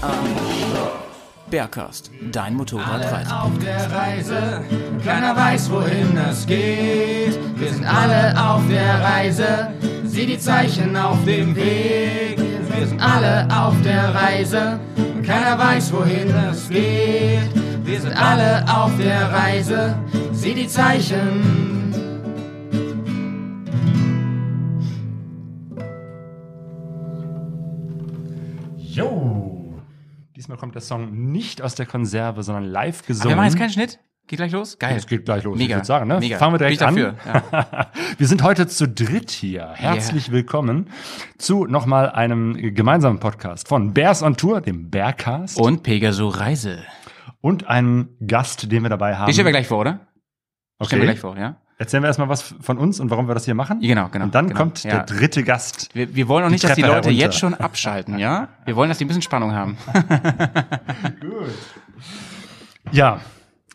Start. Bergcast, dein Motorradreise. auf der Reise, keiner weiß, wohin es geht. Wir sind alle auf der Reise, sieh die Zeichen auf dem Weg. Wir sind alle auf der Reise, keiner weiß, wohin es geht. Wir sind alle auf der Reise, sieh die Zeichen. Diesmal kommt der Song nicht aus der Konserve, sondern live Aber gesungen. wir machen jetzt keinen Schnitt? Geht gleich los? Geil. Es geht gleich los, Mega. ich würde sagen. Ne? Mega. Fangen wir direkt an. dafür, wir sind heute zu dritt hier. Herzlich willkommen zu nochmal einem gemeinsamen Podcast von Bears on Tour, dem Bearcast Und Pegaso Reise. und einem Gast, den wir dabei haben. Den stellen wir gleich vor, oder? okay. Stellen wir gleich vor, ja? Erzählen wir erstmal was von uns und warum wir das hier machen. Genau, genau, Und dann genau. kommt Ja. der dritte Gast. Wir, wir wollen auch Die nicht, dass die Leute herunter. jetzt schon abschalten, ja? Wir wollen, dass die ein bisschen Spannung haben. Ja,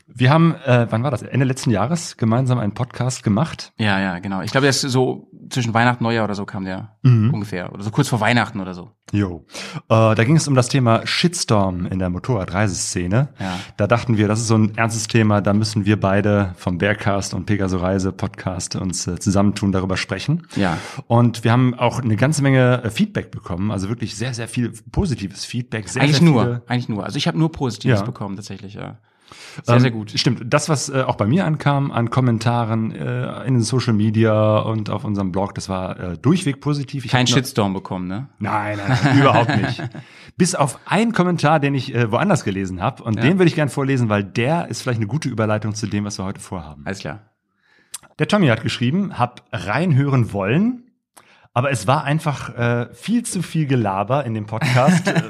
wir haben, äh, wann war das? Ende letzten Jahres gemeinsam einen Podcast gemacht. ja, ja, genau. Ich glaube, das ist so zwischen Weihnachten Neujahr oder so kam der Mhm. ungefähr. Oder so kurz vor Weihnachten oder so. Jo. Äh, da ging es um das Thema Shitstorm in der Motorradreiseszene. Ja. Da dachten wir, das ist so ein ernstes Thema, da müssen wir beide vom Bearcast und Pegaso Reise Podcast uns äh, zusammentun, darüber sprechen. Ja. Und wir haben auch eine ganze Menge äh, Feedback bekommen, also wirklich sehr, sehr viel positives Feedback. Sehr, eigentlich sehr nur, eigentlich nur. Also ich habe nur Positives Ja. bekommen, tatsächlich, ja. Sehr, Ähm, sehr gut. Stimmt. Das, was äh, auch bei mir ankam an Kommentaren äh, in den Social Media und auf unserem Blog, das war äh, durchweg positiv. Ich Kein Shitstorm bekommen, ne? Nein, nein, nein überhaupt nicht. Bis auf einen Kommentar, den ich äh, woanders gelesen habe. Und Ja. den würde ich gern vorlesen, weil der ist vielleicht eine gute Überleitung zu dem, was wir heute vorhaben. Alles klar. Der Tommy hat geschrieben, hab reinhören wollen, aber es war einfach äh, viel zu viel Gelaber in dem Podcast, äh,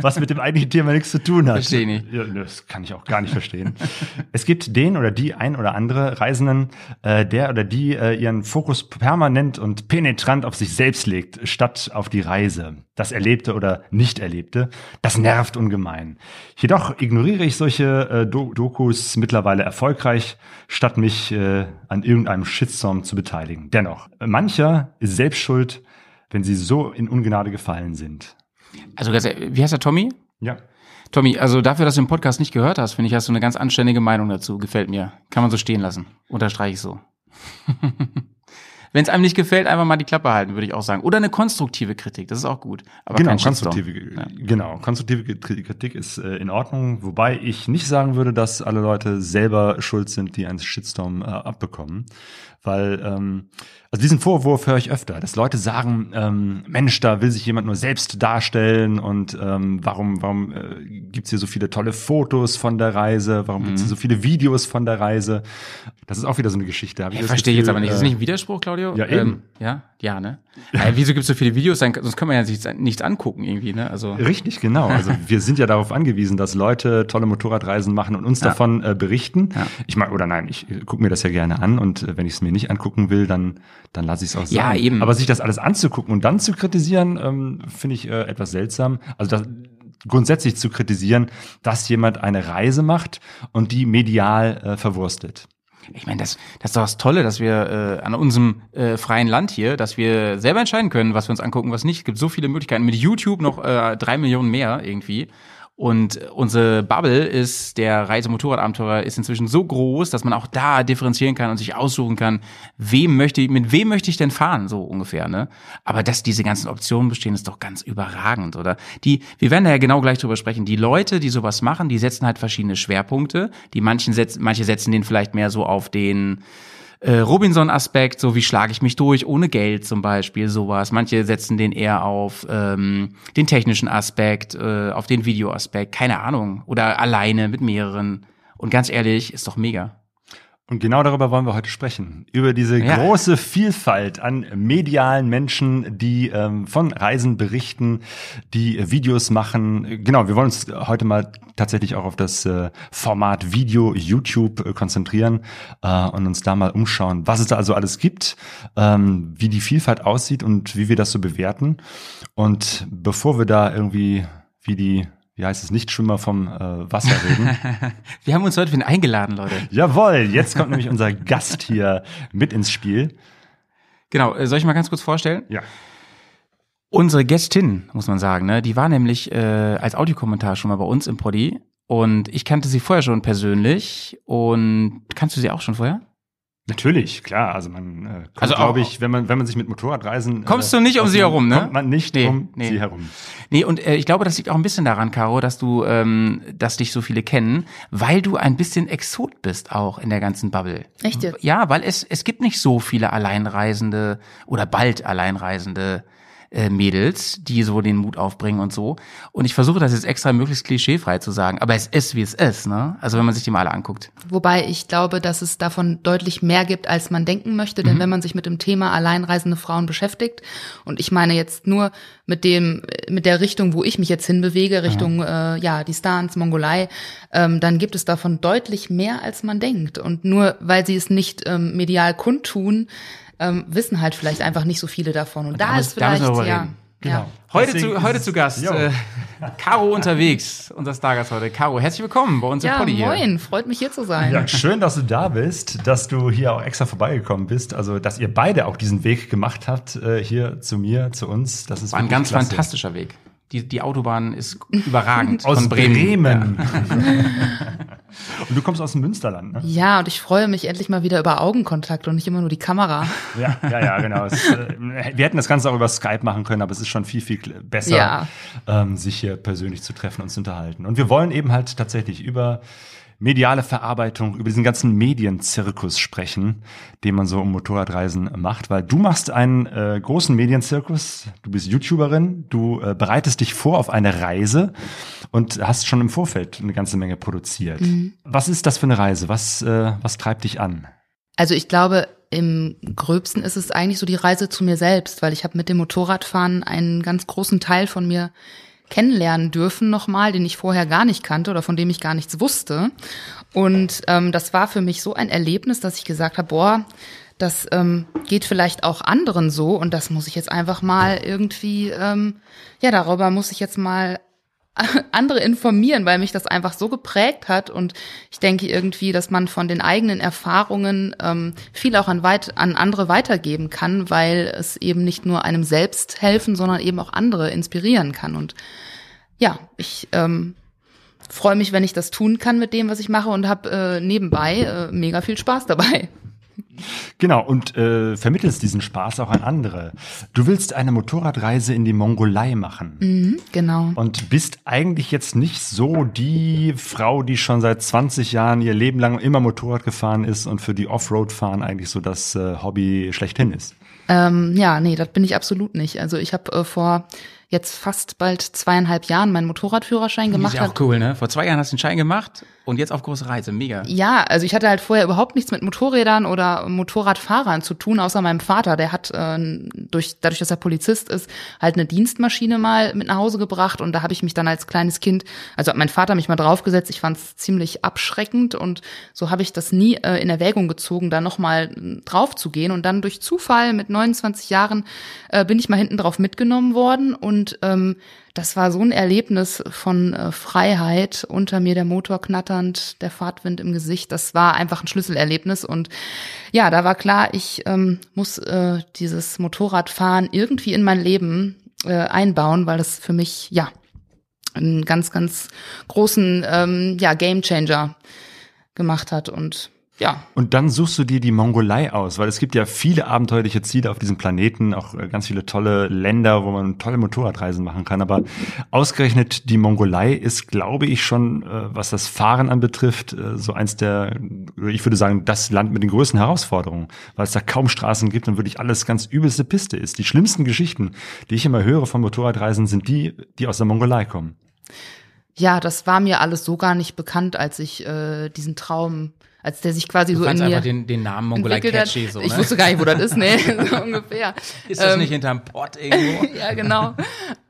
was mit dem eigentlichen Thema nichts zu tun hat. Versteh nicht. Das kann ich auch gar nicht verstehen. es gibt den oder die ein oder andere Reisenden, äh, der oder die äh, ihren Fokus permanent und penetrant auf sich selbst legt, statt auf die Reise, das Erlebte oder Nicht-Erlebte. Das nervt ungemein. Jedoch ignoriere ich solche äh, Do Dokus mittlerweile erfolgreich, statt mich äh, an irgendeinem Shitstorm zu beteiligen. Dennoch, mancher ist selbst schuld, wenn sie so in Ungnade gefallen sind. Also, wie heißt der Tommy? Ja. Tommy, also dafür, dass du den Podcast nicht gehört hast, finde ich, hast du eine ganz anständige Meinung dazu. Gefällt mir. Kann man so stehen lassen. Unterstreiche ich so. Wenn es einem nicht gefällt, einfach mal die Klappe halten, würde ich auch sagen. Oder eine konstruktive Kritik, das ist auch gut. Aber genau, konstruktive, Ja. genau, konstruktive Kritik ist äh, in Ordnung, wobei ich nicht sagen würde, dass alle Leute selber schuld sind, die einen Shitstorm äh, abbekommen. Weil, ähm, also diesen Vorwurf höre ich öfter, dass Leute sagen, ähm, Mensch, da will sich jemand nur selbst darstellen und ähm, warum, warum äh, gibt's hier so viele tolle Fotos von der Reise, warum gibt's hier so viele Videos von der Reise? Das ist auch wieder so eine Geschichte. hab ich verstehe ich jetzt Gefühl, aber nicht. Ist das äh, nicht ein Widerspruch, Claudio? Ja, eben. ja, ja, ne? Ja, wieso gibt es so viele Videos? Dann, sonst können wir ja nichts, nichts angucken irgendwie, ne? Also, Richtig, genau. Also wir sind ja darauf angewiesen, dass Leute tolle Motorradreisen machen und uns Ja. davon äh, berichten. Ja. Ich meine, oder nein, ich äh, gucke mir das ja gerne an und äh, wenn ich es mir nicht angucken will, dann, dann lasse ich es auch sein. Ja, eben. Aber sich das alles anzugucken und dann zu kritisieren, ähm, finde ich äh, etwas seltsam. Also das grundsätzlich zu kritisieren, dass jemand eine Reise macht und die medial äh, verwurstet. Ich meine, das, das ist doch das Tolle, dass wir äh, an unserem äh, freien Land hier, dass wir selber entscheiden können, was wir uns angucken, was nicht. Es gibt so viele Möglichkeiten. Mit YouTube noch äh, drei Millionen mehr irgendwie. Und unsere Bubble ist, der Reisemotorradabenteurer ist inzwischen so groß, dass man auch da differenzieren kann und sich aussuchen kann, wem möchte ich, mit wem möchte ich denn fahren, so ungefähr, ne? Aber dass diese ganzen Optionen bestehen, ist doch ganz überragend, oder? Die, wir werden da ja genau gleich drüber sprechen. Die Leute, die sowas machen, die setzen halt verschiedene Schwerpunkte. Die manchen setzen, manche setzen den vielleicht mehr so auf den, äh, Robinson-Aspekt, so wie schlage ich mich durch ohne Geld zum Beispiel, sowas. Manche setzen den eher auf ähm, den technischen Aspekt, äh, auf den Videoaspekt, keine Ahnung. Oder alleine mit mehreren. Und ganz ehrlich, ist doch mega. Und genau darüber wollen wir heute sprechen. Über diese Ja. große Vielfalt an medialen Menschen, die ähm, von Reisen berichten, die Videos machen. Genau, wir wollen uns heute mal tatsächlich auch auf das äh, Format Video YouTube äh, konzentrieren äh, und uns da mal umschauen, was es da also alles gibt, ähm, wie die Vielfalt aussieht und wie wir das so bewerten. Und bevor wir da irgendwie wie die, wie heißt es, Nichtschwimmer vom äh, Wasser reden, Wir haben uns heute wieder eingeladen, Leute. Jawohl, jetzt kommt nämlich unser Gast hier mit ins Spiel. Genau, äh, soll ich mal ganz kurz vorstellen? Ja. Unsere Gästin, muss man sagen, ne, die war nämlich äh, als Audiokommentar schon mal bei uns im Poddy und ich kannte sie vorher schon persönlich und kannst du sie auch schon vorher? Natürlich, klar. Also man äh, kommt, Also glaube ich, wenn man wenn man sich mit Motorradreisen Kommst äh, du nicht um sie herum, ne? Kommt man nicht Nee, um nee. sie herum. Nee, und äh, ich glaube, das liegt auch ein bisschen daran, Caro, dass du, ähm, dass dich so viele kennen, weil du ein bisschen Exot bist auch in der ganzen Bubble. Echt jetzt? Ja, weil es, es gibt nicht so viele Alleinreisende oder bald Alleinreisende äh, Mädels, die so den Mut aufbringen und so. Und ich versuche das jetzt extra möglichst klischeefrei zu sagen, aber es ist, wie es ist, ne? Also wenn man sich die mal alle anguckt. Wobei ich glaube, dass es davon deutlich mehr gibt, als man denken möchte. Denn wenn man sich mit dem Thema alleinreisende Frauen beschäftigt, und ich meine jetzt nur mit dem, mit der Richtung, wo ich mich jetzt hinbewege, Richtung äh, ja Distanz, Mongolei, ähm, dann gibt es davon deutlich mehr, als man denkt. Und nur weil sie es nicht ähm, medial kundtun, ähm, wissen halt vielleicht einfach nicht so viele davon. Und, da, da ist da vielleicht drüber ja, reden. ja. Heute Deswegen zu, heute zu Gast, äh, Caro unterwegs, unser Stargast heute. Caro, herzlich willkommen bei uns im Ja, Poddy hier. moin, freut mich hier zu sein. Ja, schön, dass du da bist, dass du hier auch extra vorbeigekommen bist. Also, dass ihr beide auch diesen Weg gemacht habt, äh, hier zu mir, zu uns. Das ist War ein ganz klasse. fantastischer Weg. Die, die Autobahn ist überragend. Aus von Bremen. und du kommst aus dem Münsterland, ne? Ja, und ich freue mich endlich mal wieder über Augenkontakt und nicht immer nur die Kamera. Ja, ja, ja, genau. Es, äh, wir hätten das Ganze auch über Skype machen können, aber es ist schon viel, viel besser, Ja. ähm, sich hier persönlich zu treffen und zu unterhalten. Und wir wollen eben halt tatsächlich über mediale Verarbeitung, über diesen ganzen Medienzirkus sprechen, den man so um Motorradreisen macht, weil du machst einen äh, großen Medienzirkus, du bist YouTuberin, du äh, bereitest dich vor auf eine Reise und hast schon im Vorfeld eine ganze Menge produziert. Was ist das für eine Reise? Was, äh, was treibt dich an? Also ich glaube, im gröbsten ist es eigentlich so die Reise zu mir selbst, weil ich habe mit dem Motorradfahren einen ganz großen Teil von mir kennenlernen dürfen nochmal, den ich vorher gar nicht kannte oder von dem ich gar nichts wusste. Und ähm, das war für mich so ein Erlebnis, dass ich gesagt habe, boah, das ähm, geht vielleicht auch anderen so und das muss ich jetzt einfach mal irgendwie, ähm, ja, darüber muss ich jetzt mal andere informieren, weil mich das einfach so geprägt hat und ich denke irgendwie, dass man von den eigenen Erfahrungen ähm, viel auch an, weit, an andere weitergeben kann, weil es eben nicht nur einem selbst helfen, sondern eben auch andere inspirieren kann. Und ja, ich ähm, freue mich, wenn ich das tun kann mit dem, was ich mache und habe äh, nebenbei äh, mega viel Spaß dabei. Genau, und äh, vermittelst diesen Spaß auch an andere. Du willst eine Motorradreise in die Mongolei machen. Mhm, genau. Und bist eigentlich jetzt nicht so die Frau, die schon seit 20 Jahren ihr Leben lang immer Motorrad gefahren ist und für die Offroad-Fahren eigentlich so das äh, Hobby schlechthin ist. Ähm, ja, nee, das bin ich absolut nicht. Also ich habe äh, vor jetzt fast bald zweieinhalb Jahren meinen Motorradführerschein gemacht. ist ja auch cool, ne? Vor zwei Jahren hast du den Schein gemacht und jetzt auf große Reise. Mega. Ja, also ich hatte halt vorher überhaupt nichts mit Motorrädern oder Motorradfahrern zu tun, außer meinem Vater. Der hat äh, durch, dadurch, dass er Polizist ist, halt eine Dienstmaschine mal mit nach Hause gebracht und da habe ich mich dann als kleines Kind, also hat mein Vater mich mal draufgesetzt. Ich fand es ziemlich abschreckend und so habe ich das nie äh, in Erwägung gezogen, da nochmal drauf zu gehen. Und dann durch Zufall mit 29 Jahren äh, bin ich mal hinten drauf mitgenommen worden und ähm, das war so ein Erlebnis von äh, Freiheit, unter mir der Motor knatternd, der Fahrtwind im Gesicht. Das war einfach ein Schlüsselerlebnis. Und ja, da war klar, ich ähm, muss äh, dieses Motorradfahren irgendwie in mein Leben äh, einbauen, weil das für mich, ja, einen ganz, ganz großen ähm, ja, Gamechanger gemacht hat. Und ja, Und dann suchst du dir die Mongolei aus, weil es gibt ja viele abenteuerliche Ziele auf diesem Planeten, auch äh, ganz viele tolle Länder, wo man tolle Motorradreisen machen kann. Aber ausgerechnet die Mongolei ist, glaube ich, schon, äh, was das Fahren anbetrifft, äh, so eins der, ich würde sagen, das Land mit den größten Herausforderungen, weil es da kaum Straßen gibt und wirklich alles ganz übelste Piste ist. Die schlimmsten Geschichten, die ich immer höre von Motorradreisen, sind die, die aus der Mongolei kommen. ja, das war mir alles so gar nicht bekannt, als ich äh, diesen Traum als der sich quasi Du so in mir einfach den, den Namen Mongolei catchy so, ich ne? wusste gar nicht, wo das ist, nee, so ungefähr. Ist das Ähm, nicht hinterm Pott irgendwo? ja, genau.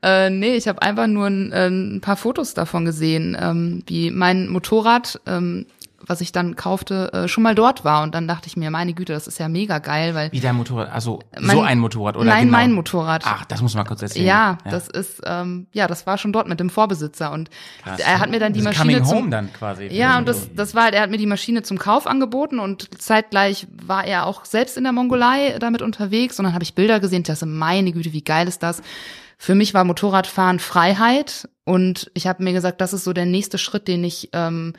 äh, nee, ich habe einfach nur ein, äh, ein paar Fotos davon gesehen, ähm, wie mein Motorrad, ähm, was ich dann kaufte, äh, schon mal dort war. Und dann dachte ich mir, meine Güte, das ist ja mega geil, weil Wie dein Motorrad? Also Mein- so ein Motorrad oder Nein, genau? mein Motorrad. Ach, das muss man kurz erzählen. ja, das ist, ähm, ja, das war schon dort mit dem Vorbesitzer und Krass. er hat mir dann die Das ist Maschine Coming zum, Home dann quasi. Ja, und das, das war halt, er hat mir die Maschine zum Kauf angeboten und zeitgleich war er auch selbst in der Mongolei damit unterwegs und dann habe ich Bilder gesehen, ich dachte, meine Güte, wie geil ist das? Für mich war Motorradfahren Freiheit und ich habe mir gesagt, das ist so der nächste Schritt, den ich ähm,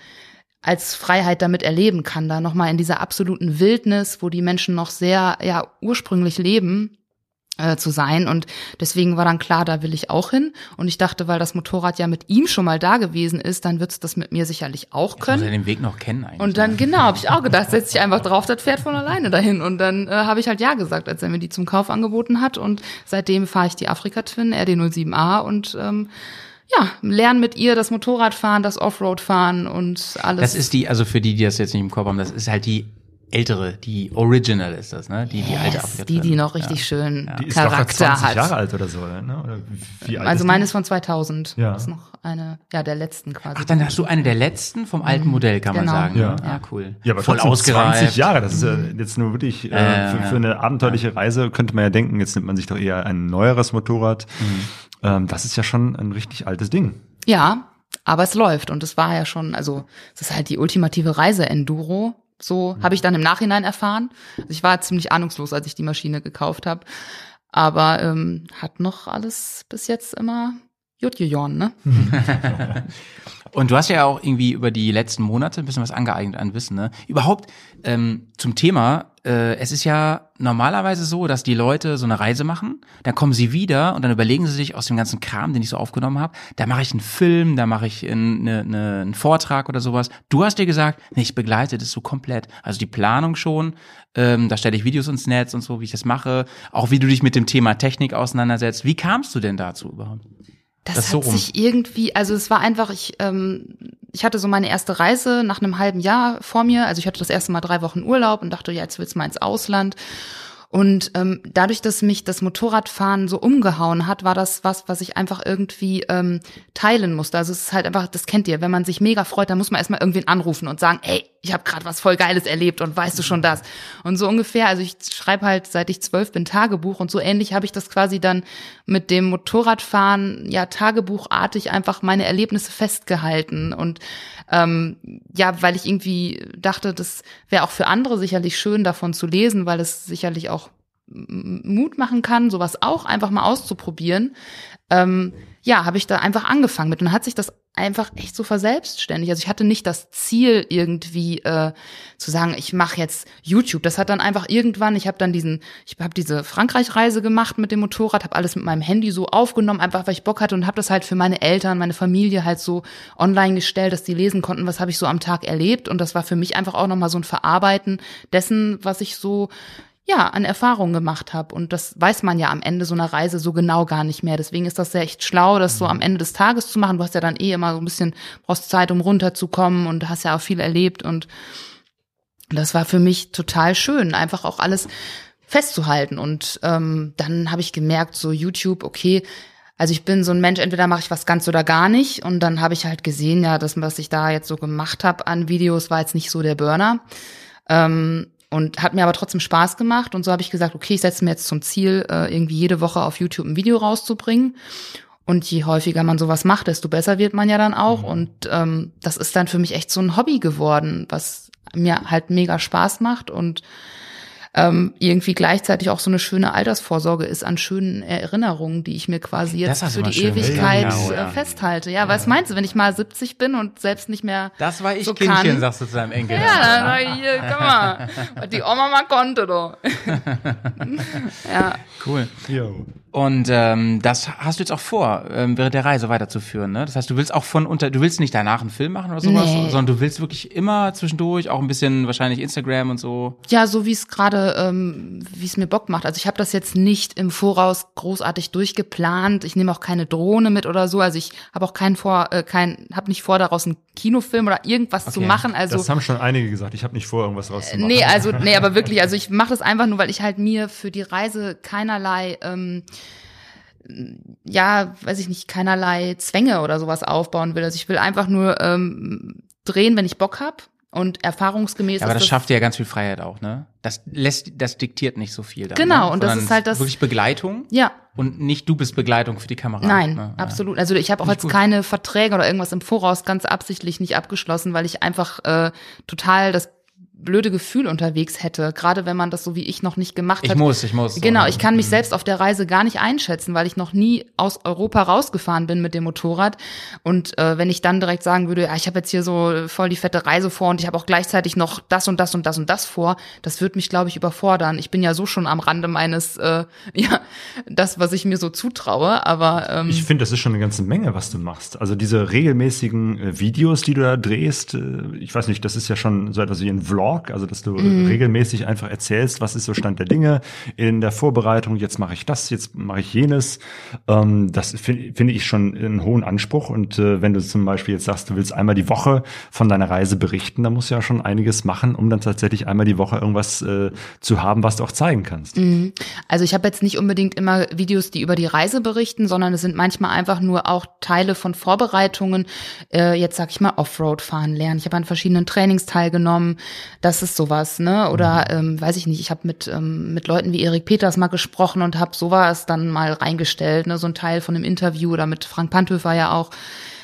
als Freiheit damit erleben kann, da nochmal in dieser absoluten Wildnis, wo die Menschen noch sehr ja ursprünglich leben, äh, zu sein. Und deswegen war dann klar, da will ich auch hin. Und ich dachte, weil das Motorrad ja mit ihm schon mal da gewesen ist, dann wird's das mit mir sicherlich auch muss können. er den Weg noch kennen eigentlich. Und dann, ne? genau, habe ich auch gedacht, setz dich einfach drauf, das fährt von alleine dahin. Und dann äh, habe ich halt Ja gesagt, als er mir die zum Kauf angeboten hat. Und seitdem fahre ich die Afrika Twin RD07A und ähm, ja, lerne mit ihr das Motorradfahren, das Offroad-Fahren und alles. Das ist die, also für die, die das jetzt nicht im Kopf haben, das ist halt die ältere, die Original ist das, ne? Die, die alte Afrika die, die noch richtig schön Die ist locker Charakter 20 hat. Jahre alt oder so, ne? Oder wie alt also ist meine die? ist von 2000. Ja. Das ist noch eine, ja, der letzten quasi. Ach, dann hast du eine der letzten vom alten Modell, kann Genau. man sagen. Ja. ne? ja cool. Ja, aber Voll ausgereift. 20 Jahre, das ist ja jetzt nur wirklich, äh, für, ja. für eine abenteuerliche Reise könnte man ja denken, jetzt nimmt man sich doch eher ein neueres Motorrad. Mhm. Ähm, das ist ja schon ein richtig altes Ding. Ja, aber es läuft und es war ja schon, also es ist halt die ultimative Reise-Enduro. So habe ich dann im Nachhinein erfahren. Also ich war ziemlich ahnungslos, als ich die Maschine gekauft habe. Aber ähm, hat noch alles bis jetzt immer gejohn, ne? Und du hast ja auch irgendwie über die letzten Monate ein bisschen was angeeignet an Wissen, ne? Überhaupt ähm, zum Thema, äh, es ist ja normalerweise so, dass die Leute so eine Reise machen, dann kommen sie wieder und dann überlegen sie sich aus dem ganzen Kram, den ich so aufgenommen habe, da mache ich einen Film, da mache ich einen, ne, ne, einen Vortrag oder sowas. Du hast dir gesagt, nee, ich begleite das so komplett. Also die Planung schon, ähm, da stelle ich Videos ins Netz und so, wie ich das mache, auch wie du dich mit dem Thema Technik auseinandersetzt. Wie kamst du denn dazu überhaupt? Das, Das hat so sich irgendwie, also es war einfach, ich, ähm, ich hatte so meine erste Reise nach einem halben Jahr vor mir. Also ich hatte das erste Mal drei Wochen Urlaub und dachte, ja, jetzt willst du mal ins Ausland. Und ähm, dadurch, dass mich das Motorradfahren so umgehauen hat, war das was, was ich einfach irgendwie ähm, teilen musste. Also es ist halt einfach, das kennt ihr, wenn man sich mega freut, dann muss man erstmal irgendwen anrufen und sagen, ey, ich habe gerade was voll Geiles erlebt und weißt du schon das? Und so ungefähr, also ich schreibe halt, seit ich zwölf bin, Tagebuch und so ähnlich habe ich das quasi dann mit dem Motorradfahren, ja, tagebuchartig einfach meine Erlebnisse festgehalten und ähm, ja, weil ich irgendwie dachte, das wäre auch für andere sicherlich schön, davon zu lesen, weil es sicherlich auch Mut machen kann, sowas auch einfach mal auszuprobieren. Ähm, ja, habe ich da einfach angefangen mit und hat sich das einfach echt so verselbstständigt. Also ich hatte nicht das Ziel irgendwie äh, zu sagen, ich mache jetzt YouTube. Das hat dann einfach irgendwann, ich habe dann diesen, ich habe diese Frankreich-Reise gemacht mit dem Motorrad, habe alles mit meinem Handy so aufgenommen, einfach weil ich Bock hatte und habe das halt für meine Eltern, meine Familie halt so online gestellt, dass die lesen konnten, was habe ich so am Tag erlebt. Und das war für mich einfach auch nochmal so ein Verarbeiten dessen, was ich so ja, an Erfahrungen gemacht habe. Und das weiß man ja am Ende so einer Reise so genau gar nicht mehr. Deswegen ist das ja echt schlau, das so am Ende des Tages zu machen. Du hast ja dann eh immer so ein bisschen, brauchst Zeit, um runterzukommen und hast ja auch viel erlebt. Und das war für mich total schön, einfach auch alles festzuhalten. Und ähm, dann habe ich gemerkt, so YouTube, okay, also ich bin so ein Mensch, entweder mache ich was ganz oder gar nicht. Und dann habe ich halt gesehen, ja, das, was ich da jetzt so gemacht habe an Videos, war jetzt nicht so der Burner. Ähm, und hat mir aber trotzdem Spaß gemacht. Und so habe ich gesagt, okay, ich setze mir jetzt zum Ziel, äh, irgendwie jede Woche auf YouTube ein Video rauszubringen. Und je häufiger man sowas macht, desto besser wird man ja dann auch. Und ähm, das ist dann für mich echt so ein Hobby geworden, was mir halt mega Spaß macht und ähm, irgendwie gleichzeitig auch so eine schöne Altersvorsorge ist an schönen Erinnerungen, die ich mir quasi jetzt für die schön Ewigkeit. Ja, äh, ja. festhalte. Ja, was meinst du, wenn ich mal 70 bin und selbst nicht mehr Das war ich so Kindchen, kann? sagst du zu deinem Enkel. Ja, ich, hier, guck mal, was die Oma mal konnte, doch. ja, Cool. Jo. Und ähm, das hast du jetzt auch vor, ähm, während der Reise weiterzuführen, ne? Das heißt, du willst auch von unter, du willst nicht danach einen Film machen oder sowas, Nee. sondern du willst wirklich immer zwischendurch auch ein bisschen wahrscheinlich Instagram und so. ja, so wie es gerade mache, ähm, wie es mir Bock macht. Also ich habe das jetzt nicht im Voraus großartig durchgeplant. Ich nehme auch keine Drohne mit oder so. Also ich habe auch keinen vor, äh, kein, habe nicht vor, daraus einen Kinofilm oder irgendwas zu Okay. machen. Also das haben schon einige gesagt. Ich habe nicht vor, irgendwas rauszumachen. Nee, also nee, aber wirklich, also ich mache das einfach nur, weil ich halt mir für die Reise keinerlei ähm, ja, weiß ich nicht, keinerlei Zwänge oder sowas aufbauen will. Also ich will einfach nur ähm, drehen, wenn ich Bock hab und erfahrungsgemäß Ja, aber ist das schafft dir ja ganz viel Freiheit auch, ne? Das lässt, das diktiert nicht so viel. Dann, Genau, ne? und das ist halt das- Wirklich Begleitung ja, und nicht du bist Begleitung für die Kamera. Nein, ne? Absolut. Also ich habe auch ich jetzt gut. keine Verträge oder irgendwas im Voraus ganz absichtlich nicht abgeschlossen, weil ich einfach äh, total das blöde Gefühl unterwegs hätte, gerade wenn man das so wie ich noch nicht gemacht Ich hat. muss, ich muss. Genau, ich kann mich selbst auf der Reise gar nicht einschätzen, weil ich noch nie aus Europa rausgefahren bin mit dem Motorrad. Und äh, wenn ich dann direkt sagen würde, ja, ich habe jetzt hier so voll die fette Reise vor und ich habe auch gleichzeitig noch das und das und das und das vor, das wird mich, glaube ich, überfordern. Ich bin ja so schon am Rande meines, äh, ja, das, was ich mir so zutraue, aber ähm, Ich finde, das ist schon eine ganze Menge, was du machst. Also diese regelmäßigen äh, Videos, die du da drehst, äh, ich weiß nicht, das ist ja schon so etwas wie ein Vlog, also dass du Mhm. regelmäßig einfach erzählst, was ist so Stand der Dinge in der Vorbereitung, jetzt mache ich das, jetzt mache ich jenes. Ähm, das finde finde ich schon einen hohen Anspruch. Und äh, wenn du zum Beispiel jetzt sagst, du willst einmal die Woche von deiner Reise berichten, dann musst du ja schon einiges machen, um dann tatsächlich einmal die Woche irgendwas äh, zu haben, was du auch zeigen kannst. Also ich habe jetzt nicht unbedingt immer Videos, die über die Reise berichten, sondern es sind manchmal einfach nur auch Teile von Vorbereitungen. Äh, jetzt sag ich mal Offroad fahren lernen. Ich habe an verschiedenen Trainings teilgenommen. Das ist sowas, ne? Oder ähm, weiß ich nicht. Ich habe mit ähm, mit Leuten wie Erik Peters mal gesprochen und habe sowas dann mal reingestellt, ne? So ein Teil von einem Interview oder mit Frank Panthöfer ja auch.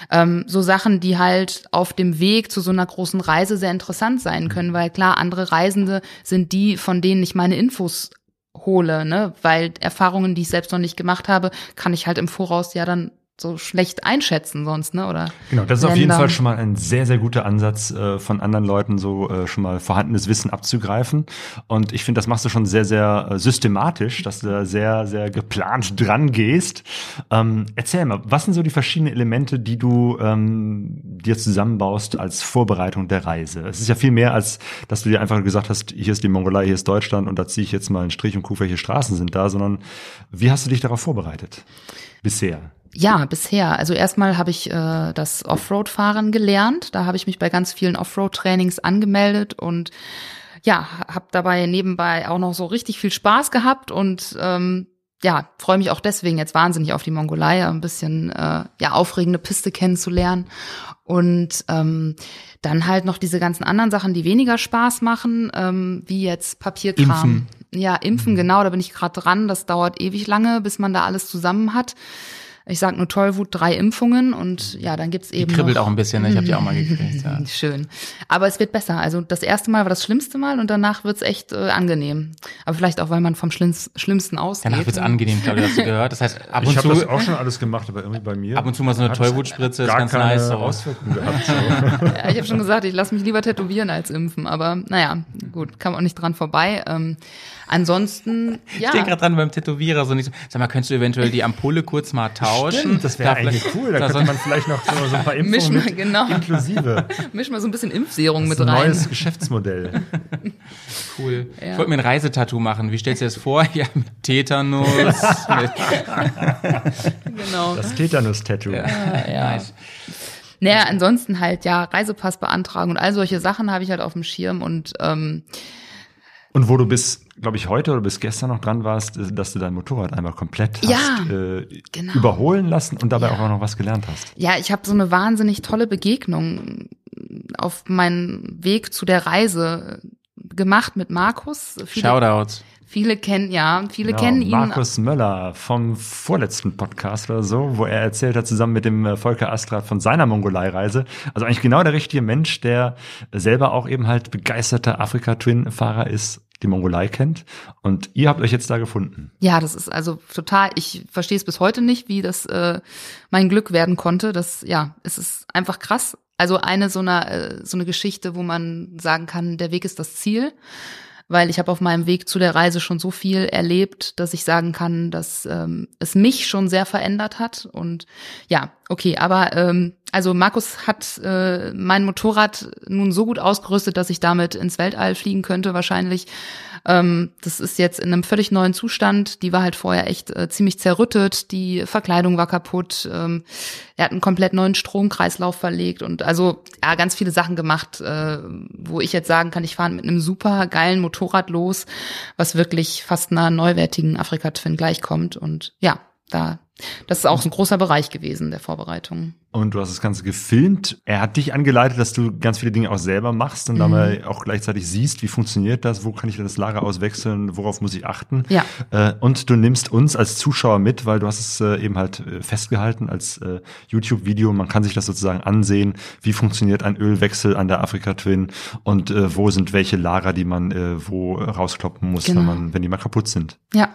Ähm, so Sachen, die halt auf dem Weg zu so einer großen Reise sehr interessant sein können, weil klar, andere Reisende sind die, von denen ich meine Infos hole, ne? Weil Erfahrungen, die ich selbst noch nicht gemacht habe, kann ich halt im Voraus ja dann so schlecht einschätzen sonst, ne? Oder Genau, das ist auf jeden. Fall schon mal ein sehr, sehr guter Ansatz, äh, von anderen Leuten so äh, schon mal vorhandenes Wissen abzugreifen. Und ich finde, das machst du schon sehr, sehr äh, systematisch, dass du da sehr, sehr geplant dran gehst. Ähm, erzähl mal, was sind so die verschiedenen Elemente, die du ähm, dir zusammenbaust als Vorbereitung der Reise? Es ist ja viel mehr, als dass du dir einfach gesagt hast, hier ist die Mongolei, hier ist Deutschland und da ziehe ich jetzt mal einen Strich und gucke, welche Straßen sind da, sondern wie hast du dich darauf vorbereitet? Bisher. Ja, bisher. Also erstmal habe ich äh, das Offroad-Fahren gelernt. Da habe ich mich bei ganz vielen Offroad-Trainings angemeldet und ja, habe dabei nebenbei auch noch so richtig viel Spaß gehabt und ähm, ja, freue mich auch deswegen jetzt wahnsinnig auf die Mongolei, ein bisschen äh, ja aufregende Piste kennenzulernen und ähm, dann halt noch diese ganzen anderen Sachen, die weniger Spaß machen, ähm, wie jetzt Papierkram. Impfen. Ja, impfen, genau, da bin ich gerade dran. Das dauert ewig lange, bis man da alles zusammen hat. Ich sag nur Tollwut, drei Impfungen und ja, dann gibt's Die eben kribbelt noch, auch ein bisschen, ne? ich habe die auch mal gekriegt. Ja. Schön. Aber es wird besser. Also das erste Mal war das schlimmste Mal und danach wird's echt äh, angenehm. Aber vielleicht auch, weil man vom Schlimmst, Schlimmsten ausgeht. Danach wird's ne? angenehm, glaube ich, hast du gehört. Das heißt, ab und Ich habe das auch schon alles gemacht, aber irgendwie bei mir. ab und zu mal so eine Tollwutspritze, ist gar ganz keine nice. So. Auswirkungen gehabt. So. Ja, ich habe schon gesagt, ich lasse mich lieber tätowieren als impfen. Aber naja, gut, kam auch nicht dran vorbei. Ähm, ansonsten, ja. Ich stehe gerade dran beim Tätowierer, so nicht so. Sag mal, könntest du eventuell die Ampulle kurz mal tauschen? Stimmt, das wäre Da eigentlich vielleicht- cool. Da da könnte man vielleicht noch so, so ein paar Misch Impfungen mal, mit genau. inklusive. Misch mal so ein bisschen Impfserum Das mit ein rein. neues Geschäftsmodell. Cool. Ja. Ich wollte mir ein Reisetattoo machen. Wie stellst du dir das vor? Ja, mit Tetanus. mit, Genau. Das Tetanus-Tattoo. ja. Naja, ansonsten halt, ja, Reisepass beantragen und all solche Sachen habe ich halt auf dem Schirm und ähm, Und wo du bis, glaube ich, heute oder bis gestern noch dran warst, ist, dass du dein Motorrad einmal komplett Ja, hast äh, genau. überholen lassen und dabei Ja. auch noch was gelernt hast. ja, ich habe so eine wahnsinnig tolle Begegnung auf meinem Weg zu der Reise gemacht mit Markus. Viele, Shoutouts. viele kennen, ja, viele Genau, kennen ihn. Markus Möller vom vorletzten Podcast oder so, wo er erzählt hat, zusammen mit dem äh, Volker Astrat von seiner Mongolei-Reise. Also eigentlich genau der richtige Mensch, der selber auch eben halt begeisterter Afrika-Twin-Fahrer ist, die Mongolei kennt. Und ihr habt euch jetzt da gefunden. Ja, das ist also total, ich verstehe es bis heute nicht, wie das äh, mein Glück werden konnte. Das, ja, es ist einfach krass. Also eine so eine, äh, so eine Geschichte, wo man sagen kann, der Weg ist das Ziel. Weil ich habe auf meinem Weg zu der Reise schon so viel erlebt, dass ich sagen kann, dass ähm, es mich schon sehr verändert hat. Und ja, okay, aber ähm, also Markus hat äh, mein Motorrad nun so gut ausgerüstet, dass ich damit ins Weltall fliegen könnte wahrscheinlich. Ähm, das ist jetzt in einem völlig neuen Zustand. Die war halt vorher echt äh, ziemlich zerrüttet. Die Verkleidung war kaputt. Ähm, er hat einen komplett neuen Stromkreislauf verlegt und also ja ganz viele Sachen gemacht, äh, wo ich jetzt sagen kann, ich fahre mit einem super geilen Motorrad los, was wirklich fast einer neuwertigen Afrika Twin gleichkommt und ja, da das ist auch ein großer Bereich gewesen der Vorbereitung. Und du hast das Ganze gefilmt. Er hat dich angeleitet, dass du ganz viele Dinge auch selber machst und Mhm. dabei auch gleichzeitig siehst, wie funktioniert das, wo kann ich das Lager auswechseln, worauf muss ich achten. Ja. Äh, und du nimmst uns als Zuschauer mit, weil du hast es äh, eben halt äh, festgehalten als YouTube-Video. Man kann sich das sozusagen ansehen, wie funktioniert ein Ölwechsel an der Afrika Twin und wo sind welche Lager, die man wo rauskloppen muss, Genau. wenn, man, wenn die mal kaputt sind. Ja.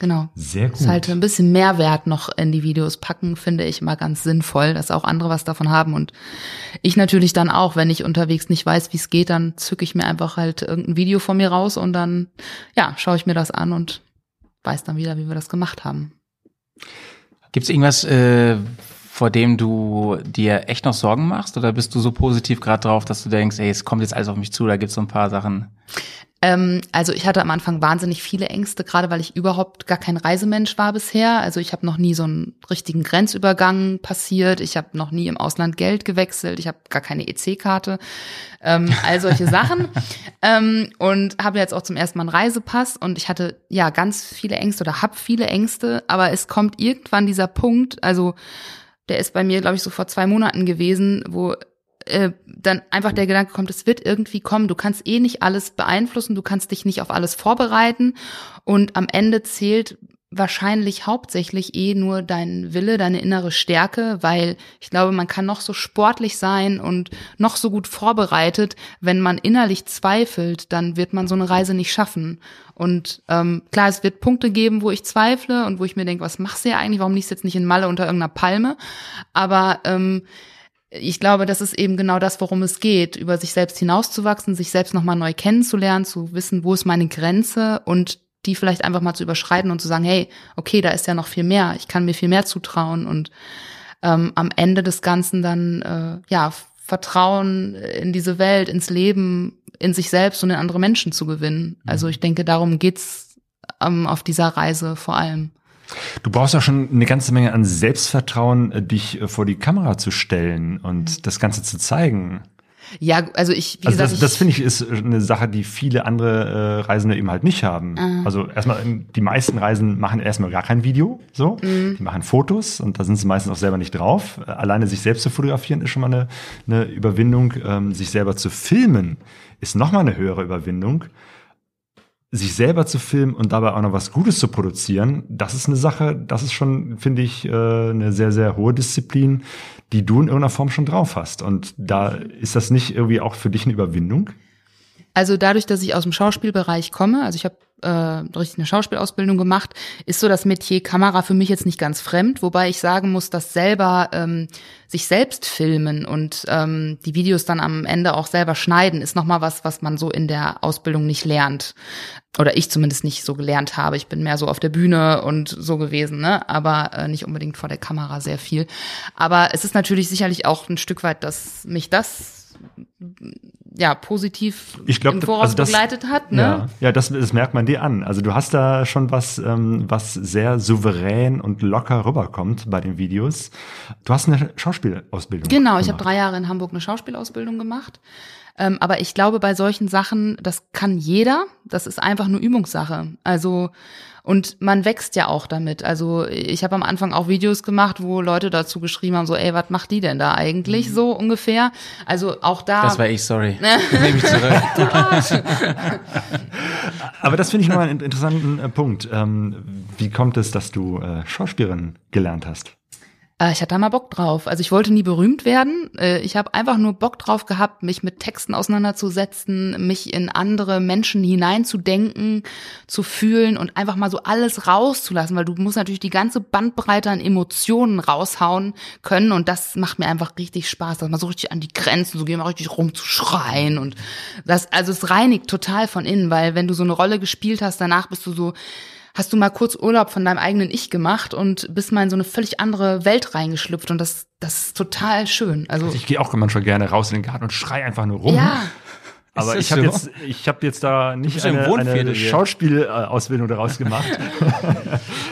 Genau. Sehr gut. Ist halt ein bisschen Mehrwert noch in die Videos packen, finde ich immer ganz sinnvoll, dass auch andere was davon haben. Und ich natürlich dann auch, wenn ich unterwegs nicht weiß, wie es geht, dann zücke ich mir einfach halt irgendein Video von mir raus und dann, ja, schaue ich mir das an und weiß dann wieder, wie wir das gemacht haben. Gibt es irgendwas, äh, vor dem du dir echt noch Sorgen machst? Oder bist du so positiv gerade drauf, dass du denkst, ey, es kommt jetzt alles auf mich zu, da gibt's so ein paar Sachen. Ähm, also ich hatte am Anfang wahnsinnig viele Ängste, gerade weil ich überhaupt gar kein Reisemensch war bisher. Also ich habe noch nie so einen richtigen Grenzübergang passiert. Ich habe noch nie im Ausland Geld gewechselt. Ich habe gar keine EC-Karte. Ähm, all solche Sachen. Ähm, und habe jetzt auch zum ersten Mal einen Reisepass. Und ich hatte ja ganz viele Ängste oder habe viele Ängste. Aber es kommt irgendwann dieser Punkt, also der ist bei mir, glaube ich, so vor zwei Monaten gewesen, wo äh, dann einfach der Gedanke kommt, es wird irgendwie kommen. Du kannst eh nicht alles beeinflussen, du kannst dich nicht auf alles vorbereiten und am Ende zählt wahrscheinlich hauptsächlich eh nur dein Wille, deine innere Stärke, weil ich glaube, man kann noch so sportlich sein und noch so gut vorbereitet, wenn man innerlich zweifelt, dann wird man so eine Reise nicht schaffen. Und ähm, klar, es wird Punkte geben, wo ich zweifle und wo ich mir denke, was machst du ja eigentlich? Warum liegst du jetzt nicht in Malle unter irgendeiner Palme? Aber ähm, ich glaube, das ist eben genau das, worum es geht, über sich selbst hinauszuwachsen, sich selbst nochmal neu kennenzulernen, zu wissen, wo ist meine Grenze und die vielleicht einfach mal zu überschreiten und zu sagen, hey, okay, da ist ja noch viel mehr, ich kann mir viel mehr zutrauen und ähm, am Ende des Ganzen dann äh, ja Vertrauen in diese Welt, ins Leben, in sich selbst und in andere Menschen zu gewinnen. Also ich denke, darum geht's ähm, auf dieser Reise vor allem. Du brauchst ja schon eine ganze Menge an Selbstvertrauen, äh, dich äh, vor die Kamera zu stellen und das Ganze zu zeigen. Ja, also ich, wie Also gesagt, das, das finde ich ist eine Sache, die viele andere äh, Reisende eben halt nicht haben. Ah. Also erstmal, ähm, die meisten Reisen machen erstmal gar kein Video, so. Mhm. Die machen Fotos und da sind sie meistens auch selber nicht drauf. Äh, Alleine sich selbst zu fotografieren ist schon mal eine, eine Überwindung. Ähm, sich selber zu filmen ist noch mal eine höhere Überwindung. Sich selber zu filmen und dabei auch noch was Gutes zu produzieren, das ist eine Sache, das ist schon, finde ich, äh, eine sehr, sehr hohe Disziplin, die du in irgendeiner Form schon drauf hast. Und da ist das nicht irgendwie auch für dich eine Überwindung? Also dadurch, dass ich aus dem Schauspielbereich komme, also ich habe äh, richtig eine Schauspielausbildung gemacht, ist so das Metier Kamera für mich jetzt nicht ganz fremd, wobei ich sagen muss, dass selber ähm, sich selbst filmen und ähm, die Videos dann am Ende auch selber schneiden, ist nochmal was, was man so in der Ausbildung nicht lernt. Oder ich zumindest nicht so gelernt habe. Ich bin mehr so auf der Bühne und so gewesen, ne? Aber äh, nicht unbedingt vor der Kamera sehr viel. Aber es ist natürlich sicherlich auch ein Stück weit, dass mich das ja positiv Ich glaub, im Voraus also das- begleitet hat, ne? Ja, ja das, das merkt man dir an. Also du hast da schon was, ähm, was sehr souverän und locker rüberkommt bei den Videos. Du hast eine Schauspielausbildung. Genau, ich habe gemacht. drei Jahre in Hamburg eine Schauspielausbildung gemacht. Ähm, aber ich glaube, bei solchen Sachen, das kann jeder. Das ist einfach nur Übungssache. Also und man wächst ja auch damit. Also ich habe am Anfang auch Videos gemacht, wo Leute dazu geschrieben haben, so, ey, was macht die denn da eigentlich so ungefähr? Also auch da. Das war ich, sorry. Nehme ich zurück. Aber das finde ich nochmal einen interessanten äh, Punkt. Ähm, wie kommt es, dass du äh, Schauspielerin gelernt hast? Äh, Ich hatte da mal Bock drauf. Also ich wollte nie berühmt werden. Äh, Ich habe einfach nur Bock drauf gehabt, mich mit Texten auseinanderzusetzen, mich in andere Menschen hineinzudenken, zu fühlen und einfach mal so alles rauszulassen, weil du musst natürlich die ganze Bandbreite an Emotionen raushauen können und das macht mir einfach richtig Spaß, dass man so richtig an die Grenzen, so gehen wir richtig rumzuschreien und das, also es reinigt total von innen, weil wenn du so eine Rolle gespielt hast, danach bist du so, hast du mal kurz Urlaub von deinem eigenen Ich gemacht und bist mal in so eine völlig andere Welt reingeschlüpft und das, das ist total schön. Also, Ich gehe auch manchmal gerne raus in den Garten und schrei einfach nur rum. ja, Aber ich habe so? jetzt, ich habe jetzt da nicht eine, eine. Schauspielausbildung daraus gemacht.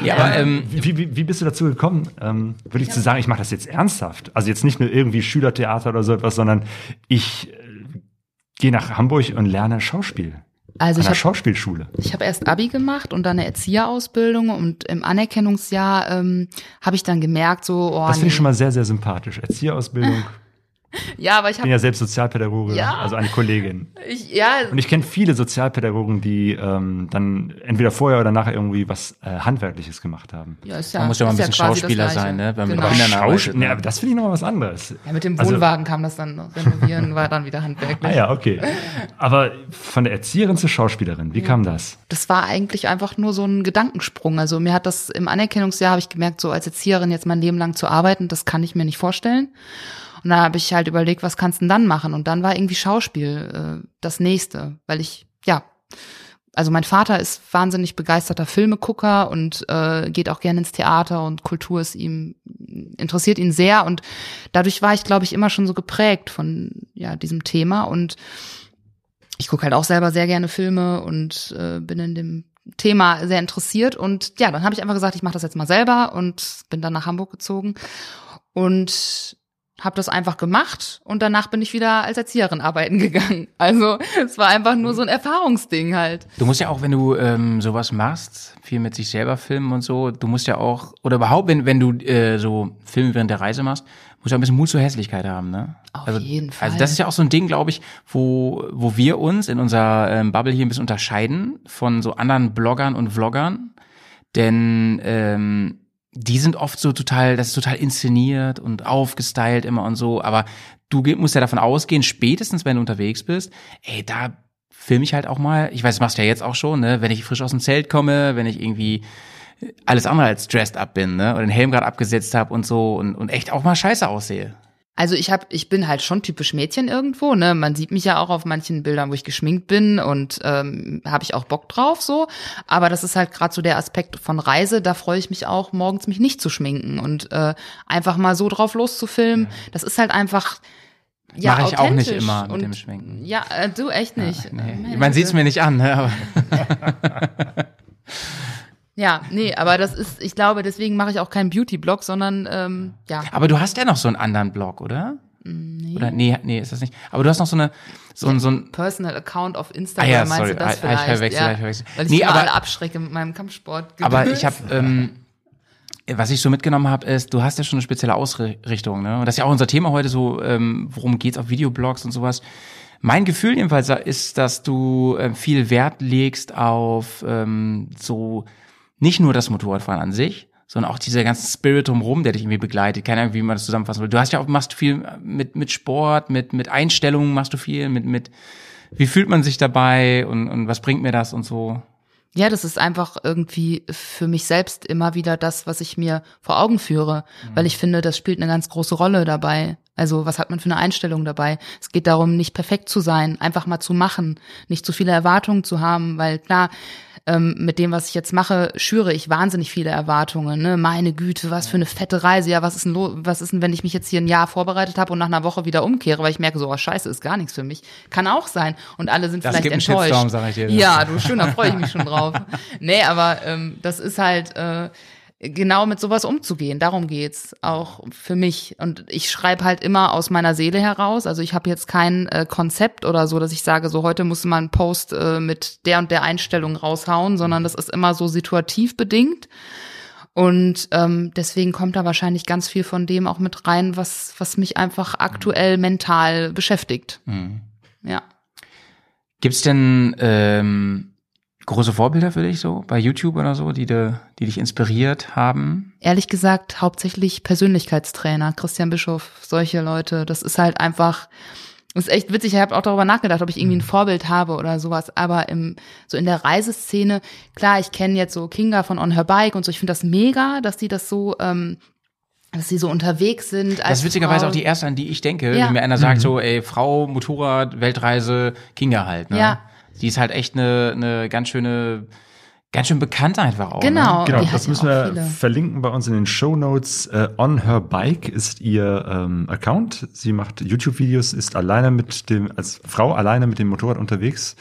Ja, aber ähm, Wie, wie, wie bist du dazu gekommen? Ähm, würde ich zu sagen, ich mache das jetzt ernsthaft. Also jetzt nicht nur irgendwie Schülertheater oder so etwas, sondern ich äh, gehe nach Hamburg und lerne Schauspiel. Also ich habe Schauspielschule. Ich habe erst Abi gemacht und dann eine Erzieherausbildung und im Anerkennungsjahr ähm, habe ich dann gemerkt, so, oh, Das finde ich nee. schon mal sehr, sehr sympathisch. Erzieherausbildung. ja, aber ich Ich bin habe, ja selbst Sozialpädagoge, Ja. also eine Kollegin. ich, ja, Und ich kenne viele Sozialpädagogen, die ähm, dann entweder vorher oder nachher irgendwie was äh, Handwerkliches gemacht haben. ja, ist ja, man muss ja mal ein bisschen das Schauspieler sein, ne? Wenn man genau. arbeitet, Schauspiel, ne? aber das finde ich nochmal was anderes. Ja, mit dem Also- Wohnwagen kam das dann noch. Renovieren war dann wieder handwerklich. Ah ja, okay. Aber von der Erzieherin zur Schauspielerin, wie kam das? Das war eigentlich einfach nur so ein Gedankensprung. Also mir hat das im Anerkennungsjahr habe ich gemerkt, so als Erzieherin jetzt mein Leben lang zu arbeiten, das kann ich mir nicht vorstellen. Und dann habe ich halt überlegt, was kannst du denn dann machen? Und dann war irgendwie Schauspiel äh, das nächste, weil ich ja also mein Vater ist wahnsinnig begeisterter Filmegucker und äh, geht auch gerne ins Theater und Kultur ist ihm interessiert ihn sehr. Und dadurch war ich glaube ich immer schon so geprägt von ja diesem Thema. Und ich gucke halt auch selber sehr gerne Filme und äh, bin in dem Thema sehr interessiert. Und ja, dann habe ich einfach gesagt, ich mache das jetzt mal selber und bin dann nach Hamburg gezogen. Und habe das einfach gemacht und danach bin ich wieder als Erzieherin arbeiten gegangen. Also es war einfach nur so ein Erfahrungsding halt. Du musst ja auch, wenn du ähm, sowas machst, viel mit sich selber filmen und so, du musst ja auch, oder überhaupt, wenn, wenn du äh, so Filme während der Reise machst, musst du auch ein bisschen Mut zur Hässlichkeit haben, ne? Auf also, jeden Fall. Also das ist ja auch so ein Ding, glaube ich, wo, wo wir uns in unserer ähm, Bubble hier ein bisschen unterscheiden von so anderen Bloggern und Vloggern. Denn ähm, die sind oft so total, das ist total inszeniert und aufgestylt immer und so, aber du musst ja davon ausgehen, spätestens wenn du unterwegs bist, ey, da filme ich halt auch mal, ich weiß, das machst du ja jetzt auch schon, ne, wenn ich frisch aus dem Zelt komme, wenn ich irgendwie alles andere als dressed up bin, ne, oder den Helm gerade abgesetzt habe und so und, und echt auch mal scheiße aussehe. Also ich hab, ich bin halt schon typisch Mädchen irgendwo, ne? Man sieht mich ja auch auf manchen Bildern, wo ich geschminkt bin und ähm, habe ich auch Bock drauf so. Aber das ist halt gerade so der Aspekt von Reise. Da freue ich mich auch, morgens mich nicht zu schminken und äh, einfach mal so drauf loszufilmen. Das ist halt einfach ja Mach ich auch nicht immer mit und, dem Schminken. Ja, äh, du echt nicht. Nee. Man sieht's mir nicht an, ne, aber Ja, nee, aber das ist, ich glaube, deswegen mache ich auch keinen Beauty-Blog, sondern ähm, ja. Aber du hast ja noch so einen anderen Blog, oder? Nee. Oder nee, nee, ist das nicht. Aber du hast noch so eine so ein so ein Personal Account auf Instagram, Ah ja, meinst sorry, du das ah, ich vielleicht? verwechsel, ja, ich verwechsel. Weil ich Nee, aber- abschrecke mit meinem Kampfsport. Aber ich habe, ähm, was ich so mitgenommen habe, ist, du hast ja schon eine spezielle Ausrichtung, ne? Und das ist ja auch unser Thema heute, so, ähm, worum geht's auf Videoblogs und sowas. Mein Gefühl jedenfalls ist, dass du ähm, viel Wert legst auf ähm, so nicht nur das Motorradfahren an sich, sondern auch dieser ganze Spirit drumherum, der dich irgendwie begleitet. Keine Ahnung, wie man das zusammenfassen will. Du hast ja auch, machst viel mit, mit Sport, mit, mit Einstellungen machst du viel, mit, mit, wie fühlt man sich dabei und, und was bringt mir das und so. Ja, das ist einfach irgendwie für mich selbst immer wieder das, was ich mir vor Augen führe, weil ich finde, das spielt eine ganz große Rolle dabei. Also was hat man für eine Einstellung dabei? Es geht darum, nicht perfekt zu sein, einfach mal zu machen, nicht zu viele Erwartungen zu haben, weil klar, ähm, mit dem, was ich jetzt mache, schüre ich wahnsinnig viele Erwartungen. Ne? Meine Güte, was für eine fette Reise. Ja, was ist denn was ist denn, wenn ich mich jetzt hier ein Jahr vorbereitet habe und nach einer Woche wieder umkehre, weil ich merke, so, oh, scheiße, ist gar nichts für mich. Kann auch sein. Und alle sind Das vielleicht enttäuscht. Shitstorm, sag ich dir. Ja, du schön, da freue ich mich schon drauf. Nee, aber ähm, das ist halt äh, genau mit sowas umzugehen. Darum geht's auch für mich. Und ich schreibe halt immer aus meiner Seele heraus. Also ich habe jetzt kein äh, Konzept oder so, dass ich sage, so heute muss man einen Post äh, mit der und der Einstellung raushauen, sondern das ist immer so situativ bedingt. Und ähm, deswegen kommt da wahrscheinlich ganz viel von dem auch mit rein, was, was mich einfach aktuell mental beschäftigt. Ja. Gibt's denn ähm, große Vorbilder für dich so bei YouTube oder so, die, de, die dich inspiriert haben? ehrlich gesagt hauptsächlich Persönlichkeitstrainer, Christian Bischof, solche Leute. Das ist halt einfach, das ist echt witzig. Ich habe auch darüber nachgedacht, ob ich irgendwie ein Vorbild habe oder sowas. Aber im, so in der Reiseszene, klar, ich kenne jetzt so Kinga von On Her Bike und so. Ich finde das mega, dass die das so, ähm, dass sie so unterwegs sind. Das ist witzigerweise auch die erste, an die ich denke, Ja. wenn mir einer sagt so, ey, Frau, Motorrad, Weltreise, Kinga halt, ne? Ja. Die ist halt echt eine, eine ganz schöne, ganz schön bekannt einfach auch. Genau. Ne? Genau, das müssen wir viele. verlinken bei uns in den Show Notes. Äh, On Her Bike ist ihr ähm, Account. Sie macht YouTube-Videos, ist alleine mit dem, als Frau alleine mit dem Motorrad unterwegs.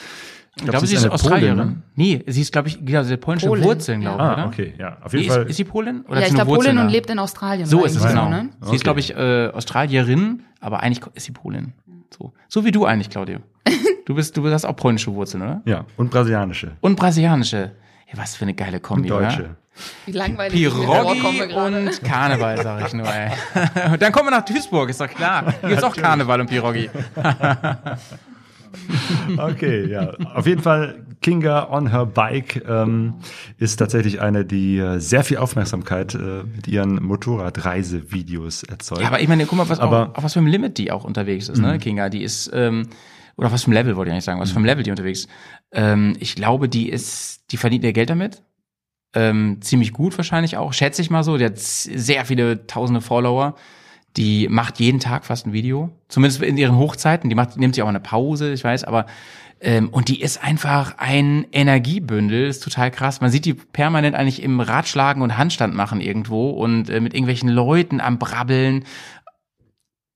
Ich glaube, sie ist eine Australierin. Polin, ne? Nee, sie ist, glaube ich, genau, sie hat polnische Polin, Wurzeln, glaube ich, Ah, oder? okay, ja. Auf Nee, jeden ist, Fall. ist sie Polin? Oder Ja, ich sie glaube Polin und lebt in Australien. So ist es genau. ne? Sie ist, glaube ich, äh, Australierin, aber eigentlich ist sie Polin. So, so wie du eigentlich, Claudio. Du bist, du hast auch polnische Wurzeln, oder? Ja, und brasilianische. Und brasilianische. Ja, was für eine geile Und Kombi, deutsche. oder? Wie langweilig gerade. und Karneval, sag ich nur, ey. Und dann kommen wir nach Duisburg, ist doch klar. Hier gibt's auch Karneval und Piroggi. Okay, ja. Auf jeden Fall, Kinga on her bike ähm, ist tatsächlich eine, die äh, sehr viel Aufmerksamkeit äh, mit ihren Motorradreisevideos erzeugt. Ja, aber ich meine, guck mal, was, Aber- auf, auf was für einem Limit die auch unterwegs ist, ne, Kinga. Die ist, ähm, oder auf was für einem Level, wollte ich eigentlich sagen, was für einem Level die unterwegs ist. Ähm, ich glaube, die ist, die verdient ihr Geld damit. Ähm, ziemlich gut wahrscheinlich auch, schätze ich mal so. Die hat sehr viele tausende Follower. Die macht jeden Tag fast ein Video. Zumindest in ihren Hochzeiten. Die macht, nimmt sich auch eine Pause, ich weiß, aber ähm, und die ist einfach ein Energiebündel, ist total krass. Man sieht die permanent eigentlich im Ratschlagen und Handstand machen irgendwo und äh, mit irgendwelchen Leuten am Brabbeln.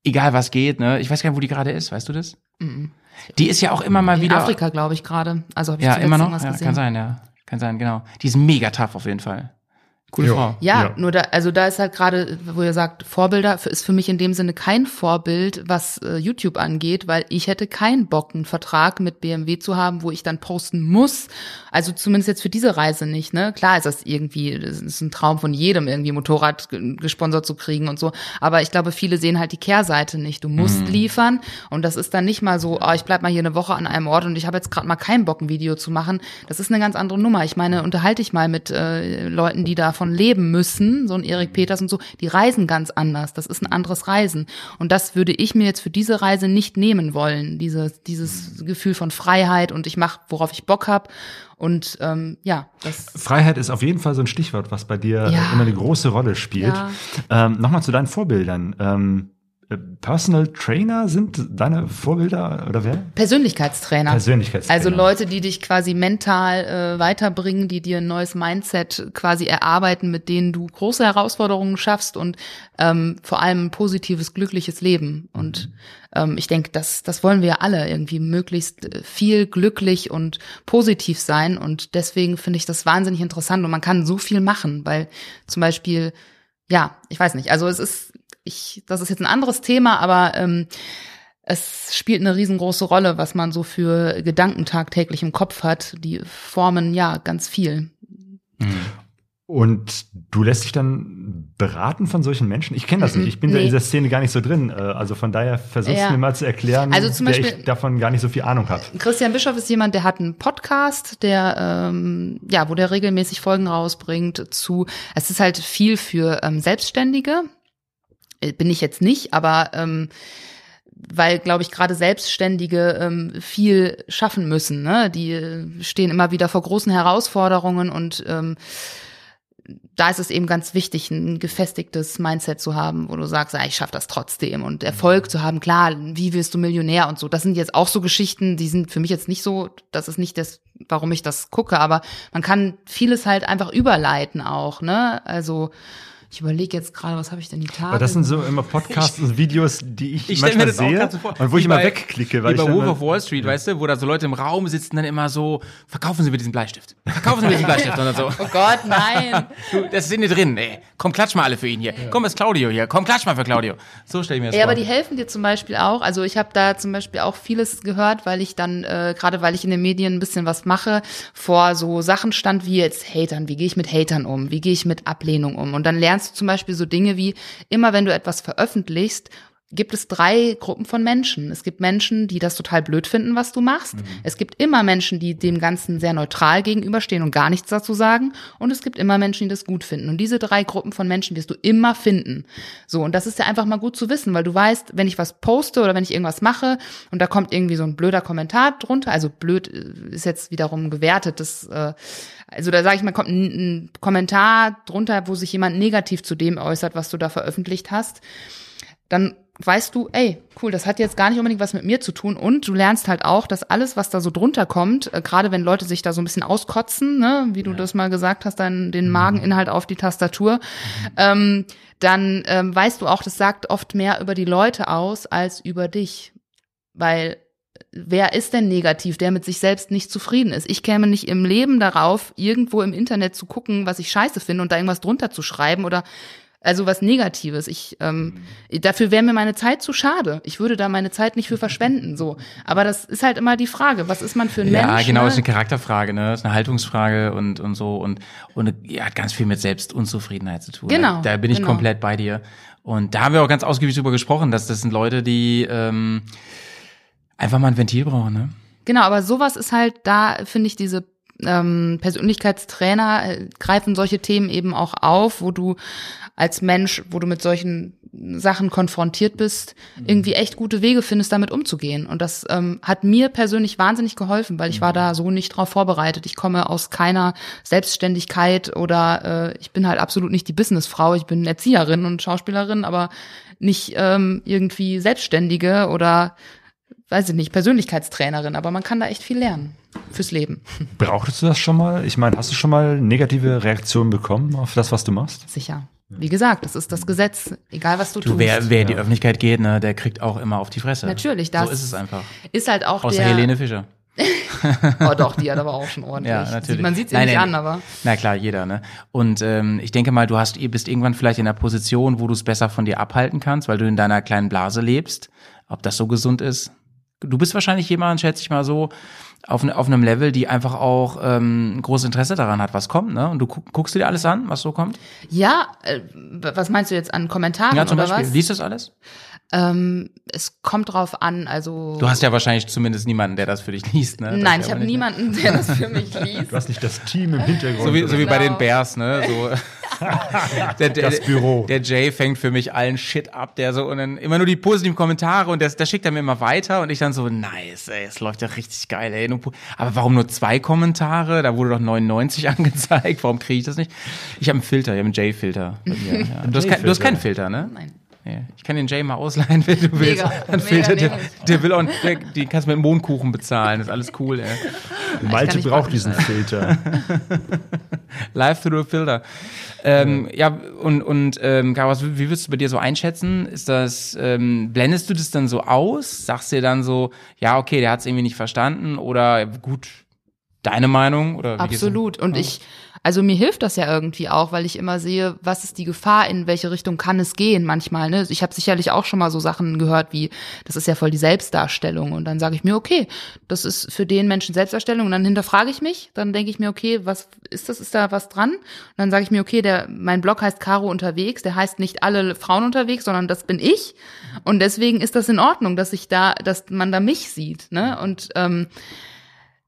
Egal was geht, ne? Ich weiß gar nicht, wo die gerade ist, weißt du das? Die ist ja auch immer mal In wieder. Afrika, glaube ich, gerade. Also habe ich Ja, immer noch. Ja, gesehen. kann sein, ja. Kann sein, genau. Die ist mega tough auf jeden Fall. Coole Jo. Frau. Ja, Ja. nur da, also da ist halt gerade, wo ihr sagt, Vorbilder ist für mich in dem Sinne kein Vorbild, was äh, YouTube angeht, weil ich hätte keinen Bock, einen Vertrag mit BMW zu haben, wo ich dann posten muss. Also zumindest jetzt für diese Reise nicht, ne? Klar ist das irgendwie, das ist ein Traum von jedem, irgendwie Motorrad ge- gesponsert zu kriegen und so. Aber ich glaube, viele sehen halt die Kehrseite nicht. Du musst liefern und das ist dann nicht mal so, oh, ich bleib mal hier eine Woche an einem Ort und ich habe jetzt gerade mal keinen Bock, ein Video zu machen. Das ist eine ganz andere Nummer. Ich meine, unterhalte ich mal mit äh, Leuten, die davon leben müssen, so ein Erik Peters und so, die reisen ganz anders. Das ist ein anderes Reisen. Und das würde ich mir jetzt für diese Reise nicht nehmen wollen. Dieses, dieses Gefühl von Freiheit und ich mache, worauf ich Bock hab. Und ähm, ja, das Freiheit ist auf jeden Fall so ein Stichwort, was bei dir Ja. immer eine große Rolle spielt. Ja. Ähm, Nochmal zu deinen Vorbildern. Ähm, äh, Personal Trainer sind deine Vorbilder oder wer? Persönlichkeitstrainer. Persönlichkeitstrainer. Also Leute, die dich quasi mental äh, weiterbringen, die dir ein neues Mindset quasi erarbeiten, mit denen du große Herausforderungen schaffst und ähm, vor allem ein positives, glückliches Leben. Und ähm, ich denke, das, das wollen wir alle irgendwie möglichst äh, viel glücklich und positiv sein. Und deswegen finde ich das wahnsinnig interessant und man kann so viel machen, weil zum Beispiel, ja, ich weiß nicht, also es ist, ich, das ist jetzt ein anderes Thema, aber ähm, es spielt eine riesengroße Rolle, was man so für Gedanken tagtäglich im Kopf hat. Die formen ja ganz viel. Und du lässt dich dann beraten von solchen Menschen? Ich kenne das nicht. Ich bin da in Nee. dieser Szene gar nicht so drin. Äh, Also von daher versuchst Ja. du mir mal zu erklären, Also zum der Beispiel- ich davon gar nicht so viel Ahnung habe. Christian Bischoff ist jemand, der hat einen Podcast, der ähm, ja, wo der regelmäßig Folgen rausbringt zu. Es ist halt viel für ähm, Selbstständige. Äh, Bin ich jetzt nicht, aber ähm, weil, glaube ich, gerade Selbstständige ähm, viel schaffen müssen. Ne? Die äh, stehen immer wieder vor großen Herausforderungen und ähm, da ist es eben ganz wichtig, ein gefestigtes Mindset zu haben, wo du sagst, ja, ich schaffe das trotzdem und Erfolg zu haben. Klar, wie wirst du Millionär und so. Das sind jetzt auch so Geschichten, die sind für mich jetzt nicht so, das ist nicht das, warum ich das gucke, aber man kann vieles halt einfach überleiten auch, ne? Also ich überlege jetzt gerade, was habe ich denn die Tage? Aber das sind so immer Podcasts und Videos, die ich, Ich manchmal mir das auch sehe so vor. und wo ich Wie immer bei- wegklicke. Weil Wie bei Wolf of Wall Street, weißt du, wo da so Leute im Raum sitzen, dann immer so, verkaufen Sie mir diesen Bleistift. Verkaufen Sie mir diesen Bleistift. Und dann so, oh Gott, nein. du, das ist in dir drin, ey. Komm, klatsch mal alle für ihn hier. Komm, ist Claudio hier. Komm, klatsch mal für Claudio. So stell ich mir das Ja, vor. aber die helfen dir zum Beispiel auch. Also ich habe da zum Beispiel auch vieles gehört, weil ich dann, äh, gerade weil ich in den Medien ein bisschen was mache, vor so Sachen stand wie jetzt Hatern. Wie gehe ich mit Hatern um? Wie gehe ich mit Ablehnung um? Und dann lernst du zum Beispiel so Dinge wie, immer wenn du etwas veröffentlichst, gibt es drei Gruppen von Menschen. Es gibt Menschen, die das total blöd finden, was du machst. Es gibt immer Menschen, die dem Ganzen sehr neutral gegenüberstehen und gar nichts dazu sagen. Und es gibt immer Menschen, die das gut finden. Und diese drei Gruppen von Menschen wirst du immer finden. So, und das ist ja einfach mal gut zu wissen, weil du weißt, wenn ich was poste oder wenn ich irgendwas mache und da kommt irgendwie so ein blöder Kommentar drunter, also blöd äh, ist jetzt wiederum gewertet, das, äh, also da sage ich mal, kommt ein, ein Kommentar drunter, wo sich jemand negativ zu dem äußert, was du da veröffentlicht hast dann weißt du, ey, cool, das hat jetzt gar nicht unbedingt was mit mir zu tun. Und du lernst halt auch, dass alles, was da so drunter kommt, äh, gerade wenn Leute sich da so ein bisschen auskotzen, ne, wie du das mal gesagt hast, dann den Mageninhalt auf die Tastatur, ähm, dann ähm, weißt du auch, das sagt oft mehr über die Leute aus als über dich. Weil wer ist denn negativ, der mit sich selbst nicht zufrieden ist? Ich käme nicht im Leben darauf, irgendwo im Internet zu gucken, was ich scheiße finde und da irgendwas drunter zu schreiben oder also was Negatives. Ich ähm, dafür wäre mir meine Zeit zu schade. Ich würde da meine Zeit nicht für verschwenden. So, aber das ist halt immer die Frage: Was ist man für ein Ja, Mensch? genau, ne? ist eine Charakterfrage, ne? Ist eine Haltungsfrage und, und so und, und ja, hat ganz viel mit Selbstunzufriedenheit zu tun. Genau, Da bin ich genau. komplett bei dir. Und da haben wir auch ganz ausgiebig drüber gesprochen, dass das sind Leute, die ähm, einfach mal ein Ventil brauchen, ne? Genau, aber sowas ist halt, da finde ich diese ähm, Persönlichkeitstrainer äh, greifen solche Themen eben auch auf, wo du als Mensch, wo du mit solchen Sachen konfrontiert bist, irgendwie echt gute Wege findest, damit umzugehen. Und das ähm, hat mir persönlich wahnsinnig geholfen, weil ich war da so nicht drauf vorbereitet. Ich komme aus keiner Selbstständigkeit oder äh, ich bin halt absolut nicht die Businessfrau. Ich bin Erzieherin und Schauspielerin, aber nicht ähm, irgendwie Selbstständige oder weiß ich nicht, Persönlichkeitstrainerin, aber man kann da echt viel lernen fürs Leben. Brauchtest du das schon mal? Ich meine, hast du schon mal negative Reaktionen bekommen auf das, was du machst? Sicher. Wie gesagt, das ist das Gesetz, egal was du, Du, tust. wer, wer in die Öffentlichkeit geht, ne, der kriegt auch immer auf die Fresse. Natürlich, das So ist es einfach. ist halt auch Außer der. Helene Fischer. Oh doch, die hat aber auch schon ordentlich. Ja, natürlich. Man sieht sie nicht nein, an, aber Na klar, jeder, ne? Und ähm, ich denke mal, du hast, ihr bist irgendwann vielleicht in einer Position, wo du es besser von dir abhalten kannst, weil du in deiner kleinen Blase lebst. Ob das so gesund ist? Du bist wahrscheinlich jemand, schätze ich mal so, auf, ne- auf einem Level, die einfach auch ähm, großes Interesse daran hat, was kommt, ne? Und du guck, guckst du dir alles an, was so kommt? ja, äh, was meinst du jetzt an Kommentaren Ja, zum oder Beispiel. was? Liest du das alles? Ähm, es kommt drauf an, also Du hast ja wahrscheinlich zumindest niemanden, der das für dich liest, ne? Das Nein, ich habe niemanden, der das für mich liest. Du hast nicht das Team im Hintergrund. So wie, so wie bei Genau. den Bears, ne? So. der, der, Das Büro. Der Jay fängt für mich allen Shit ab, der so und dann immer nur die positiven Kommentare und das, das schickt er mir immer weiter und ich dann so, nice, ey, es läuft ja richtig geil, ey. Aber warum nur zwei Kommentare? Da wurde doch 99 angezeigt. Warum kriege ich das nicht? Ich habe einen Filter, ich habe einen Jay-Filter. bei mir, Ja. Du, hast kein, du hast keinen Filter, ne? Nein. Nee. Ich kann den Jay mal ausleihen, wenn du willst. Mega, Dann mega Filter, der, nämlich. der will auch, der, die kannst du mit Mondkuchen bezahlen. Das ist alles cool, ey. Malte braucht diesen Filter. Live through a filter. Ähm, ja, und, und ähm, Garas, wie würdest du bei dir so einschätzen? Ist das, ähm, blendest du das dann so aus? Sagst du dir dann so, ja, okay, der hat es irgendwie nicht verstanden oder gut, deine Meinung? Oder Absolut. Und ich, also mir hilft das ja irgendwie auch, weil ich immer sehe, was ist die Gefahr, in welche Richtung kann es gehen manchmal. Ne? Ich habe sicherlich auch schon mal so Sachen gehört wie, das ist ja voll die Selbstdarstellung. Und dann sage ich mir, okay, das ist für den Menschen Selbstdarstellung. Und dann hinterfrage ich mich, dann denke ich mir, okay, was ist das, ist da was dran? Und dann sage ich mir, okay, der, mein Blog heißt Caro unterwegs, der heißt nicht alle Frauen unterwegs, sondern das bin ich. Und deswegen ist das in Ordnung, dass ich da, dass man da mich sieht. Ne? Und ähm,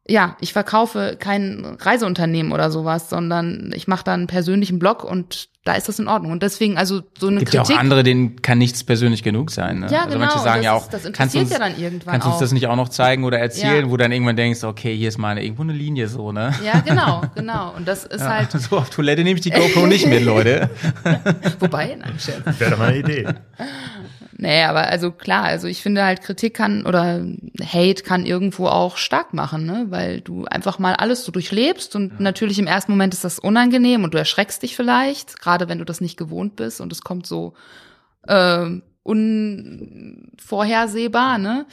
ja, ich verkaufe kein Reiseunternehmen oder sowas, sondern ich mache da einen persönlichen Blog und da ist das in Ordnung. Und deswegen, also so eine Gibt ja Kritik. auch andere, denen kann nichts persönlich genug sein. Ne? Ja, also genau, manche sagen das ja ist- auch, das kannst interessiert uns, ja dann irgendwann kannst du uns das nicht auch noch zeigen oder erzählen, Ja. wo dann irgendwann denkst, okay, hier ist mal eine, irgendwo eine Linie so, ne? ja, genau, genau. Und das ist halt, So auf Toilette nehme ich die GoPro nicht mit, Leute. wobei, nein, Scherz. Wäre doch mal eine Idee. Nee, aber also klar, also ich finde halt Kritik kann oder Hate kann irgendwo auch stark machen, ne? Weil du einfach mal alles so durchlebst und natürlich im ersten Moment ist das unangenehm und du erschreckst dich vielleicht, gerade wenn du das nicht gewohnt bist und es kommt so ähm, unvorhersehbar, ne?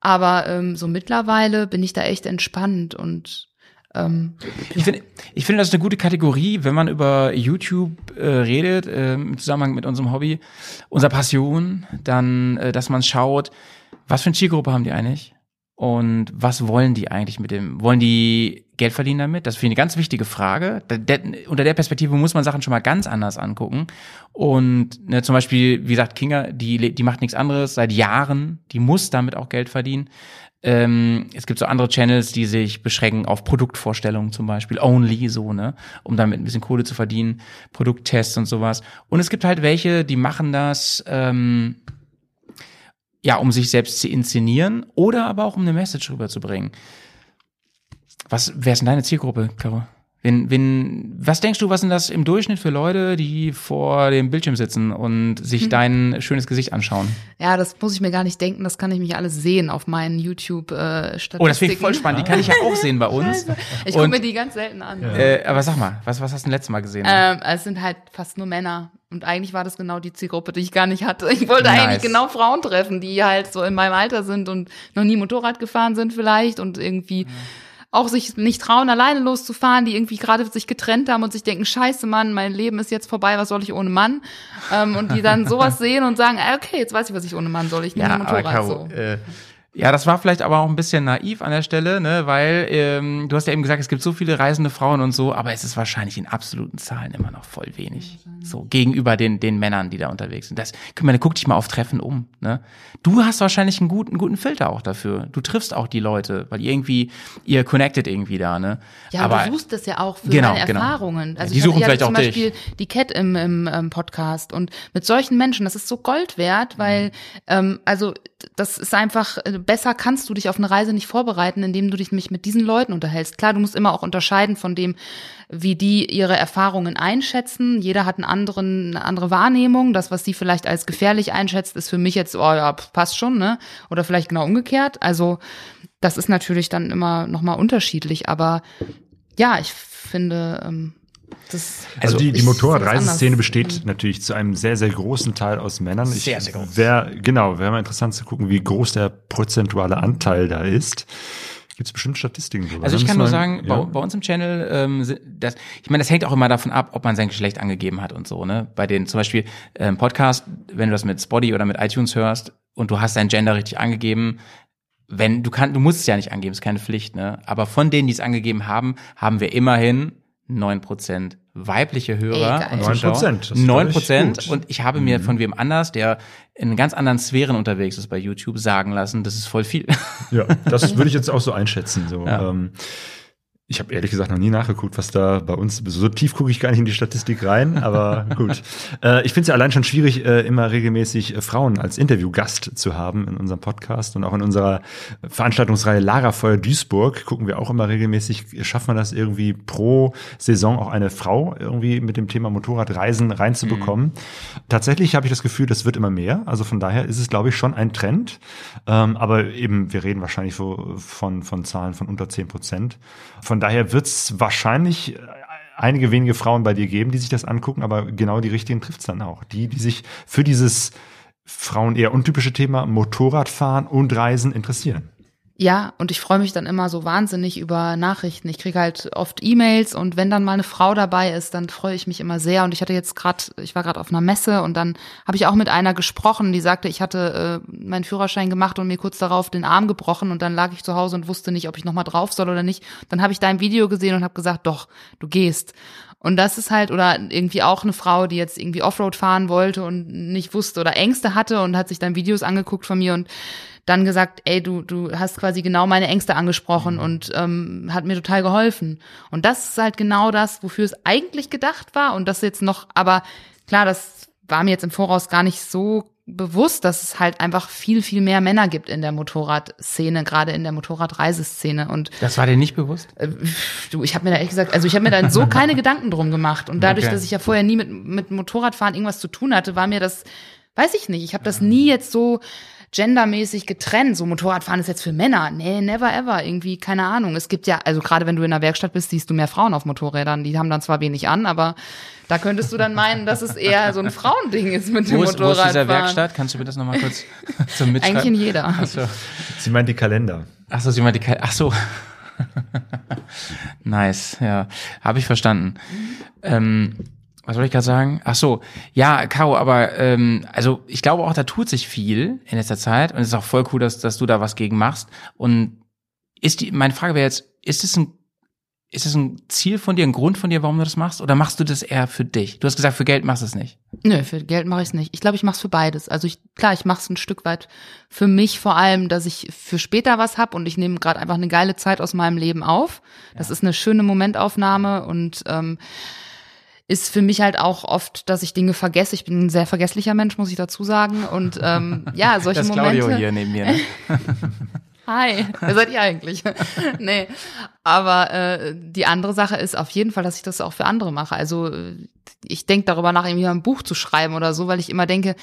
Aber ähm, so mittlerweile bin ich da echt entspannt und ähm, Ich finde, ich finde, das ist eine gute Kategorie, wenn man über YouTube äh, redet, äh, im Zusammenhang mit unserem Hobby, unserer Passion, dann, äh, dass man schaut, was für eine Zielgruppe haben die eigentlich? Und was wollen die eigentlich mit dem? Wollen die Geld verdienen damit? Das finde ich eine ganz wichtige Frage. Da, der, unter der Perspektive muss man Sachen schon mal ganz anders angucken. Und ne, zum Beispiel, wie gesagt, Kinga, die, die macht nichts anderes seit Jahren. Die muss damit auch Geld verdienen. Ähm, es gibt so andere Channels, die sich beschränken auf Produktvorstellungen zum Beispiel, only so, ne, um damit ein bisschen Kohle zu verdienen, Produkttests und sowas. Und es gibt halt welche, die machen das, ähm, ja, um sich selbst zu inszenieren oder aber auch um eine Message rüberzubringen. Was, wer ist denn deine Zielgruppe, Caro? Wenn, wenn, was denkst du, was sind das im Durchschnitt für Leute, die vor dem Bildschirm sitzen und sich Hm. dein schönes Gesicht anschauen? Ja, das muss ich mir gar nicht denken, das kann ich mich alles sehen auf meinen YouTube-Statistiken. Oh, das finde ich voll spannend. Die kann ich ja auch sehen bei uns. Ich gucke mir die ganz selten an. Äh, aber sag mal, was, was hast du denn letztes Mal gesehen? Ähm, es sind halt fast nur Männer. Und eigentlich war das genau die Zielgruppe, die ich gar nicht hatte. Ich wollte Nice. eigentlich genau Frauen treffen, die halt so in meinem Alter sind und noch nie Motorrad gefahren sind vielleicht und irgendwie auch sich nicht trauen, alleine loszufahren, die irgendwie gerade sich getrennt haben und sich denken, scheiße Mann, mein Leben ist jetzt vorbei, was soll ich ohne Mann? Ähm, und die dann sowas sehen und sagen, ah, okay, jetzt weiß ich, was ich ohne Mann soll. Ich nehme aber Motorrad Caro, so. äh, ja, das war vielleicht aber auch ein bisschen naiv an der Stelle, ne, weil ähm, du hast ja eben gesagt, es gibt so viele reisende Frauen und so, aber es ist wahrscheinlich in absoluten Zahlen immer noch voll wenig. So gegenüber den den Männern, die da unterwegs sind. Das, guck mal, guck dich mal auf Treffen um, ne? Du hast wahrscheinlich einen guten guten Filter auch dafür. Du triffst auch die Leute, weil irgendwie ihr connected irgendwie da, ne? Ja, aber du suchst das ja auch für Genau, deine genau. Erfahrungen. Also die ich suchen hatte ja vielleicht zum auch dich. Beispiel die Cat im, im ähm, Podcast und mit solchen Menschen, das ist so Gold wert, weil ähm, also das ist einfach äh, besser kannst du dich auf eine Reise nicht vorbereiten, indem du dich mich mit diesen Leuten unterhältst. Klar, du musst immer auch unterscheiden von dem, wie die ihre Erfahrungen einschätzen. Jeder hat einen anderen, eine andere Wahrnehmung. Das, was sie vielleicht als gefährlich einschätzt, ist für mich jetzt, oh ja, passt schon, ne? Oder vielleicht genau umgekehrt. Also das ist natürlich dann immer nochmal unterschiedlich, aber ja, ich finde, ähm, das Also, die, die das Motorradreiseszene besteht natürlich zu einem sehr, sehr großen Teil aus Männern. Ich, Sehr, sehr groß. Wär, genau, wäre mal interessant zu gucken, wie groß der prozentuale Anteil da ist. Gibt es bestimmt Statistiken sogar. Also ich kann nur sagen, bei, bei uns im Channel, ähm, das, ich meine, das hängt auch immer davon ab, ob man sein Geschlecht angegeben hat und so, ne? Bei den zum Beispiel ähm, Podcast, wenn du das mit Spotify oder mit iTunes hörst und du hast dein Gender richtig angegeben, wenn du kannst, du musst es ja nicht angeben, ist keine Pflicht, ne? Aber von denen, die es angegeben haben, haben wir immerhin 9% weibliche Hörer Ey, geil. und Zuschauer. 9%, das ist 9% gut. und ich habe mir von wem anders, der in ganz anderen Sphären unterwegs ist bei YouTube, sagen lassen, das ist voll viel. Ja, das würde ich jetzt auch so einschätzen. So. Ja. Ähm, ich habe ehrlich gesagt noch nie nachgeguckt, was da bei uns, so tief gucke ich gar nicht in die Statistik rein, aber gut. Äh, ich finde es ja allein schon schwierig, äh, immer regelmäßig äh, Frauen als Interviewgast zu haben in unserem Podcast und auch in unserer Veranstaltungsreihe Lagerfeuer Duisburg gucken wir auch immer regelmäßig, schaffen wir das irgendwie pro Saison auch eine Frau irgendwie mit dem Thema Motorradreisen reinzubekommen. Tatsächlich habe ich das Gefühl, das wird immer mehr. Also von daher ist es, glaube ich, schon ein Trend. Ähm, aber eben, wir reden wahrscheinlich so von, von Zahlen von unter 10 Prozent. Von daher wird es wahrscheinlich äh, einige wenige Frauen bei dir geben, die sich das angucken, aber genau die richtigen trifft es dann auch. Die, die sich für dieses Frauen eher untypische Thema Motorradfahren und Reisen interessieren. Ja, und ich freue mich dann immer so wahnsinnig über Nachrichten. Ich kriege halt oft E-Mails und wenn dann mal eine Frau dabei ist, dann freue ich mich immer sehr. Und ich hatte jetzt gerade, ich war gerade auf einer Messe und dann habe ich auch mit einer gesprochen, die sagte, ich hatte äh, meinen Führerschein gemacht und mir kurz darauf den Arm gebrochen und dann lag ich zu Hause und wusste nicht, ob ich nochmal drauf soll oder nicht. Dann habe ich dein Video gesehen und habe gesagt, doch, du gehst. Und das ist halt, oder irgendwie auch eine Frau, die jetzt irgendwie Offroad fahren wollte und nicht wusste oder Ängste hatte und hat sich dann Videos angeguckt von mir und dann gesagt, ey, du, du hast quasi genau meine Ängste angesprochen und ähm, hat mir total geholfen. Und das ist halt genau das, wofür es eigentlich gedacht war. Und das jetzt noch, aber klar, das war mir jetzt im Voraus gar nicht so bewusst, dass es halt einfach viel, viel mehr Männer gibt in der Motorradszene, gerade in der Motorradreiseszene. Und Das war dir nicht bewusst? äh, du, ich habe mir da ehrlich gesagt, also ich habe mir da so keine Gedanken drum gemacht. Und dadurch, Okay. dass ich ja vorher nie mit, mit Motorradfahren irgendwas zu tun hatte, war mir das, weiß ich nicht, ich habe das nie jetzt so gendermäßig getrennt. So Motorradfahren ist jetzt für Männer. Nee, never ever. Irgendwie, keine Ahnung. Es gibt ja, also gerade wenn du in der Werkstatt bist, siehst du mehr Frauen auf Motorrädern. Die haben dann zwar wenig an, aber da könntest du dann meinen, dass es eher so ein Frauending ist mit dem Wo ist, wo ist dieser Motorradfahren. Werkstatt? Kannst du mir das nochmal kurz zum Mitschreiben? Eigentlich in jeder. Achso, Sie meint die Kalender. Ach so, sie meint die Kal Ach so. nice, ja. Habe ich verstanden. Ähm, was soll ich gerade sagen? Ach so, ja, Caro, aber ähm, also ich glaube auch, da tut sich viel in letzter Zeit und es ist auch voll cool, dass, dass du da was gegen machst. Und ist die, meine Frage wäre jetzt, ist es ein ist es ein Ziel von dir, ein Grund von dir, warum du das machst? Oder machst du das eher für dich? Du hast gesagt, für Geld machst du es nicht. Nö, für Geld mache ich es nicht. Ich glaube, ich mache es für beides. Also ich, klar, ich mache es ein Stück weit für mich vor allem, dass ich für später was hab und ich nehme gerade einfach eine geile Zeit aus meinem Leben auf. Das ist eine schöne Momentaufnahme und ähm, ist für mich halt auch oft, dass ich Dinge vergesse. Ich bin ein sehr vergesslicher Mensch, muss ich dazu sagen. Und ähm, ja, solche Das Momente. Claudio hier neben mir. Ne? Hi, wer seid ihr eigentlich? nee. Aber äh, die andere Sache ist auf jeden Fall, dass ich das auch für andere mache. Also äh, ich denke darüber nach, irgendwie ein Buch zu schreiben oder so, weil ich immer denke,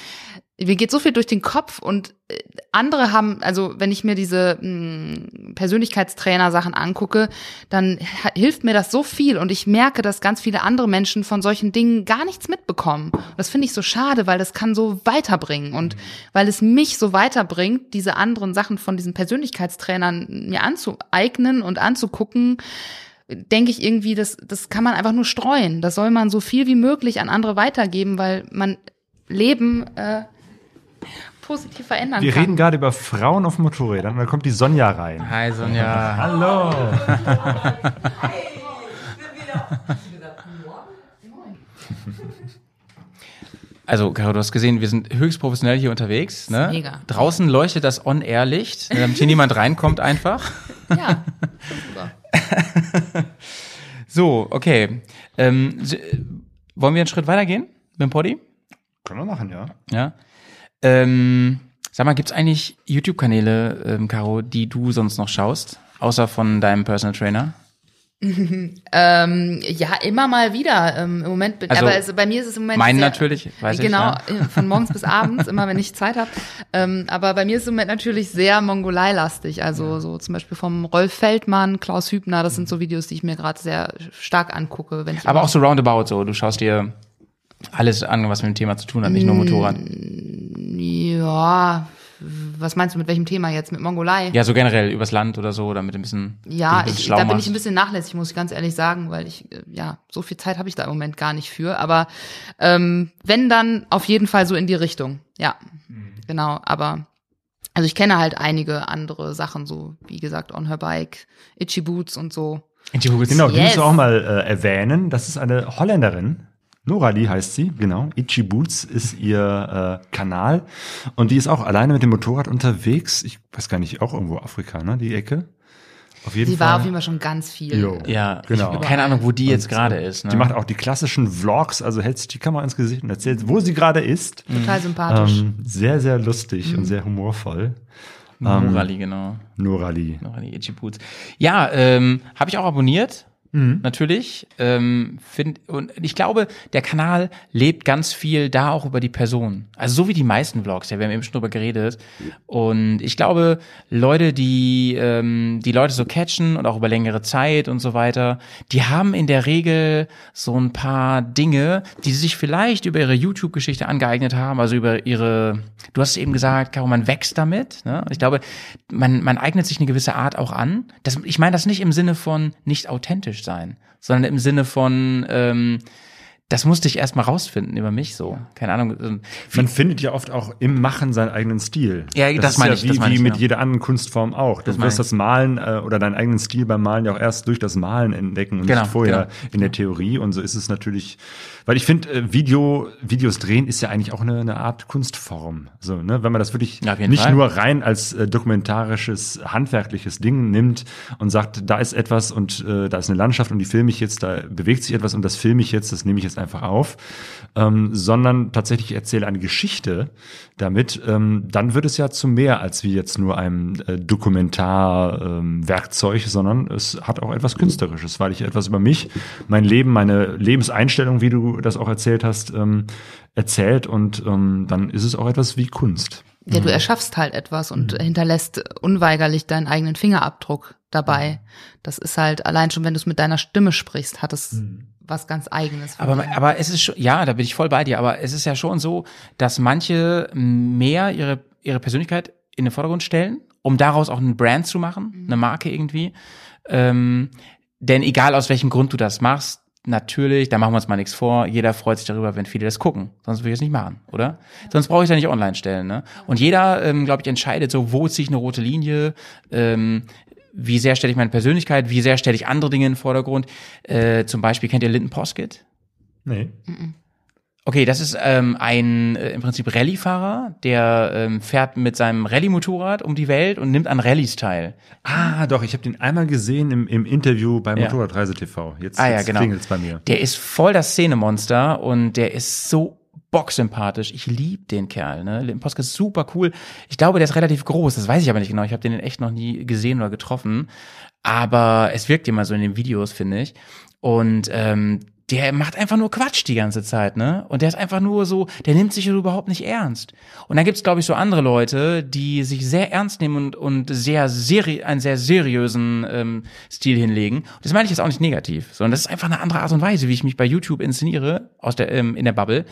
mir geht so viel durch den Kopf und äh, andere haben, also wenn ich mir diese mh, Persönlichkeitstrainer-Sachen angucke, dann hilft mir das so viel und ich merke, dass ganz viele andere Menschen von solchen Dingen gar nichts mitbekommen. Das finde ich so schade, weil das kann so weiterbringen und weil es mich so weiterbringt, diese anderen Sachen von diesen Persönlichkeitstrainern mir anzueignen und anzugucken, denke ich irgendwie, das, das kann man einfach nur streuen. Das soll man so viel wie möglich an andere weitergeben, weil man Leben äh, positiv verändern Wir kann. reden gerade über Frauen auf Motorrädern da kommt die Sonja rein. Hi Sonja. Hallo. Also, Caro, du hast gesehen, wir sind höchst professionell hier unterwegs. Ne? Mega. Draußen leuchtet das On-Air-Licht, damit hier niemand reinkommt einfach. Ja, super. So, okay. Ähm, äh, wollen wir einen Schritt weitergehen mit dem Poddy? Können wir machen, ja. Ja. Ähm, sag mal, gibt's eigentlich YouTube-Kanäle, ähm, Caro, die du sonst noch schaust? Außer von deinem Personal Trainer? Ähm, ja, immer mal wieder. Ähm, Im Moment, bin, Also, aber es, bei mir ist es im Moment sehr, natürlich, weiß ich, genau, ja. äh, von morgens bis abends, immer wenn ich Zeit habe. Ähm, aber bei mir ist es im Moment natürlich sehr Mongolei-lastig. Also so zum Beispiel vom Rolf Feldmann, Klaus Hübner. Das sind so Videos, die ich mir gerade sehr stark angucke, wenn ich Aber auch so roundabout so. Du schaust dir alles an, was mit dem Thema zu tun hat, nicht nur Motorrad. ja. Was meinst du mit welchem Thema jetzt? Mit Mongolei? Ja, so generell übers Land oder so, damit du ein bisschen, Ja, dich ein bisschen ich, da bin machst. ich ein bisschen nachlässig, muss ich ganz ehrlich sagen, weil ich, äh, ja, so viel Zeit habe ich da im Moment gar nicht für. Aber ähm, wenn dann auf jeden Fall so in die Richtung. Ja, Mhm. genau. Aber also ich kenne halt einige andere Sachen, so wie gesagt, On Her Bike, Itchy Boots und so. Genau, die Yes. müssen wir auch mal äh, erwähnen. Das ist eine Holländerin. Norali heißt sie, genau. Itchy Boots ist ihr äh, Kanal. Und die ist auch alleine mit dem Motorrad unterwegs. Ich weiß gar nicht, auch irgendwo Afrika, ne? Die Ecke. Auf jeden Sie Fall. war auf jeden Fall schon ganz viel. Jo. Ja, Genau. Ich, keine Ahnung, wo die jetzt gerade ist. Ne? Die macht auch die klassischen Vlogs, also hält sich die Kamera ins Gesicht und erzählt, wo sie gerade ist. Total sympathisch. Ähm, sehr, sehr lustig Mhm. und sehr humorvoll. Morali, genau. Norali. Itchy Boots. Ja, ähm, habe ich auch abonniert. Mhm. Natürlich. Ähm, find, und ich glaube, der Kanal lebt ganz viel da auch über die Person. Also so wie die meisten Vlogs, ja, wir haben eben schon drüber geredet. Und ich glaube, Leute, die ähm, die Leute so catchen und auch über längere Zeit und so weiter, die haben in der Regel so ein paar Dinge, die sie sich vielleicht über ihre YouTube-Geschichte angeeignet haben, also über ihre, du hast eben gesagt, Caro, man wächst damit. Ne? Ich glaube, man, man eignet sich eine gewisse Art auch an. Das, ich meine das nicht im Sinne von nicht authentisch sein, sondern im Sinne von, ähm, das musste ich erst mal rausfinden über mich so. Keine Ahnung. ähm, Man findet ja oft auch im Machen seinen eigenen Stil. Ja, das ist meine ja ich, wie, das meine wie ich, mit genau. jeder anderen Kunstform auch. Du Das wirst das Malen äh, oder deinen eigenen Stil beim Malen ja auch erst durch das Malen entdecken und Genau, nicht vorher genau. in der Theorie. Und so ist es natürlich, weil ich finde, äh, Video, Videos drehen ist ja eigentlich auch eine, eine Art Kunstform. So, ne? Wenn man das wirklich Ja, nicht Fall. nur rein als äh, dokumentarisches, handwerkliches Ding nimmt und sagt, da ist etwas und äh, da ist eine Landschaft und die filme ich jetzt, da bewegt sich etwas und das filme ich jetzt, das nehme ich jetzt einfach auf, ähm, sondern tatsächlich ich erzähle eine Geschichte damit, ähm, dann wird es ja zu mehr als wie jetzt nur einem äh, Dokumentarwerkzeug, ähm, sondern es hat auch etwas Künstlerisches, weil ich etwas über mich, mein Leben, meine Lebenseinstellung, wie du das auch erzählt hast, ähm, erzählt und ähm, dann ist es auch etwas wie Kunst. Ja, du erschaffst halt etwas und hinterlässt unweigerlich deinen eigenen Fingerabdruck dabei. Das ist halt, allein schon, wenn du es mit deiner Stimme sprichst, hat es was ganz Eigenes. Aber, aber es ist schon, ja, da bin ich voll bei dir, aber es ist ja schon so, dass manche mehr ihre, ihre Persönlichkeit in den Vordergrund stellen, um daraus auch einen Brand zu machen, eine Marke irgendwie. Ähm, denn egal aus welchem Grund du das machst, natürlich, da machen wir uns mal nichts vor, jeder freut sich darüber, wenn viele das gucken. Sonst würde ich es nicht machen, oder? Sonst brauche ich es ja nicht online stellen. Ne? Und jeder, ähm, glaube ich, entscheidet so, wo ziehe ich eine rote Linie, ähm, wie sehr stelle ich meine Persönlichkeit, wie sehr stelle ich andere Dinge in den Vordergrund. Äh, zum Beispiel, kennt ihr Linton Poskett? Nee. Okay, das ist ähm, ein äh, im Prinzip Rallye-Fahrer, der ähm, fährt mit seinem Rallye-Motorrad um die Welt und nimmt an Rallyes teil. Ah, doch, ich habe den einmal gesehen im, im Interview bei. Motorradreise TV. Jetzt, Ah ja, jetzt genau. klingelt's bei mir. Der ist voll das Szenemonster und der ist so bocksympathisch. Ich lieb den Kerl, ne? Limposka ist super cool. Ich glaube, der ist relativ groß, das weiß ich aber nicht genau. Ich habe den echt noch nie gesehen oder getroffen. Aber es wirkt immer so in den Videos, finde ich. Und ähm, der macht einfach nur Quatsch die ganze Zeit, ne? Und der ist einfach nur so, der nimmt sich überhaupt nicht ernst. Und dann gibt's, glaube ich, so andere Leute, die sich sehr ernst nehmen und, und sehr seri einen sehr seriösen ähm, Stil hinlegen. Und das meine ich jetzt auch nicht negativ, sondern das ist einfach eine andere Art und Weise, wie ich mich bei YouTube inszeniere, aus der, ähm, in der Bubble.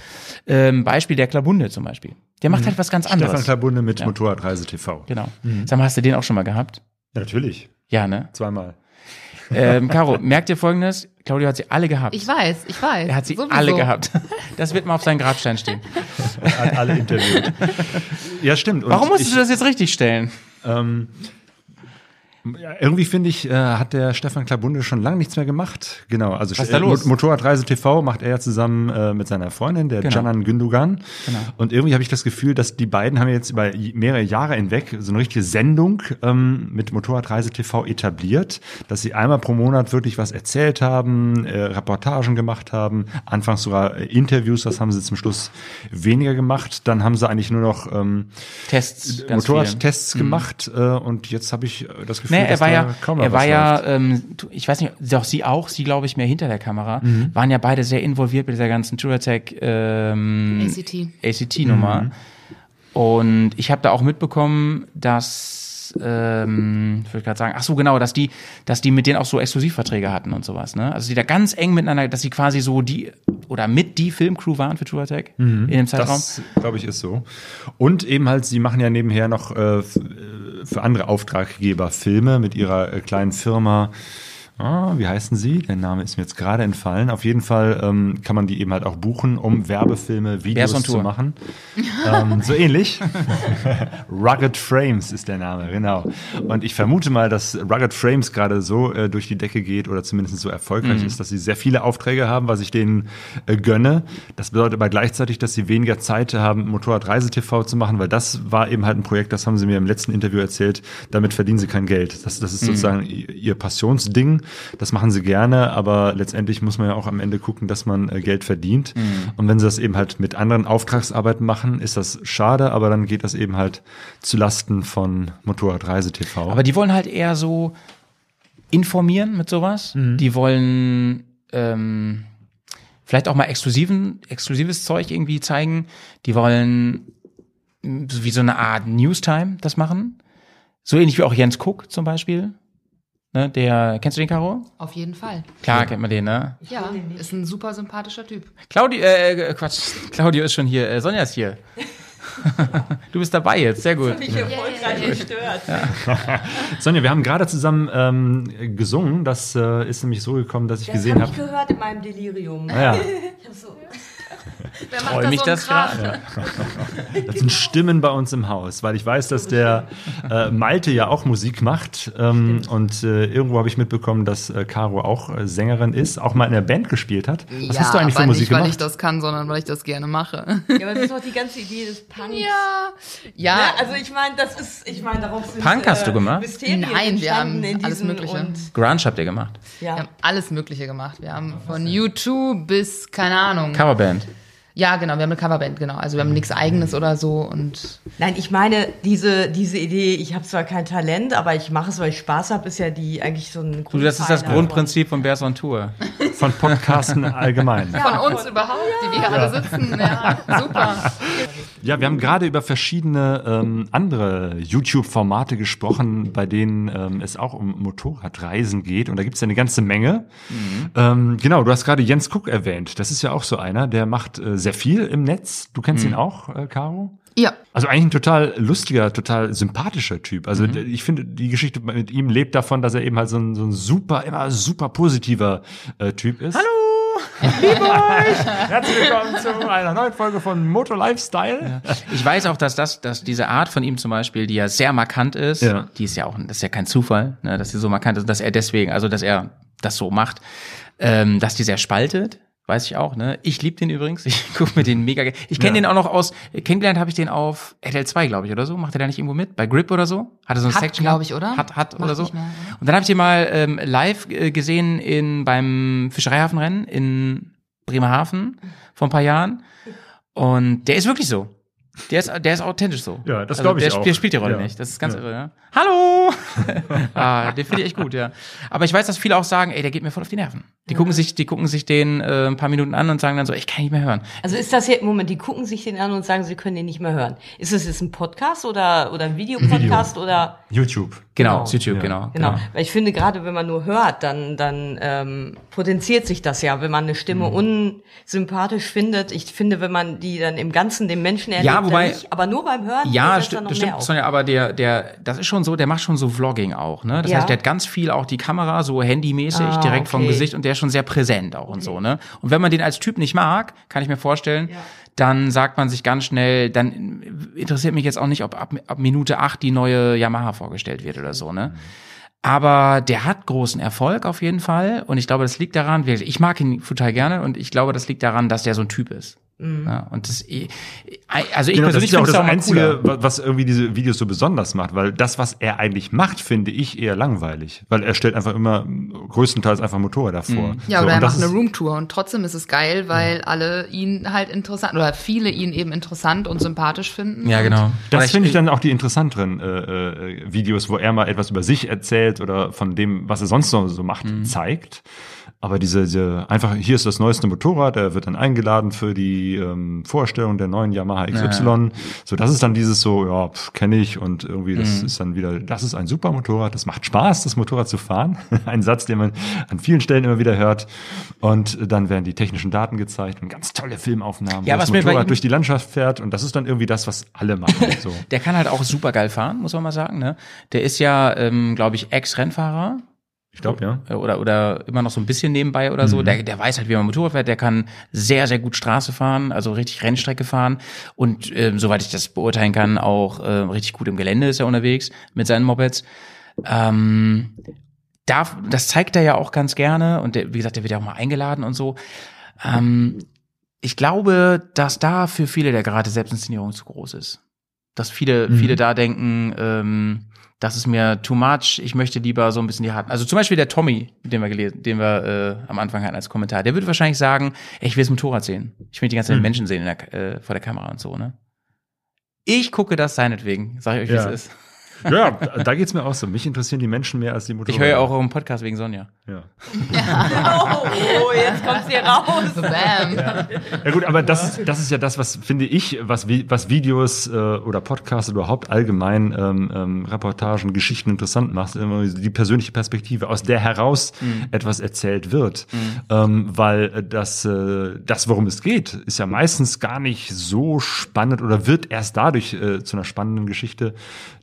Ähm, Beispiel der Klabunde zum Beispiel. Der macht halt was ganz anderes. Stefan Klabunde mit Ja. Motorradreise TV. Genau. Sag mal, hast du den auch schon mal gehabt? Ja, natürlich. Ja, ne? Zweimal. Ähm, Caro, merkt ihr folgendes? Claudio hat sie alle gehabt. Ich weiß, ich weiß. er hat sie Sowieso. alle gehabt. Das wird mal auf seinen Grabstein stehen. Hat alle interviewt. ja, stimmt. Und Warum musstest ich, du das jetzt richtig stellen? Ähm, ja, irgendwie finde ich, äh, hat der Stefan Klabunde schon lange nichts mehr gemacht. Genau, also Was ist da los? Mo- Motorradreise TV macht er ja zusammen äh, mit seiner Freundin, der Genau. Canan Gündogan. Genau. Und irgendwie habe ich das Gefühl, dass die beiden haben jetzt über mehrere Jahre hinweg so eine richtige Sendung ähm, mit Motorradreise TV etabliert, dass sie einmal pro Monat wirklich was erzählt haben, äh, Reportagen gemacht haben, anfangs sogar äh, Interviews, das haben sie zum Schluss weniger gemacht. Dann haben sie eigentlich nur noch ähm, Tests. Motorradtests gemacht äh, und jetzt habe ich äh, das Gefühl, Nee, er war ja, er war ja, ähm, ich weiß nicht, doch sie auch, sie glaube ich mehr hinter der Kamera, Mhm. waren ja beide sehr involviert mit dieser ganzen Touratech ähm, ACT. ACT-Nummer. Mhm. Und ich habe da auch mitbekommen, dass, ähm, ich würde gerade sagen, ach so genau, dass die, dass die mit denen auch so Exklusivverträge hatten und sowas, ne? Also die da ganz eng miteinander, dass sie quasi so die oder mit die Filmcrew waren für Touratech in dem Zeitraum. Das, glaube ich, ist so. Und eben halt, sie machen ja nebenher noch äh, für andere Auftraggeber Filme mit ihrer äh, kleinen Firma. Ah, wie heißen sie? Der Name ist mir jetzt gerade entfallen. Auf jeden Fall ähm, kann man die eben halt auch buchen, um Werbefilme, Videos zu machen. ähm, so ähnlich. Rugged Frames ist der Name, genau. Und ich vermute mal, dass Rugged Frames gerade so äh, durch die Decke geht oder zumindest so erfolgreich ist, dass sie sehr viele Aufträge haben, was ich denen äh, gönne. Das bedeutet aber gleichzeitig, dass sie weniger Zeit haben, Motorradreise-TV zu machen, weil das war eben halt ein Projekt, das haben sie mir im letzten Interview erzählt, damit verdienen sie kein Geld. Das, das ist sozusagen i- ihr Passionsding. Das machen sie gerne, aber letztendlich muss man ja auch am Ende gucken, dass man äh, Geld verdient. Und wenn sie das eben halt mit anderen Auftragsarbeiten machen, ist das schade, aber dann geht das eben halt zu Lasten von Motorradreise-TV. Aber die wollen halt eher so informieren mit sowas. Die wollen ähm, vielleicht auch mal exklusiven, exklusives Zeug irgendwie zeigen. Die wollen so wie so eine Art Newstime das machen. So ähnlich wie auch Jens Cook zum Beispiel. Ne, der, kennst du den, Caro? Auf jeden Fall. Klar, kennt man den, ne? Ja, ist ein super sympathischer Typ. Claudio, äh, Quatsch, Claudio ist schon hier, äh, Sonja ist hier. du bist dabei jetzt, sehr gut. Ich erfolgreich gestört. Sonja, wir haben gerade zusammen ähm, gesungen. Das äh, ist nämlich so gekommen, dass ich Das gesehen habe ich habe. gehört in meinem Delirium. Ja, Ich hab so, Wer Freue mich das gerade. das sind Stimmen bei uns im Haus, weil ich weiß, dass der äh, Malte ja auch Musik macht. Ähm, und äh, irgendwo habe ich mitbekommen, dass äh, Caro auch äh, Sängerin ist, auch mal in der Band gespielt hat. Was hast du eigentlich für Musik nicht, weil ich gemacht? das kann, sondern weil ich das gerne mache. ja, aber das ist doch die ganze Idee des Punks. Ja, ja, Ja, also ich meine, das ist, ich meine, darauf sind Punk hast du gemacht? Mysterien Nein, wir haben alles Mögliche. Und, Grunge habt ihr gemacht. wir ja. haben alles Mögliche gemacht. Wir haben von U2 bis, keine Ahnung. Coverband. Ja, genau, wir haben eine Coverband, genau. Also wir haben nichts eigenes oder so und Nein, ich meine, diese, diese Idee, ich habe zwar kein Talent, aber ich mache es, weil ich Spaß habe, ist ja die eigentlich so ein Du, das ist das Grundprinzip von Bears on Tour. Von Podcasten allgemein. von uns überhaupt, die wir hier alle sitzen. Ja, super. Ja, wir haben gerade über verschiedene ähm, andere YouTube-Formate gesprochen, bei denen ähm, es auch um Motorradreisen geht. Und da gibt's ja eine ganze Menge. Ähm, genau, du hast gerade Jens Cook erwähnt. Das ist ja auch so einer, der macht äh, sehr viel im Netz. Du kennst ihn auch, äh, Caro? Ja, Also eigentlich ein total lustiger, total sympathischer Typ. Also der- ich finde, die Geschichte mit ihm lebt davon, dass er eben halt so ein, so ein super, immer super positiver äh, Typ ist. Hallo! Liebe euch! Herzlich willkommen zu einer neuen Folge von Motor Lifestyle. Ich weiß auch, dass das, dass diese Art von ihm zum Beispiel, die ja sehr markant ist, Ja. die ist ja auch, das ist ja kein Zufall, ne, dass sie so markant ist, dass er deswegen, also dass er das so macht, ähm, dass die sehr spaltet. Weiß ich auch, ne? Ich liebe den übrigens. Ich gucke mir den mega. ge- Ich kenne Ja. den auch noch aus. Kennengelernt habe ich den auf RTL 2, glaube ich, oder so. Macht er da nicht irgendwo mit? Bei Grip oder so? Hat er so eine Hat, Section? glaub gehabt? ich, oder? Hat, hat Macht oder so. mehr? Und dann habe ich den mal ähm, live äh, gesehen in beim Fischereihafenrennen in Bremerhaven vor ein paar Jahren. Und der ist wirklich so. Der ist, der ist authentisch so. Ja, das Also glaub ich der, auch. Der spielt die Rolle Ja. nicht. Das ist ganz Ja. irre, ja. Hallo! ah, den finde ich echt gut, ja. Aber ich weiß, dass viele auch sagen, ey, der geht mir voll auf die Nerven. Die gucken sich, die gucken sich den äh, ein paar Minuten an und sagen dann so, ich kann nicht mehr hören. Also ist das jetzt, Moment, die gucken sich den an und sagen, sie können den nicht mehr hören. Ist das jetzt ein Podcast oder, oder ein Videopodcast oder? YouTube. Genau, Genau. YouTube, Ja. genau. Genau, weil ich finde, gerade wenn man nur hört, dann, dann ähm, potenziert sich das ja, wenn man eine Stimme Mhm. unsympathisch findet. Ich finde, wenn man die dann im Ganzen dem Menschen erlebt, Ja, wobei- dann nicht, aber nur beim Hören Ja, sti dann noch das mehr stimmt. Sonja, aber der, der, das ist schon so, der macht schon so Vlogging auch, ne? Das Ja. heißt, der hat ganz viel auch die Kamera so handymäßig Ah, direkt vom okay. Gesicht und der ist schon sehr präsent auch und so, ne? Und wenn man den als Typ nicht mag, kann ich mir vorstellen, dann sagt man sich ganz schnell, dann interessiert mich jetzt auch nicht, ob ab, ab Minute acht die neue Yamaha vorgestellt wird oder so, ne? Aber der hat großen Erfolg auf jeden Fall. Und ich glaube, das liegt daran, ich mag ihn total gerne und ich glaube, das liegt daran, dass der so ein Typ ist. Ja, und das, also ich Genau, das persönlich ist ja auch das mal Einzige, cooler. wa- was irgendwie diese Videos so besonders macht, weil das, was er eigentlich macht, finde ich eher langweilig, weil er stellt einfach immer größtenteils einfach Motorräder vor. Mhm. Ja, So, oder er das macht eine ist- Roomtour und trotzdem ist es geil, weil alle ihn halt interessant oder viele ihn eben interessant und sympathisch finden. Ja, genau. Das finde ich dann auch die interessanteren äh, äh, Videos, wo er mal etwas über sich erzählt oder von dem, was er sonst so, so macht, Mhm. zeigt. Aber diese, diese einfach, hier ist das neueste Motorrad, er wird dann eingeladen für die ähm, Vorstellung der neuen Yamaha XY. So, das ist dann dieses so, ja, kenne ich und irgendwie, das Mhm. ist dann wieder, das ist ein super Motorrad, das macht Spaß, das Motorrad zu fahren. ein Satz, den man an vielen Stellen immer wieder hört. Und dann werden die technischen Daten gezeigt und ganz tolle Filmaufnahmen, Ja, wo das was bei Motorrad durch die Landschaft fährt und das ist dann irgendwie das, was alle machen. So. Der kann halt auch super geil fahren, muss man mal sagen. Ne? Der ist ja, ähm, glaube ich, Ex-Rennfahrer Ich glaube, ja. äh, oder oder immer noch so ein bisschen nebenbei oder so. Der, der weiß halt, wie man Motorrad fährt. Der kann sehr sehr gut Straße fahren, also richtig Rennstrecke fahren und ähm, soweit ich das beurteilen kann, auch äh, richtig gut im Gelände ist er unterwegs mit seinen Mopeds. Ähm, darf, das zeigt er ja auch ganz gerne und der, wie gesagt, der wird ja auch mal eingeladen und so. Ähm, ich glaube, dass da für viele der Grad der Selbstinszenierung zu groß ist. Dass viele, Mhm. viele da denken, ähm, das ist mir too much, ich möchte lieber so ein bisschen die harten. Also zum Beispiel der Tommy, den wir gelesen, den wir äh, am Anfang hatten als Kommentar, der würde wahrscheinlich sagen, ey, ich will das Motorrad sehen. Ich will die ganze Zeit Mhm. Menschen sehen der, äh, vor der Kamera und so, ne? Ich gucke das seinetwegen, sag ich euch, wie Ja. es ist. Ja, da geht's mir auch so. Mich interessieren die Menschen mehr als die Motorräder. Ich höre ja auch euren Podcast wegen Sonja. Ja. Oh, oh, jetzt kommt's hier raus. Bam. ja gut, aber das, ist- das ist ja das, was finde ich, was, was Videos äh, oder Podcasts überhaupt allgemein ähm, ähm, Reportagen, Geschichten interessant macht, die persönliche Perspektive, aus der heraus etwas erzählt wird. Ähm, weil äh, das, äh, das, worum es geht, ist ja meistens gar nicht so spannend oder wird erst dadurch äh, zu einer spannenden Geschichte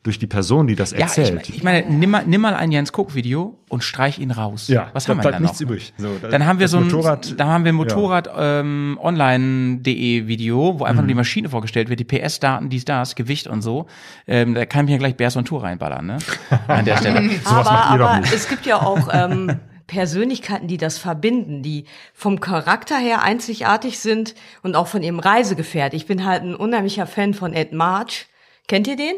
durch die Person, die das Ja, ich, erzählt. ich meine, nimm mal, nimm mal ein Jens Cook-Video und streich ihn raus. Ja, was da haben wir dann nichts noch? übrig. So, da- Dann haben wir das so ein, Motorrad- da haben wir ein Ja. Motorrad ähm, online.de Video, wo einfach nur die Maschine vorgestellt wird, die PS-Daten, dies, das, Gewicht und so. Ähm, da kann ich mir gleich Bears on Tour reinballern, ne? An der Stelle. Aber aber es gibt ja auch ähm, Persönlichkeiten, die das verbinden, die vom Charakter her einzigartig sind und auch von ihrem Reisegefährt. Ich bin halt ein unheimlicher Fan von Ed March. Kennt ihr den?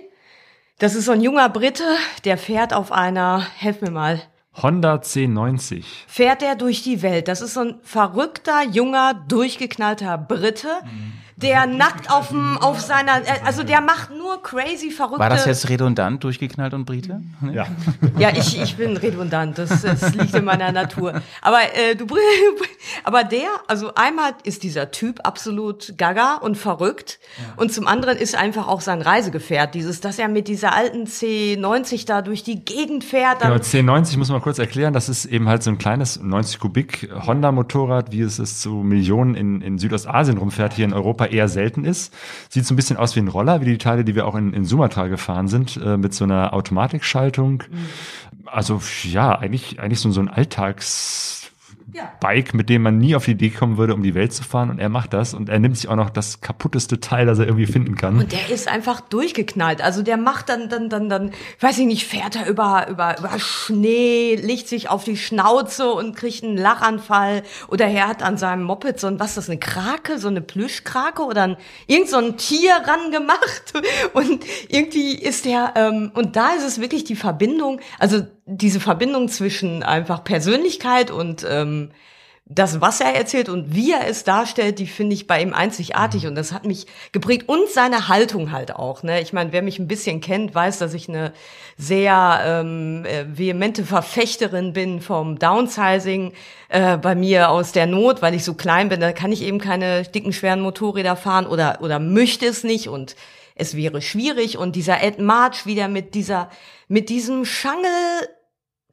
Das ist so ein junger Brite, der fährt auf einer, helf mir mal, Honda C90. fährt er durch die Welt. Das ist so ein verrückter, junger, durchgeknallter Brite, der nackt auf, dem, auf seiner, äh, also der macht nur crazy, verrückte. War das jetzt redundant, durchgeknallt und Brite? Ja. Ja, ich, ich bin redundant, das, das liegt in meiner Natur. Aber äh, du, aber der, also einmal ist dieser Typ absolut gaga und verrückt und zum anderen ist einfach auch sein Reisegefährt, dieses, dass er mit dieser alten C90 da durch die Gegend fährt. Genau, Dann, C90 muss man kurz erklären, das ist eben halt so ein kleines 90 Kubik Honda Motorrad, wie es es zu Millionen in, in Südostasien rumfährt, hier in Europa eher selten ist. Sieht so ein bisschen aus wie ein Roller, wie die Teile, die wir auch in, in Sumatra gefahren sind, äh, mit so einer Automatikschaltung. Also ja, eigentlich, eigentlich so, so ein Alltags Bike, mit dem man nie auf die Idee kommen würde, um die Welt zu fahren. Und er macht das und er nimmt sich auch noch das kaputteste Teil, das er irgendwie finden kann. und der ist einfach durchgeknallt. Also der macht dann, dann, dann, dann, weiß ich nicht, fährt er über, über, über Schnee, legt sich auf die Schnauze und kriegt einen Lachanfall. Oder er hat an seinem Moped so ein, was ist das, eine Krake, so eine Plüschkrake oder ein, irgend so ein Tier ran gemacht. Und irgendwie ist der, ähm, und da ist es wirklich die Verbindung, also diese Verbindung zwischen einfach Persönlichkeit und ähm, das, was er erzählt und wie er es darstellt, die finde ich bei ihm einzigartig und das hat mich geprägt und seine Haltung halt auch. Ne? Ich meine, wer mich ein bisschen kennt, weiß, dass ich eine sehr ähm, äh, vehemente Verfechterin bin vom Downsizing äh, bei mir aus der Not, weil ich so klein bin, da kann ich eben keine dicken, schweren Motorräder fahren oder, oder möchte es nicht und es wäre schwierig und dieser Ed March wieder mit dieser, mit diesem Schangel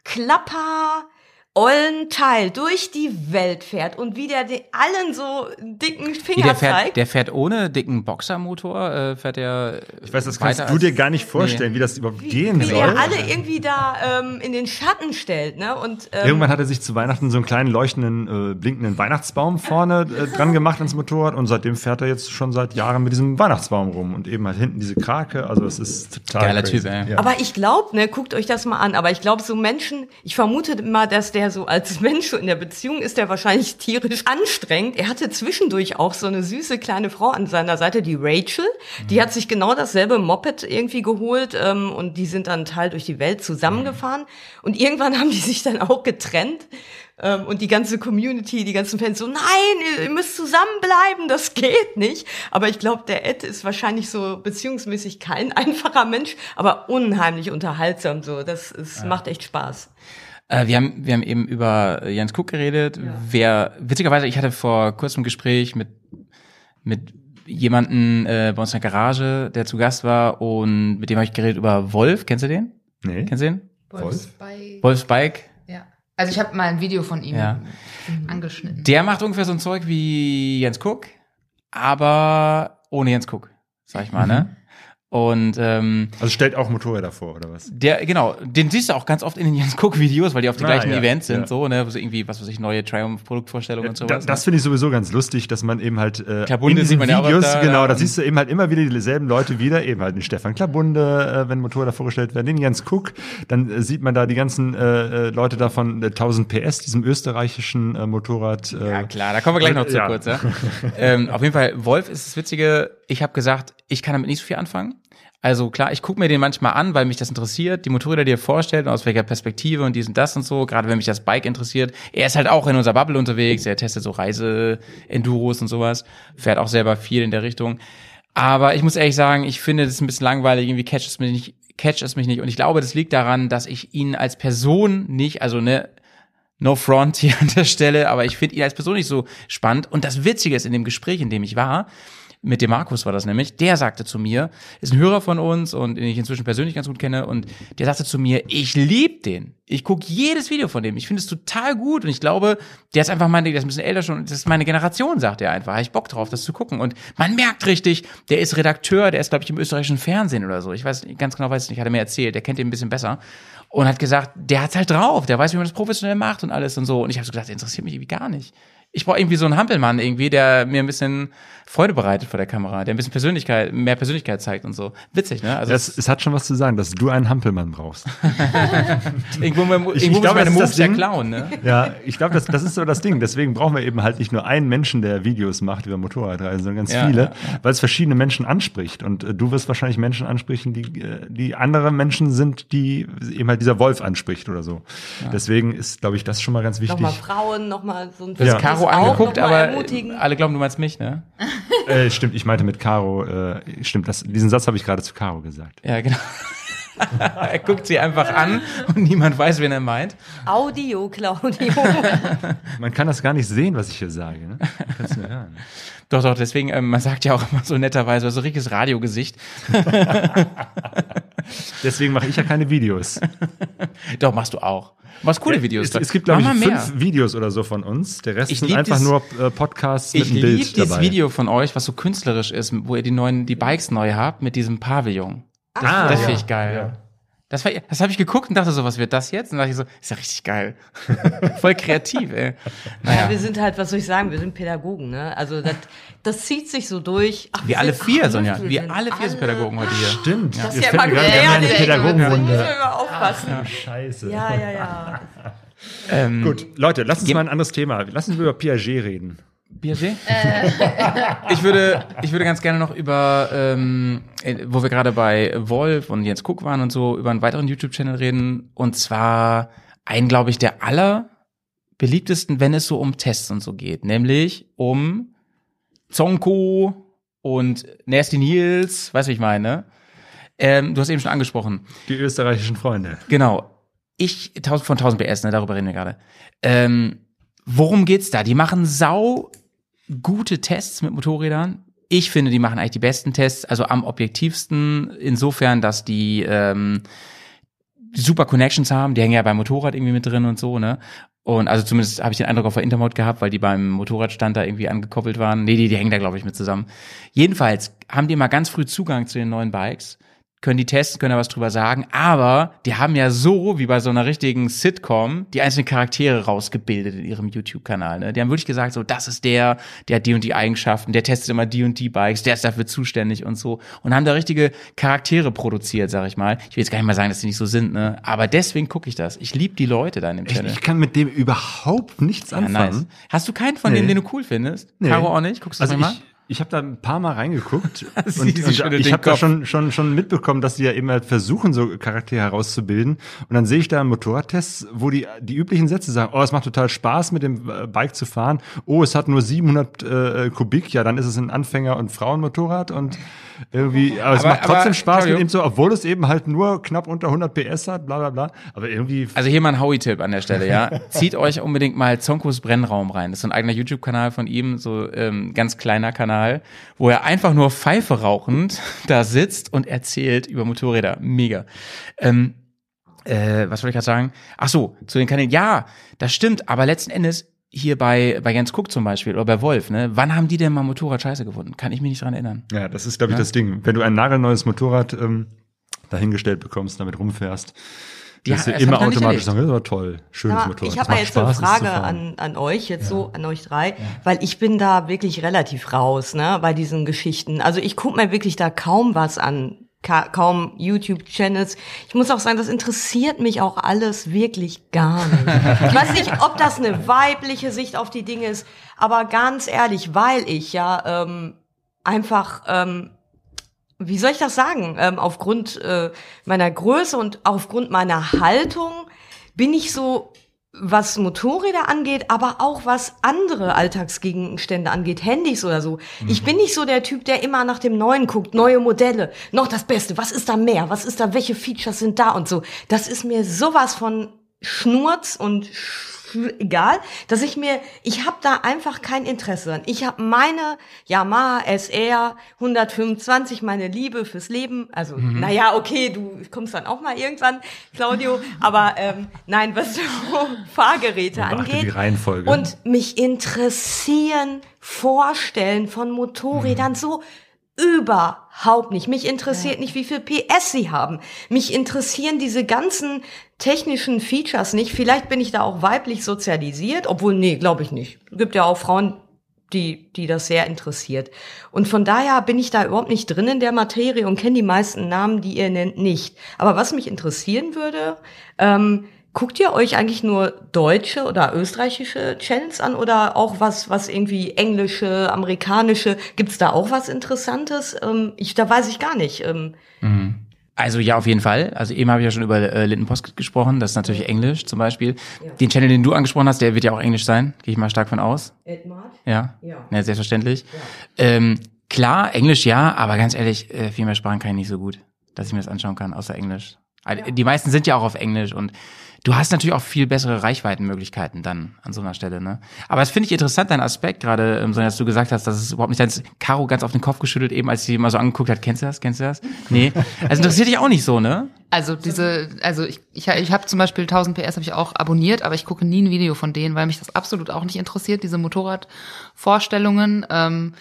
Klapper, ollen Teil durch die Welt fährt und wie der den allen so dicken Wie Finger der fährt, zeigt. der fährt ohne dicken Boxermotor, äh, fährt der. Ich weiß, das kannst du dir gar nicht vorstellen, wie das überhaupt gehen wie soll. er alle irgendwie da ähm, in den Schatten stellt, ne? Und ähm, Irgendwann hat er sich zu Weihnachten so einen kleinen leuchtenden, äh, blinkenden Weihnachtsbaum vorne äh, dran gemacht ans Motorrad und seitdem fährt er jetzt schon seit Jahren mit diesem Weihnachtsbaum rum und eben halt hinten diese Krake. Also es ist total Geiler crazy. Typ, ey. Ja. Aber ich glaube, ne, guckt euch das mal an. Aber ich glaube, so Menschen, ich vermute mal, dass der so als Mensch in der Beziehung ist, der wahrscheinlich tierisch anstrengend. Er hatte zwischendurch auch so eine süße kleine Frau an seiner Seite, die Rachel. Die hat sich genau dasselbe Moped irgendwie geholt ähm, und die sind dann Teil durch die Welt zusammengefahren. Und irgendwann haben die sich dann auch getrennt. Ähm, und die ganze Community, die ganzen Fans so, nein, ihr, müsst zusammenbleiben, das geht nicht. Aber ich glaube, der Ed ist wahrscheinlich so beziehungsmäßig kein einfacher Mensch, aber unheimlich unterhaltsam so. Das ist, macht echt Spaß. Äh, wir, haben, wir haben eben über Jens Cook geredet. Wer, witzigerweise, ich hatte vor kurzem ein Gespräch mit, mit jemanden äh, bei uns in der Garage, der zu Gast war und mit dem habe ich geredet über Wolf. Kennst du den? Nee. Kennst du den? Wolfsbike. Wolfs Bike. Ja. Also ich habe mal ein Video von ihm Ja. angeschnitten. Der macht ungefähr so ein Zeug wie Jens Cook, aber ohne Jens Cook, sag ich mal, ne? Und ähm, Also stellt auch Motorräder vor, oder was? der, genau, den siehst du auch ganz oft in den Jens Cook-Videos, weil die auf die Ah, gleichen ja, Events sind, ja. so, ne? Wo so irgendwie, was weiß ich, neue Triumph-Produktvorstellungen und Da, sowas. das ne? finde ich sowieso ganz lustig, dass man eben halt äh, Klabunde in diesen ja Videos, öfter, genau, da und- siehst du eben halt immer wieder dieselben Leute wieder, eben halt den Stefan Klabunde, äh, wenn Motorräder vorgestellt werden, den Jens Cook, dann äh, sieht man da die ganzen äh, äh, Leute da von äh, 1000 PS, diesem österreichischen äh, Motorrad. Äh, Ja, klar, da kommen wir gleich noch zu kurz. Ja? ähm, auf jeden Fall, Wolf ist das Witzige. Ich habe gesagt, ich kann damit nicht so viel anfangen. Also klar, ich gucke mir den manchmal an, weil mich das interessiert, die Motorräder, die er vorstellt und aus welcher Perspektive und dies und das und so, gerade wenn mich das Bike interessiert. Er ist halt auch in unserer Bubble unterwegs, er testet so Reise-Enduros und sowas, fährt auch selber viel in der Richtung. Aber ich muss ehrlich sagen, ich finde das ein bisschen langweilig, irgendwie catcht es mich nicht, catcht es mich nicht. Und ich glaube, das liegt daran, dass ich ihn als Person nicht, also ne, No front hier an der Stelle, aber ich finde ihn als Person nicht so spannend. Und das Witzige ist, in dem Gespräch, in dem ich war, mit dem Markus war das nämlich, der sagte zu mir, ist ein Hörer von uns und den ich inzwischen persönlich ganz gut kenne, und der sagte zu mir, ich lieb den. Ich gucke jedes Video von dem. Ich finde es total gut und ich glaube, der ist einfach meine, der ist ein bisschen älter schon, das ist meine Generation, sagt er einfach. Habe ich Bock drauf, das zu gucken. Und man merkt richtig, der ist Redakteur, der ist, glaube ich, im österreichischen Fernsehen oder so. Ich weiß ganz genau weiß ich nicht, hat er mir erzählt, der kennt ihn ein bisschen besser. Und hat gesagt, der hat's halt drauf, der weiß, wie man das professionell macht und alles und so. Und ich habe so gedacht, interessiert mich irgendwie gar nicht. Ich brauche irgendwie so einen Hampelmann irgendwie, der mir ein bisschen Freude bereitet vor der Kamera, der ein bisschen Persönlichkeit, mehr Persönlichkeit zeigt und so. Witzig, ne? Also Es, es hat schon was zu sagen, dass du einen Hampelmann brauchst. irgendwo, irgendwo Ich- muss ich ich glaube, meine das ist das Moves ja Ding. klauen, ne? Ja, ich glaube, das, das ist so das Ding. Deswegen brauchen wir eben halt nicht nur einen Menschen, der Videos macht über Motorradreisen, sondern ganz Ja, viele, ja, weil es verschiedene Menschen anspricht. Und äh, du wirst wahrscheinlich Menschen ansprechen, die, äh, die andere Menschen sind, die eben halt dieser Wolf anspricht oder so. Deswegen ist, glaube ich, das schon mal ganz wichtig. Nochmal Frauen, nochmal so ein Du hast Ja. Caro angeguckt, mal aber ermutigen. alle glauben, du meinst mich, ne? Äh, stimmt, ich meinte mit Caro, äh, stimmt, das, diesen Satz habe ich gerade zu Caro gesagt. Ja, genau. er guckt sie einfach an und niemand weiß, wen er meint. Audio, Claudio. Man kann das gar nicht sehen, was ich hier sage. Ne? Kannst du hören. Doch, doch, deswegen, ähm, man sagt ja auch immer so netterweise, so richtiges Radiogesicht. Deswegen mache ich ja keine Videos. Doch, machst du auch. Machst coole Videos. Es, es gibt, glaube ich, mal mehr. fünf Videos oder so von uns. Der Rest Ich sind einfach dies- nur äh, Podcasts mit Ich einem liebe Bild dieses dabei. Video von euch, was so künstlerisch ist, wo ihr die neuen, die Bikes neu habt mit diesem Pavillon. Ah, das ja. finde ich geil. Das, war, das habe ich geguckt und dachte so, was wird das jetzt? Und dachte ich so, ist ja richtig geil. Voll kreativ, ey. Ja, Naja, wir sind halt, was soll ich sagen, wir sind Pädagogen, ne? Also das, das zieht sich so durch. Ach, wir alle sind- vier, ach, Sonja. wir Wir sind alle vier sind Pädagogen heute hier. Stimmt. Das ist ja immer wir gefährlich. Pädagogenrunde. wir immer aufpassen. Scheiße. Ja, ja, ja. Ähm, Gut, Leute, lass uns mal ein anderes Thema. Lass uns über Piaget reden. Piaget? ich würde, ich würde ganz gerne noch über, ähm, äh, wo wir gerade bei Wolf und Jens Cook waren und so, über einen weiteren YouTube-Channel reden. Und zwar einen, glaube ich, der aller beliebtesten, wenn es so um Tests und so geht, nämlich um Zonko und Nasty Nils, weißt du, wie ich meine? Ähm, du hast eben schon angesprochen. Die österreichischen Freunde. Genau. Ich, 1000 von 1000 PS, ne, darüber reden wir gerade. Ähm, worum geht's da? Die machen sau gute Tests mit Motorrädern. Ich finde, die machen eigentlich die besten Tests, also am objektivsten, insofern, dass die ähm, super Connections haben. Die hängen ja beim Motorrad irgendwie mit drin und so, ne? Und also zumindest habe ich den Eindruck auf der Intermod gehabt, weil die beim Motorradstand da irgendwie angekoppelt waren. Nee, die, die hängen da, glaube ich, mit zusammen. Jedenfalls haben die mal ganz früh Zugang zu den neuen Bikes können die testen, können da was drüber sagen, aber die haben ja so, wie bei so einer richtigen Sitcom, die einzelnen Charaktere rausgebildet in ihrem YouTube-Kanal. Ne? Die haben wirklich gesagt, so, das ist der, der hat die und die Eigenschaften, der testet immer die und die Bikes, der ist dafür zuständig und so. Und haben da richtige Charaktere produziert, sag ich mal. Ich will jetzt gar nicht mal sagen, dass die nicht so sind, ne? Aber deswegen gucke ich das. Ich liebe die Leute da in dem Ich, Channel. ich kann mit dem überhaupt nichts Ja, anfangen. nice. Hast du keinen von Nee. denen, den du cool findest? Nee. Caro auch nicht? Guckst du Also das mal? ich, ich habe da ein paar Mal reingeguckt und, und ich habe da schon, schon, schon mitbekommen, dass die ja eben halt versuchen, so Charaktere herauszubilden. Und dann sehe ich da Motorradtests, wo die die üblichen Sätze sagen, oh, es macht total Spaß, mit dem äh, Bike zu fahren. Oh, es hat nur 700 äh, Kubik, ja, dann ist es ein Anfänger- und Frauenmotorrad und irgendwie, aber es Aber- macht trotzdem aber, Spaß mit ihm so, obwohl es eben halt nur knapp unter 100 PS hat, bla bla bla. Aber irgendwie, Also hier mal ein Howie-Tipp an der Stelle, ja. Zieht euch unbedingt mal Zonkos Brennraum rein. Das ist so ein eigener YouTube-Kanal von ihm, so ähm, ganz kleiner Kanal, wo er einfach nur Pfeife rauchend da sitzt und erzählt über Motorräder. Mega. Ähm, äh, was wollte ich gerade sagen? Ach so, zu den Kanälen. Ja, das stimmt, aber letzten Endes hier bei, bei Jens Cook zum Beispiel oder bei Wolf, ne? Wann haben die denn mal Motorrad scheiße gefunden? Kann ich mich nicht dran erinnern. ja, das ist, glaube ich, das Ding. Wenn du ein nagelneues Motorrad ähm, dahingestellt bekommst, damit rumfährst, Ja, wirst du immer automatisch sagen, das war toll, schönes Ja, Motorrad. ich habe mal jetzt eine Spaß, zu Frage an, an euch, jetzt so, an euch drei, weil ich bin da wirklich relativ raus, ne, bei diesen Geschichten. Also ich gucke mir wirklich da kaum was an, ka kaum YouTube-Channels. Ich muss auch sagen, das interessiert mich auch alles wirklich gar nicht. Ich weiß nicht, ob das eine weibliche Sicht auf die Dinge ist, aber ganz ehrlich, weil ich ja ähm, einfach ähm, wie soll ich das sagen? Ähm, aufgrund äh, meiner Größe und aufgrund meiner Haltung bin ich so, was Motorräder angeht, aber auch was andere Alltagsgegenstände angeht, Handys oder so. Ich bin nicht so der Typ, der immer nach dem Neuen guckt, neue Modelle, noch das Beste, was ist da mehr, was ist da, welche Features sind da und so. Das ist mir sowas von Schnurz und sch egal, dass ich mir, ich habe da einfach kein Interesse dran. Ich habe meine Yamaha SR 125, meine Liebe fürs Leben. Also, naja, okay, du kommst dann auch mal irgendwann, Claudio. Aber ähm, nein, was so Fahrgeräte angeht. die Reihenfolge. Und mich interessieren Vorstellen von Motorrädern so überhaupt nicht. Mich interessiert nicht, wie viel PS sie haben. Mich interessieren diese ganzen technischen Features nicht. Vielleicht bin ich da auch weiblich sozialisiert, obwohl, nee, glaube ich nicht. Es gibt ja auch Frauen, die, die das sehr interessiert. Und von daher bin ich da überhaupt nicht drin in der Materie und kenne die meisten Namen, die ihr nennt, nicht. Aber was mich interessieren würde, ähm, guckt ihr euch eigentlich nur deutsche oder österreichische Channels an oder auch was, was irgendwie englische, amerikanische? Gibt's da auch was Interessantes? Ähm, ich, da weiß ich gar nicht. Ähm, Also ja, auf jeden Fall. Also eben habe ich ja schon über äh, Linton Post gesprochen. Das ist natürlich Englisch zum Beispiel. Den Channel, den du angesprochen hast, der wird ja auch Englisch sein. Gehe ich mal stark von aus. Edmar? Ja. Ja. Ja, selbstverständlich. Ähm, klar, Englisch ja, aber ganz ehrlich, äh, viel mehr Sprachen kann ich nicht so gut, dass ich mir das anschauen kann, außer Englisch. Also, Die meisten sind ja auch auf Englisch und du hast natürlich auch viel bessere Reichweitenmöglichkeiten dann an so einer Stelle, ne? Aber das finde ich interessant, dein Aspekt gerade, ähm, dass du gesagt hast, dass es überhaupt nicht dein Caro ganz auf den Kopf geschüttelt, eben als sie mal so angeguckt hat, kennst du das, kennst du das? Nee. Also interessiert dich auch nicht so, ne? Also diese, also ich, ich, ich habe zum Beispiel 1000 PS habe ich auch abonniert, aber ich gucke nie ein Video von denen, weil mich das absolut auch nicht interessiert, diese Motorradvorstellungen. Ähm,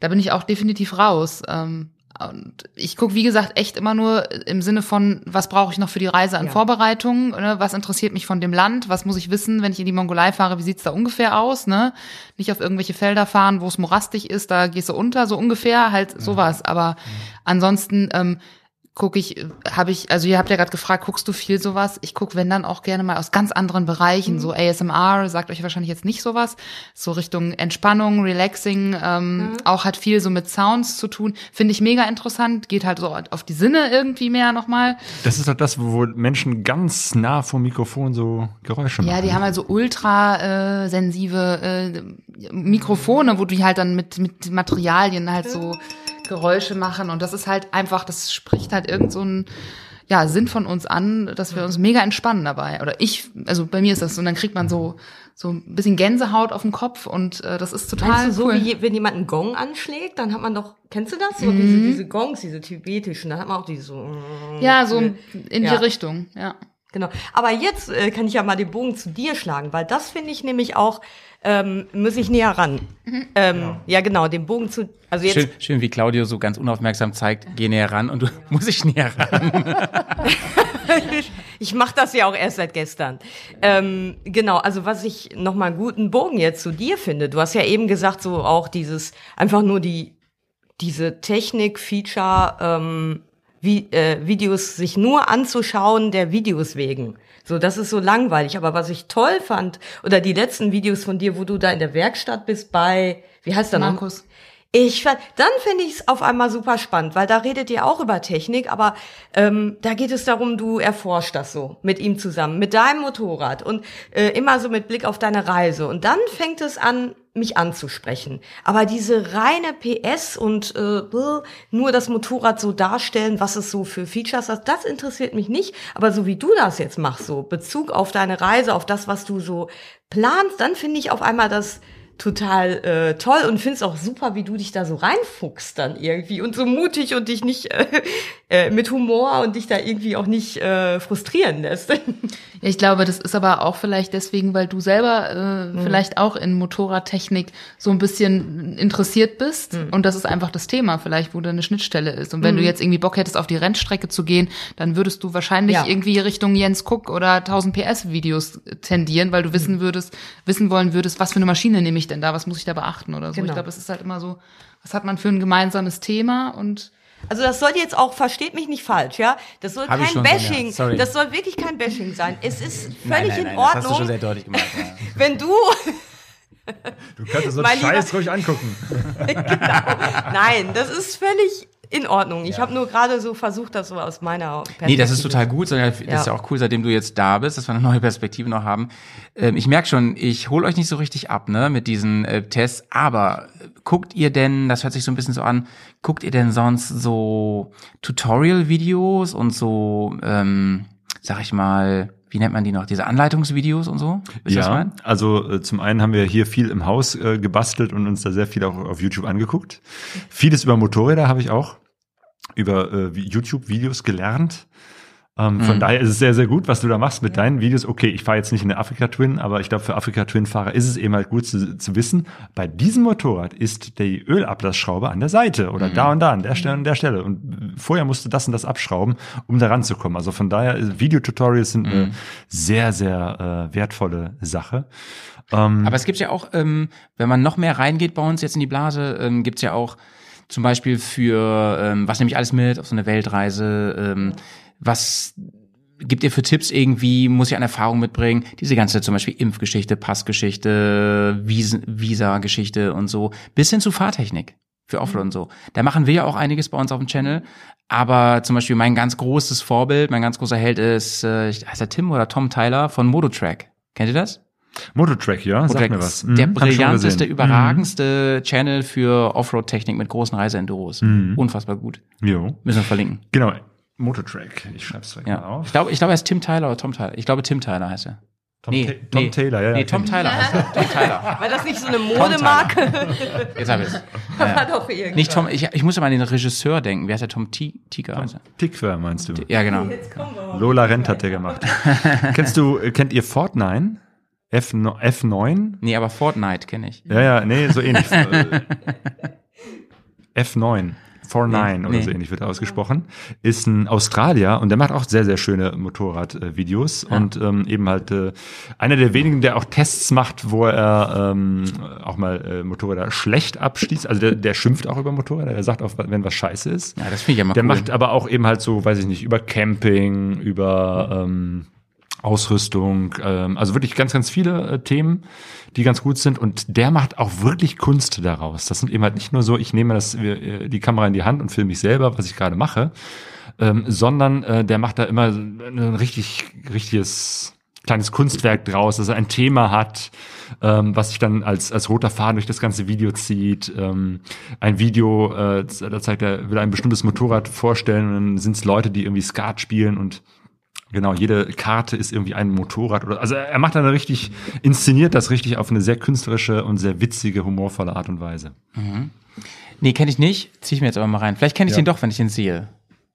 da bin ich auch definitiv raus. Ähm, und ich gucke, wie gesagt, echt immer nur im Sinne von, was brauche ich noch für die Reise an Ja. Vorbereitungen, ne? was interessiert mich von dem Land, was muss ich wissen, wenn ich in die Mongolei fahre, wie sieht's da ungefähr aus, ne? Nicht auf irgendwelche Felder fahren, wo es morastig ist, da gehst du unter, so ungefähr, halt sowas. Aber ansonsten ähm, gucke ich, habe ich, also ihr habt ja gerade gefragt, guckst du viel sowas? Ich gucke, wenn dann auch gerne mal aus ganz anderen Bereichen, so ASMR, sagt euch wahrscheinlich jetzt nicht sowas, so Richtung Entspannung, Relaxing, ähm, auch hat viel so mit Sounds zu tun, finde ich mega interessant, geht halt so auf die Sinne irgendwie mehr nochmal. Das ist halt das, wo Menschen ganz nah vom Mikrofon so Geräusche machen. Ja, die haben halt so ultra äh, sensive äh, Mikrofone, wo die halt dann mit, mit Materialien halt so Geräusche machen und das ist halt einfach, das spricht halt irgend so ein ja, Sinn von uns an, dass wir uns mega entspannen dabei. Oder ich, also bei mir ist das so, und dann kriegt man so, so ein bisschen Gänsehaut auf dem Kopf und äh, das ist total Meinst du so, cool. wie wenn jemand einen Gong anschlägt, dann hat man doch, kennst du das? So Mhm. diese, diese Gongs, diese tibetischen, dann hat man auch diese so. ja, so in die Ja. Richtung, ja. Genau. Aber jetzt äh, kann ich ja mal den Bogen zu dir schlagen, weil das finde ich nämlich auch, ähm, muss ich näher ran. Ähm, ja. genau, den Bogen zu, also jetzt Schön, schön, wie Claudio so ganz unaufmerksam zeigt, geh näher ran und du muss ich näher ran. Ich mache das ja auch erst seit gestern. Ähm, genau, also was ich noch mal einen guten Bogen jetzt zu dir finde. Du hast ja eben gesagt, so auch dieses einfach nur die diese Technik, Feature, ähm, wie, äh, Videos sich nur anzuschauen der Videos wegen. So, das ist so langweilig. Aber was ich toll fand oder die letzten Videos von dir, wo du da in der Werkstatt bist bei, wie heißt der noch? Ich dann finde ich es auf einmal super spannend, weil da redet ihr auch über Technik, aber ähm, da geht es darum, du erforscht das so mit ihm zusammen, mit deinem Motorrad und äh, immer so mit Blick auf deine Reise. Und dann fängt es an, mich anzusprechen. Aber diese reine PS und äh, nur das Motorrad so darstellen, was es so für Features hat, das interessiert mich nicht. Aber so wie du das jetzt machst, so Bezug auf deine Reise, auf das, was du so planst, dann finde ich auf einmal das total äh, toll und finde es auch super, wie du dich da so reinfuchst dann irgendwie und so mutig und dich nicht äh, äh, mit Humor und dich da irgendwie auch nicht äh, frustrieren lässt. Ja, ich glaube, das ist aber auch vielleicht deswegen, weil du selber äh, Mhm. vielleicht auch in Motorradtechnik so ein bisschen interessiert bist. Mhm. Und das ist einfach das Thema, vielleicht, wo da eine Schnittstelle ist. Und wenn du jetzt irgendwie Bock hättest, auf die Rennstrecke zu gehen, dann würdest du wahrscheinlich Ja. irgendwie Richtung Jens Cook oder 1000 PS Videos tendieren, weil du Mhm. wissen würdest, wissen wollen würdest, was für eine Maschine nehme ich denn da, was muss ich da beachten oder so. Genau. Ich glaube, es ist halt immer so, was hat man für ein gemeinsames Thema und Also das soll jetzt auch, versteht mich nicht falsch, ja? Das soll Hab ich kein. Bashing, Sorry. das soll wirklich kein Bashing sein. Es ist völlig nein, nein, in nein, das hast du Ordnung, schon sehr deutlich gemacht. Ja. wenn du Du kannst so Mein einen Scheiß Lieber- ruhig angucken. Nein, das ist völlig in Ordnung. Ich habe nur gerade so versucht, das so aus meiner Perspektive. Nee, das ist total gut, sondern das Ja. ist ja auch cool, seitdem du jetzt da bist, dass wir eine neue Perspektive noch haben. Ähm, ich merke schon, ich hole euch nicht so richtig ab, ne, mit diesen äh, Tests, aber äh, guckt ihr denn, das hört sich so ein bisschen so an, guckt ihr denn sonst so Tutorial-Videos und so, ähm, sag ich mal, wie nennt man die noch, diese Anleitungsvideos und so? Ich Ja, also äh, zum einen haben wir hier viel im Haus äh, gebastelt und uns da sehr viel auch auf YouTube angeguckt. Vieles über Motorräder habe ich auch über äh, YouTube-Videos gelernt. Ähm, Von daher ist es sehr, sehr gut, was du da machst mit deinen Videos. Okay, ich fahre jetzt nicht in der Afrika Twin, aber ich glaube, für Afrika Twin-Fahrer ist es eben halt gut zu, zu wissen, bei diesem Motorrad ist die Ölablassschraube an der Seite oder da und da, an der Stelle und der Stelle. Und vorher musst du das und das abschrauben, um da ranzukommen. Also von daher, äh, Videotutorials sind eine sehr, sehr äh, wertvolle Sache. Ähm, Aber es gibt ja auch, ähm, wenn man noch mehr reingeht bei uns jetzt in die Blase, ähm, gibt's ja auch zum Beispiel für, ähm, was nehme ich alles mit auf so eine Weltreise, ähm, was gibt ihr für Tipps irgendwie, muss ich an Erfahrung mitbringen? Diese ganze zum Beispiel Impfgeschichte, Passgeschichte, Vis Visa-Geschichte und so, bis hin zu Fahrtechnik für Offroad und so. Da machen wir ja auch einiges bei uns auf dem Channel. Aber zum Beispiel mein ganz großes Vorbild, mein ganz großer Held ist, äh, heißt er Tim oder Tom Tyler von Mototrack. Kennt ihr das? Mototrack, ja, sag Mototrack mir ist was. Mhm, Der brillanteste, überragendste Channel für Offroad-Technik mit großen Reiseenduros. Mhm. Unfassbar gut. Mhm. Jo, Müssen wir verlinken. genau. Mototrack. Ich schreib's direkt mal Ja. auf. Ich glaube, ich glaube, er ist Tim Tyler oder Tom Tyler. Ich glaube, Tim Tyler heißt er. Tom, nee, Tom nee. Taylor, ja. ja. Nee, Tom Tyler heißt er. Tom Tyler. War das nicht so eine Modemarke? Jetzt habe ich es. War doch irgendwie. Nicht Tom, ich, ich muss immer an den Regisseur denken. Wer heißt der? Tom T Tiger? heißt er. Tickwer meinst du? Ja, genau. Jetzt kommen wir. Lola Rent hat der gemacht. Kennst du, äh, kennt ihr Fortnite? F, F9? Nee, aber Fortnite kenne ich. Ja, ja, nee, so ähnlich. Äh, F9. 49 Nee, oder nee. so ähnlich wird er ausgesprochen, ist ein Australier und der macht auch sehr, sehr schöne Motorradvideos und ähm, eben halt äh, einer der wenigen, der auch Tests macht, wo er ähm, auch mal äh, Motorräder schlecht abschließt. Also der, der schimpft auch über Motorräder, der sagt auch, wenn was scheiße ist. Ja, das finde ich ja mal Der cool. macht aber auch eben halt so, weiß ich nicht, über Camping, über ähm, Ausrüstung, ähm, also wirklich ganz, ganz viele äh, Themen, die ganz gut sind. Und der macht auch wirklich Kunst daraus. Das sind eben halt nicht nur so, ich nehme das, äh, die Kamera in die Hand und filme mich selber, was ich gerade mache, ähm, sondern äh, der macht da immer ein richtig, richtiges kleines Kunstwerk draus, dass er ein Thema hat, ähm, was sich dann als, als roter Faden durch das ganze Video zieht. Ähm, ein Video, äh, da zeigt er, will ein bestimmtes Motorrad vorstellen und dann sind es Leute, die irgendwie Skat spielen und Genau, jede Karte ist irgendwie ein Motorrad oder also er macht dann richtig inszeniert das richtig auf eine sehr künstlerische und sehr witzige, humorvolle Art und Weise. Nee, kenne ich nicht. Zieh ich mir jetzt aber mal rein. Vielleicht kenne ich Ja. den doch, wenn ich den sehe.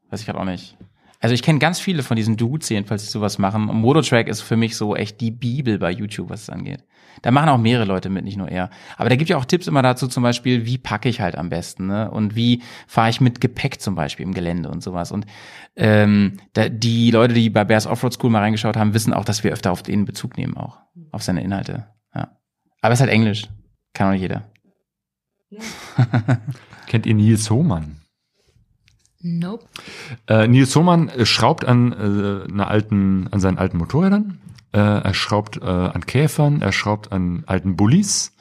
Weiß ich gerade auch nicht. Also ich kenne ganz viele von diesen Dudes, jedenfalls, die sowas machen. Und Mototrack ist für mich so echt die Bibel bei YouTube, was es angeht. Da machen auch mehrere Leute mit, nicht nur er. Aber da gibt ja auch Tipps immer dazu, zum Beispiel, wie packe ich halt am besten, ne? Und wie fahre ich mit Gepäck zum Beispiel im Gelände und sowas. Und ähm, da, die Leute, die bei Bears Offroad School mal reingeschaut haben, wissen auch, dass wir öfter auf den Bezug nehmen auch. Auf seine Inhalte. Ja. Aber es ist halt Englisch. Kann auch nicht jeder. Kennt ihr Nils Hohmann? Nope. Äh, Nils Hohmann äh, schraubt an äh, einer alten, an seinen alten Motorrädern. Äh, er schraubt äh, an Käfern, er schraubt an alten Bullis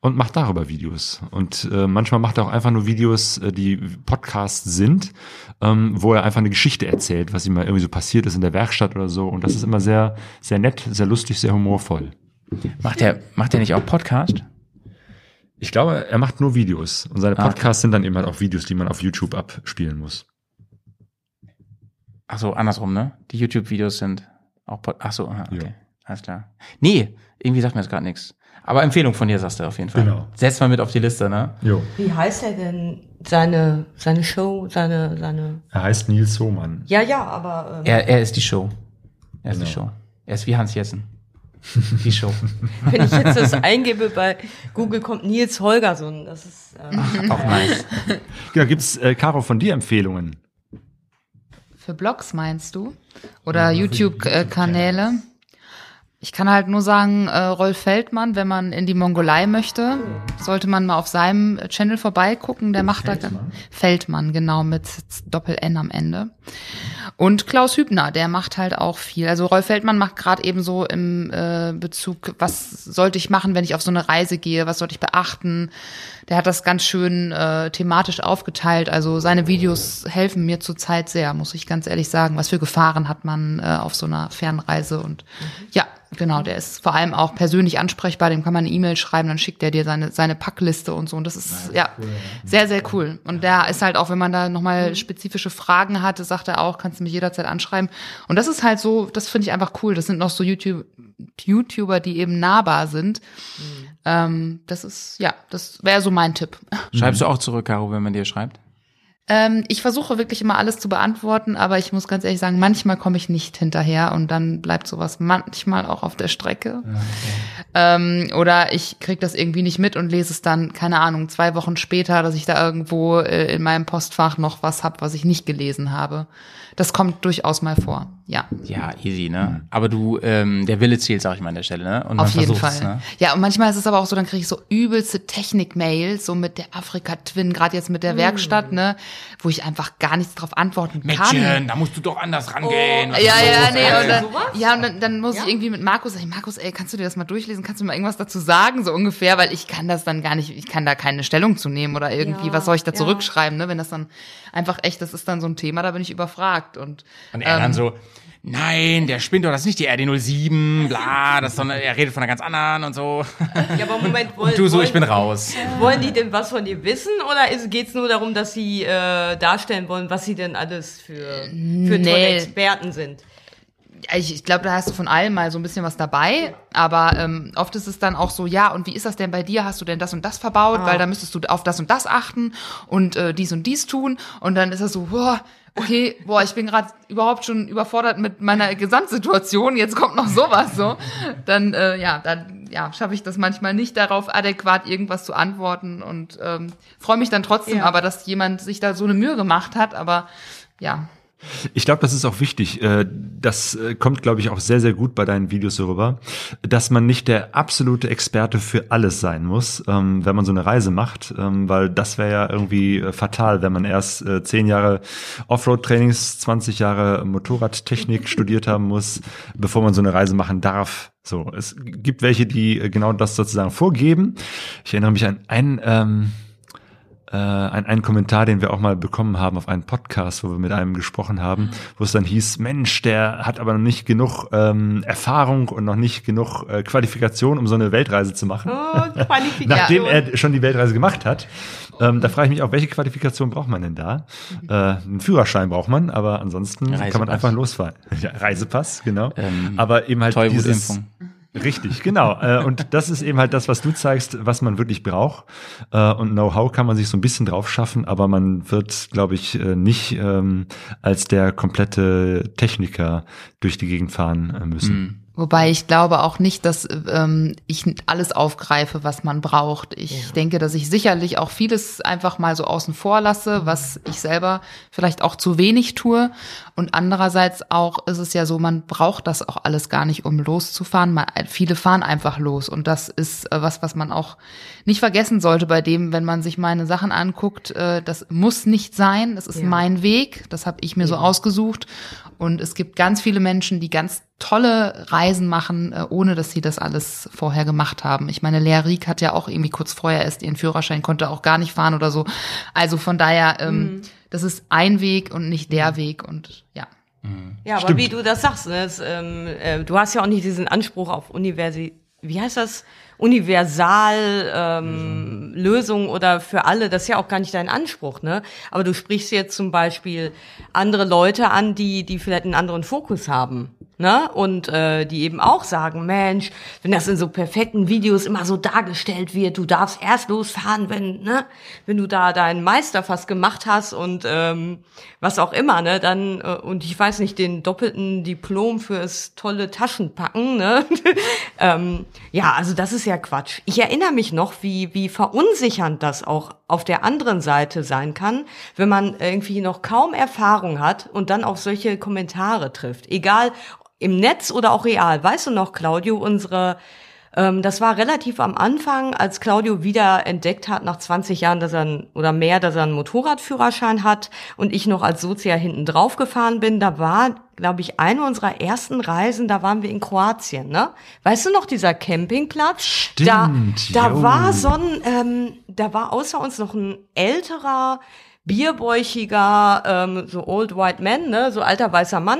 und macht darüber Videos. Und äh, manchmal macht er auch einfach nur Videos, äh, die Podcasts sind, ähm, wo er einfach eine Geschichte erzählt, was ihm mal irgendwie so passiert ist in der Werkstatt oder so. Und das ist immer sehr, sehr nett, sehr lustig, sehr humorvoll. Macht der, macht der nicht auch Podcast? Ich glaube, er macht nur Videos. Und seine Ah, okay. Podcasts sind dann eben halt auch Videos, die man auf YouTube abspielen muss. Ach so, andersrum, ne? Die YouTube-Videos sind auch Pod Ach so, aha, okay. Ja. Alles klar. Nee, irgendwie sagt mir das gerade nichts. Aber Empfehlung von dir, sagst du auf jeden Fall. Genau. Setz mal mit auf die Liste, ne? Jo. Wie heißt er denn? Seine, seine Show, seine, seine. Er heißt Nils Hohmann. Ja, ja, aber. Ähm, Er, er ist die Show. Er ist die Genau. Show. Er ist wie Hans Jessen. Die Show. wenn ich jetzt das eingebe bei Google, kommt Nils Holgersson. Das ist. Ähm, auch nice. Genau, gibt's, äh, Caro, von dir Empfehlungen? Für Blogs meinst du? Oder YouTube-Kanäle? Ich kann halt nur sagen, äh, Rolf Feldmann, wenn man in die Mongolei möchte, sollte man mal auf seinem Channel vorbeigucken. Der macht da Feldmann, genau, mit Doppel-N am Ende. Und Klaus Hübner, der macht halt auch viel. Also Rolf Feldmann macht gerade eben so im äh, Bezug, was sollte ich machen, wenn ich auf so eine Reise gehe, was sollte ich beachten. Der hat das ganz schön äh, thematisch aufgeteilt. Also seine Videos helfen mir zurzeit sehr, muss ich ganz ehrlich sagen. Was für Gefahren hat man äh, auf so einer Fernreise und ja, genau, der ist vor allem auch persönlich ansprechbar, dem kann man eine E-Mail schreiben, dann schickt er dir seine, seine Packliste und so. Und das ist ja sehr, sehr cool. Und der ist halt auch, wenn man da nochmal spezifische Fragen hat, das sagt er auch, kannst du mich jederzeit anschreiben. Und das ist halt so, das finde ich einfach cool. Das sind noch so YouTube, YouTuber, die eben nahbar sind. Ähm, das ist, ja, das wäre so mein Tipp. Schreibst du auch zurück, Caro, wenn man dir schreibt? Ähm, ich versuche wirklich immer alles zu beantworten, aber ich muss ganz ehrlich sagen, manchmal komme ich nicht hinterher und dann bleibt sowas manchmal auch auf der Strecke. Ähm, oder ich krieg das irgendwie nicht mit und lese es dann, keine Ahnung, zwei Wochen später, dass ich da irgendwo äh, in meinem Postfach noch was hab, was ich nicht gelesen habe. Das kommt durchaus mal vor, ja. Ja, easy, ne? Aber du, ähm, der Wille zählt, sag ich mal an der Stelle, ne? Und Auf jeden Fall. Ne? Ja, und manchmal ist es aber auch so, dann kriege ich so übelste Technik-Mails, so mit der Afrika-Twin, gerade jetzt mit der Werkstatt, ne, wo ich einfach gar nichts drauf antworten kann. Mädchen, da musst du doch anders rangehen. Was Ja, ja, los, nee, ey? und dann, ja, und dann, dann muss ich irgendwie mit Markus sagen, Markus, ey, kannst du dir das mal durchlesen? Kannst du mal irgendwas dazu sagen, so ungefähr, weil ich kann das dann gar nicht, ich kann da keine Stellung zu nehmen oder irgendwie, Ja, was soll ich da ja. zurückschreiben, ne, wenn das dann einfach echt, das ist dann so ein Thema, da bin ich überfragt und, Und er ähm, dann so, nein, der spinnt doch, das ist nicht die RD07, bla, das ist doch, er redet von einer ganz anderen und so. ja, aber Moment, wollen, Du so, wollen, ich bin raus. wollen die denn was von dir wissen oder geht es nur darum, dass sie äh, darstellen wollen, was sie denn alles für, für tolle Nee. Experten sind? Ich, ich glaube, da hast du von allem mal so ein bisschen was dabei, aber ähm, oft ist es dann auch so, ja, und wie ist das denn bei dir? Hast du denn das und das verbaut? Weil da müsstest du auf das und das achten und äh, dies und dies tun. Und dann ist das so, boah, okay, boah, ich bin gerade überhaupt schon überfordert mit meiner Gesamtsituation, jetzt kommt noch sowas so. Dann, äh, ja, dann ja, schaffe ich das manchmal nicht, darauf adäquat irgendwas zu antworten und ähm, freue mich dann trotzdem Ja. aber, dass jemand sich da so eine Mühe gemacht hat. Aber ja, Ich glaube, das ist auch wichtig. äh, Das äh, kommt, glaube ich, auch sehr, sehr gut bei deinen Videos so rüber, dass man nicht der absolute Experte für alles sein muss, ähm, wenn man so eine Reise macht, ähm, weil das wäre ja irgendwie äh, fatal, wenn man erst zehn Jahre Offroad-Trainings, 20 Jahre Motorradtechnik studiert haben muss, bevor man so eine Reise machen darf. So, es gibt welche, die genau das sozusagen vorgeben. Ich erinnere mich an einen ähm, äh, ein, einen Kommentar, den wir auch mal bekommen haben auf einen Podcast, wo wir mit einem gesprochen haben, wo es dann hieß, Mensch, der hat aber noch nicht genug ähm, Erfahrung und noch nicht genug äh, Qualifikation, um so eine Weltreise zu machen. Oh, Qualifikation. Nachdem er schon die Weltreise gemacht hat. Ähm, da frage ich mich auch, welche Qualifikation braucht man denn da? Äh, einen Führerschein braucht man, aber ansonsten kann man Reisepass. einfach losfahren. Ja, Reisepass, genau. Ähm, aber eben halt dieses. Richtig, genau. Äh, Und das ist eben halt das, was du zeigst, was man wirklich braucht. Äh, Und Know-how kann man sich so ein bisschen drauf schaffen, aber man wird, glaube ich, äh, nicht ähm, als der komplette Techniker durch die Gegend fahren äh, müssen. Wobei ich glaube auch nicht, dass ähm, ich alles aufgreife, was man braucht. Ich denke, dass ich sicherlich auch vieles einfach mal so außen vor lasse, was ich selber vielleicht auch zu wenig tue. Und andererseits auch ist es ja so, man braucht das auch alles gar nicht, um loszufahren. Man, viele fahren einfach los. Und das ist äh, was, was man auch nicht vergessen sollte bei dem, wenn man sich meine Sachen anguckt. Äh, das muss nicht sein. Das ist Ja. mein Weg. Das habe ich mir so ausgesucht. Und es gibt ganz viele Menschen, die ganz tolle Reisen machen, äh, ohne dass sie das alles vorher gemacht haben. Ich meine, Lea Rieck hat ja auch irgendwie kurz vorher erst ihren Führerschein, konnte auch gar nicht fahren oder so. Also von daher, ähm, das ist ein Weg und nicht der Weg und ja. Ja, aber wie du das sagst, ne, es, ähm, äh, du hast ja auch nicht diesen Anspruch auf Universi, wie heißt das? Universal ähm, Lösung oder für alle, das ist ja auch gar nicht dein Anspruch, ne? Aber du sprichst jetzt zum Beispiel andere Leute an, die, die vielleicht einen anderen Fokus haben. Ne? Und äh, die eben auch sagen, Mensch, wenn das in so perfekten Videos immer so dargestellt wird, du darfst erst losfahren, wenn, ne, wenn du da deinen Meister fast gemacht hast und ähm, was auch immer, ne, dann, äh, und ich weiß nicht, den doppelten Diplom fürs tolle Taschenpacken, ne? ähm, ja, also das ist ja Quatsch. Ich erinnere mich noch, wie, wie verunsichernd das auch auf der anderen Seite sein kann, wenn man irgendwie noch kaum Erfahrung hat und dann auf solche Kommentare trifft. Egal im Netz oder auch real. Weißt du noch, Claudio, unsere ähm, das war relativ am Anfang, als Claudio wieder entdeckt hat, nach 20 Jahren, dass er ein, oder mehr, dass er einen Motorradführerschein hat und ich noch als Sozia hinten drauf gefahren bin. Da war, glaube ich, eine unserer ersten Reisen, da waren wir in Kroatien, ne? Weißt du noch, dieser Campingplatz? Stimmt, Da, da war so ein, ähm, da war außer uns noch ein älterer, bierbäuchiger, ähm, so old white man, ne? So alter weißer Mann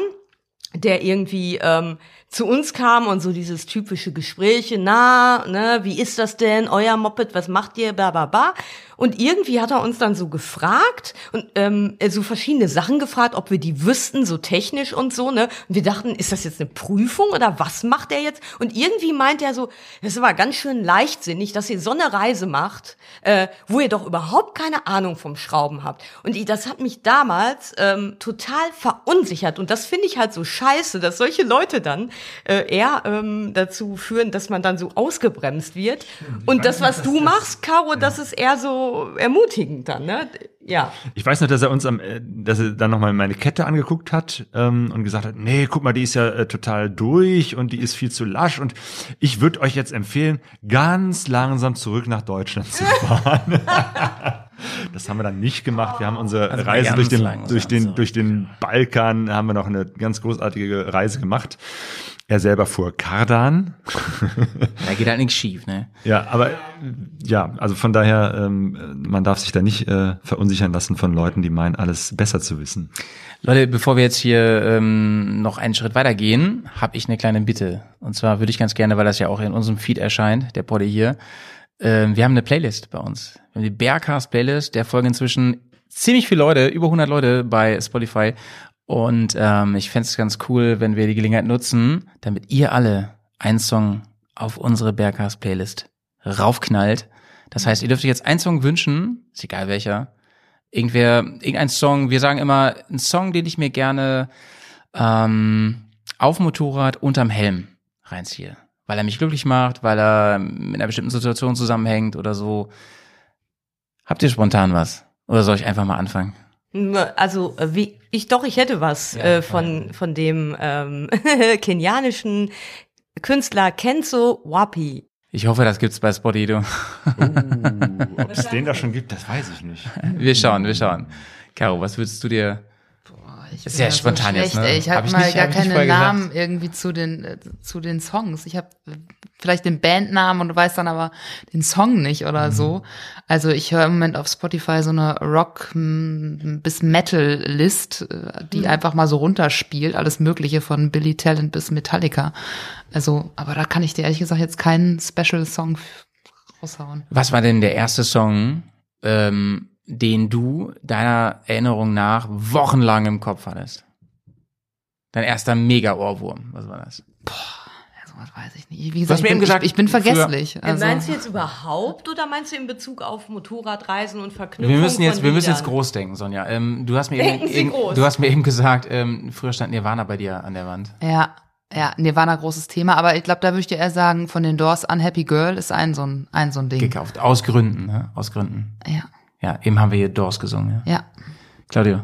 der irgendwie ähm, zu uns kam und so dieses typische Gespräche, na, ne, wie ist das denn, euer Moped, was macht ihr, bla bla bla. Und irgendwie hat er uns dann so gefragt und ähm, so verschiedene Sachen gefragt, ob wir die wüssten, so technisch und so, ne? Und wir dachten, ist das jetzt eine Prüfung oder was macht er jetzt? Und irgendwie meint er so, das war ganz schön leichtsinnig, dass ihr so eine Reise macht, äh, wo ihr doch überhaupt keine Ahnung vom Schrauben habt. Und ich, das hat mich damals ähm, total verunsichert. Und das finde ich halt so scheiße, dass solche Leute dann äh, eher ähm, dazu führen, dass man dann so ausgebremst wird. Und das, was du machst, Caro, das ist eher so ermutigend dann, ne? Ja. Ich weiß noch, dass er uns am, äh, dass er dann nochmal meine Kette angeguckt hat ähm, und gesagt hat, nee, guck mal, die ist ja äh, total durch und die ist viel zu lasch und ich würde euch jetzt empfehlen, ganz langsam zurück nach Deutschland zu fahren. das haben wir dann nicht gemacht. Wir haben unsere Also Reise durch den, langsam durch den, durch den Balkan haben wir noch eine ganz großartige Reise gemacht. Er selber fuhr Kardan. Da geht halt nichts schief, ne? Ja, aber ja, also von daher, ähm, man darf sich da nicht äh, verunsichern lassen von Leuten, die meinen, alles besser zu wissen. Leute, bevor wir jetzt hier ähm, noch einen Schritt weiter gehen, habe ich eine kleine Bitte. Und zwar würde ich ganz gerne, weil das ja auch in unserem Feed erscheint, der Poddy hier, ähm, wir haben eine Playlist bei uns. Wir haben die Bearcast Playlist, der folgen inzwischen ziemlich viele Leute, über 100 Leute bei Spotify. Und ähm, ich fänd's ganz cool, wenn wir die Gelegenheit nutzen, damit ihr alle einen Song auf unsere Bearcast Playlist raufknallt. Das heißt, ihr dürft euch jetzt einen Song wünschen, ist egal welcher, irgendwer, irgendein Song, wir sagen immer, ein Song, den ich mir gerne ähm, auf Motorrad unterm Helm reinziehe. Weil er mich glücklich macht, weil er mit einer bestimmten Situation zusammenhängt oder so. Habt ihr spontan was? Oder soll ich einfach mal anfangen? Also äh, wie ich doch, ich hätte was äh, von von dem ähm, kenianischen Künstler Kenzo Wapi. Ich hoffe, das gibt's bei Spotify. du. Uh, ob es den da schon gibt, das weiß ich nicht. Wir schauen, wir schauen. Caro, was würdest du dir Ich Ist bin ja spontan jetzt, schlecht, ne? ey. Ich Hab habe ich mal nicht- gar hab keine vorher gesagt. Namen irgendwie zu den äh, zu den Songs. Ich habe vielleicht den Bandnamen und du weißt dann aber den Song nicht Mhm. oder so. Also ich höre im Moment auf Spotify so eine Rock m, bis Metal List, äh, die Mhm. einfach mal so runterspielt, alles Mögliche von Billy Talent bis Metallica. Also, aber da kann ich dir ehrlich gesagt jetzt keinen Special Song raushauen. Was war denn der erste Song, ähm, den du deiner Erinnerung nach wochenlang im Kopf hattest? Dein erster Mega-Ohrwurm, was war das? Also, was weiß ich nicht. Wie hast gesagt, mir ich eben bin, gesagt, ich, ich bin vergesslich. Also, meinst du jetzt überhaupt oder meinst du in Bezug auf Motorradreisen und Verknüpfung Wir müssen jetzt, von wir müssen jetzt groß denken, Sonja. Ähm, du hast mir eben, Denken Sie eben groß. du hast mir eben gesagt, ähm, früher stand Nirvana bei dir an der Wand. Ja, ja, Nirvana großes Thema, aber ich glaube, da würde ich dir eher sagen, von den Doors Unhappy Girl ist ein so ein, ein so ein Ding. Gekauft. Aus Gründen, ne? Aus Gründen. Ja, Ja, eben haben wir hier Doors gesungen, ja. ja. Claudio.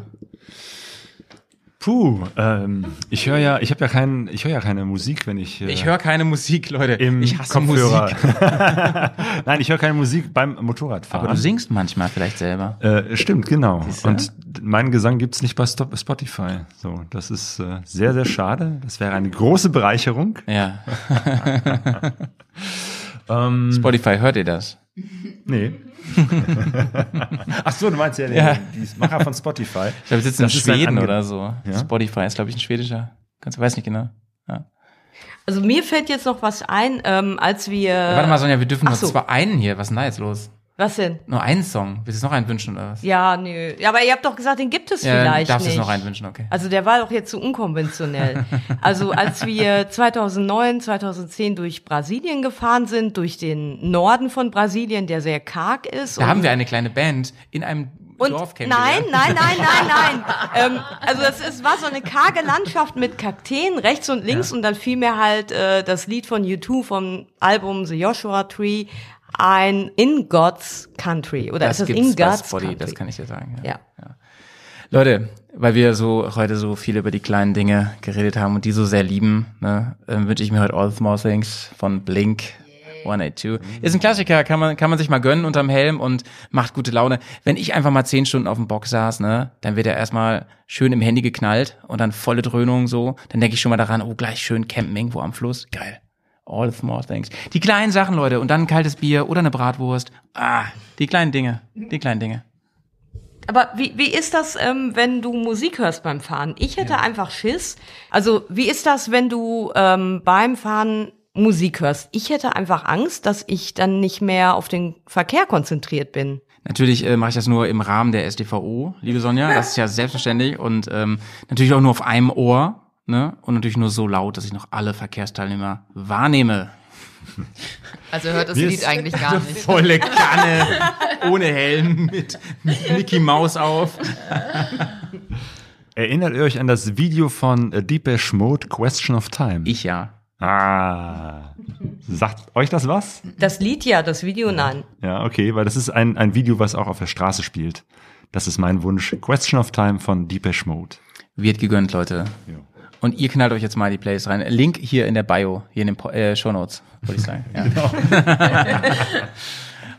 Puh, ähm, ich höre ja, ich habe ja keinen, ich höre ja keine Musik, wenn ich, äh, Ich höre keine Musik, Leute. im ich hasse Kopfhörer. Musik. Nein, ich höre keine Musik beim Motorradfahren. Aber du singst manchmal vielleicht selber. Äh, stimmt, genau. Und meinen Gesang gibt's nicht bei Stop Spotify. So, das ist äh, sehr, sehr schade. Das wäre eine große Bereicherung. Ja. Ähm, Spotify, hört ihr das? nee. Ach so, du meinst ja, die, Ja. die Macher von Spotify. Ich glaube, wir sitzen in Das ist ein Schweden oder so. Ja? Spotify ist, glaube ich, ein schwedischer. Ganz, weiß nicht genau. Ja. Also mir fällt jetzt noch was ein, ähm, als wir. Warte mal, Sonja, wir dürfen nur so. zwar einen hier. Was ist denn da jetzt los? Was denn? Nur einen Song. Willst du noch einen wünschen oder was? Ja, nö. Ja, aber ihr habt doch gesagt, den gibt es Ja, vielleicht darfst du nicht. es noch einen wünschen, okay. Also der war doch jetzt zu unkonventionell. Also als wir 2009, 2010 durch Brasilien gefahren sind, durch den Norden von Brasilien, der sehr karg ist. Da haben wir eine kleine Band in einem und Dorf nein, nein, nein, nein, nein. ähm, also es, es war so eine karge Landschaft mit Kakteen rechts und links und dann fiel mir halt äh, das Lied von U2 vom Album The Joshua Tree ein In God's Country oder Das ist gibt's In God's Spotify, Country? das kann ich dir sagen. ja. Leute, weil wir so heute so viel über die kleinen Dinge geredet haben und die so sehr lieben, ne, ähm, wünsche ich mir heute All Small Things von Blink 182. Ist ein Klassiker, kann man, kann man sich mal gönnen unterm Helm und macht gute Laune. Wenn ich einfach mal zehn Stunden auf dem Box saß, ne, dann wird er erstmal schön im Handy geknallt und dann volle Dröhnung so. Dann denke ich schon mal daran, oh, gleich schön campen irgendwo am Fluss. Geil. All small things. Die kleinen Sachen, Leute, und dann ein kaltes Bier oder eine Bratwurst. Ah, die kleinen Dinge. Die kleinen Dinge. Aber wie, wie ist das, ähm, wenn du Musik hörst beim Fahren? Ich hätte einfach Schiss. Also wie ist das, wenn du ähm, beim Fahren Musik hörst? Ich hätte einfach Angst, dass ich dann nicht mehr auf den Verkehr konzentriert bin. Natürlich äh, mache ich das nur im Rahmen der SDVO, liebe Sonja. Das ist ja selbstverständlich und ähm, natürlich auch nur auf einem Ohr. Ne? Und natürlich nur so laut, dass ich noch alle Verkehrsteilnehmer wahrnehme. Also hört das Mir Lied eigentlich gar nicht. Volle Kanne, ohne Helm, mit, mit Mickey Maus auf. Erinnert ihr euch an das Video von äh, Deepesh Mode Question of Time? Ich ja. Ah. Sagt euch das was? Das Lied ja, das Video nein. Ja, okay, weil das ist ein, ein Video, was auch auf der Straße spielt. Das ist mein Wunsch. Question of Time von Deepesh Mode. Wird gegönnt, Leute. Ja. Und ihr knallt euch jetzt mal die Plays rein. Link hier in der Bio, hier in den Po- äh, Show Notes, würde ich sagen. Ja.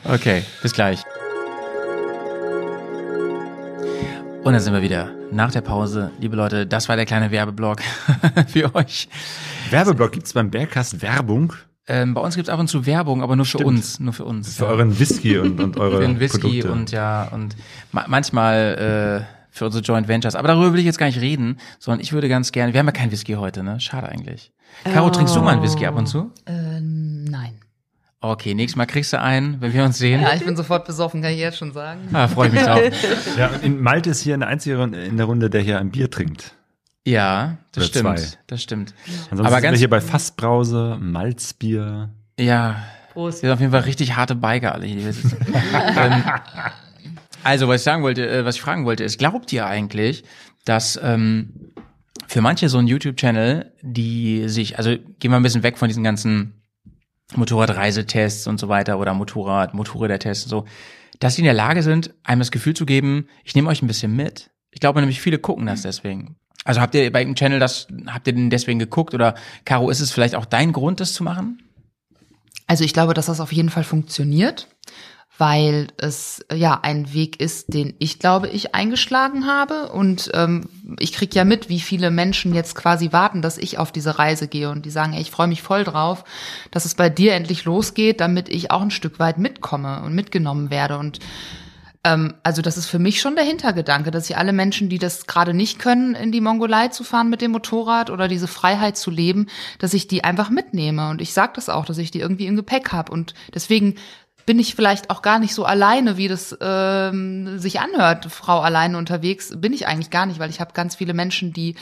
okay, bis gleich. Und dann sind wir wieder nach der Pause. Liebe Leute, das war der kleine Werbeblock für euch. Werbeblock gibt's beim Bergcast Werbung Ähm, bei uns gibt's ab und zu Werbung, aber nur für Stimmt. uns. Nur für uns. für euren Whisky und, und eure für den Whisky Produkte. und ja, und ma manchmal äh, für unsere Joint Ventures. Aber darüber will ich jetzt gar nicht reden, sondern ich würde ganz gerne, wir haben ja kein Whisky heute, ne? Schade eigentlich. Caro, trinkst du mal einen Whisky ab und zu? Äh, nein. Okay, nächstes Mal kriegst du einen, wenn wir uns sehen. Ja, ich bin sofort besoffen, kann ich jetzt schon sagen. Ah, freue ich mich drauf. ja, und in Malte ist hier eine einzige in der Runde, der hier ein Bier trinkt. Ja, das Oder stimmt. zwei. Das stimmt. Ansonsten Aber sind wir ganz, hier bei Fassbrause, Malzbier. ja, Prost. wir sind auf jeden Fall richtig harte Biker alle hier. ähm, also, was ich sagen wollte, äh, was ich fragen wollte, ist, glaubt ihr eigentlich, dass ähm, für manche so ein YouTube-Channel, die sich, also gehen wir ein bisschen weg von diesen ganzen Motorradreisetests und so weiter oder Motorrad, Motorrädertests und so, dass sie in der Lage sind, einem das Gefühl zu geben, ich nehme euch ein bisschen mit. Ich glaube nämlich, viele gucken das deswegen. Also habt ihr bei dem Channel das, habt ihr den deswegen geguckt oder Caro, ist es vielleicht auch dein Grund, das zu machen? Also ich glaube, dass das auf jeden Fall funktioniert, weil es ja ein Weg ist, den ich glaube ich eingeschlagen habe und ähm, ich krieg ja mit, wie viele Menschen jetzt quasi warten, dass ich auf diese Reise gehe und die sagen, ey, ich freue mich voll drauf, dass es bei dir endlich losgeht, damit ich auch ein Stück weit mitkomme und mitgenommen werde und ähm, also das ist für mich schon der Hintergedanke, dass ich alle Menschen, die das gerade nicht können, in die Mongolei zu fahren mit dem Motorrad oder diese Freiheit zu leben, dass ich die einfach mitnehme. Und ich sage das auch, dass ich die irgendwie im Gepäck habe. Und deswegen bin ich vielleicht auch gar nicht so alleine, wie das ähm, sich anhört, Frau alleine unterwegs. Bin ich eigentlich gar nicht, weil ich habe ganz viele Menschen, die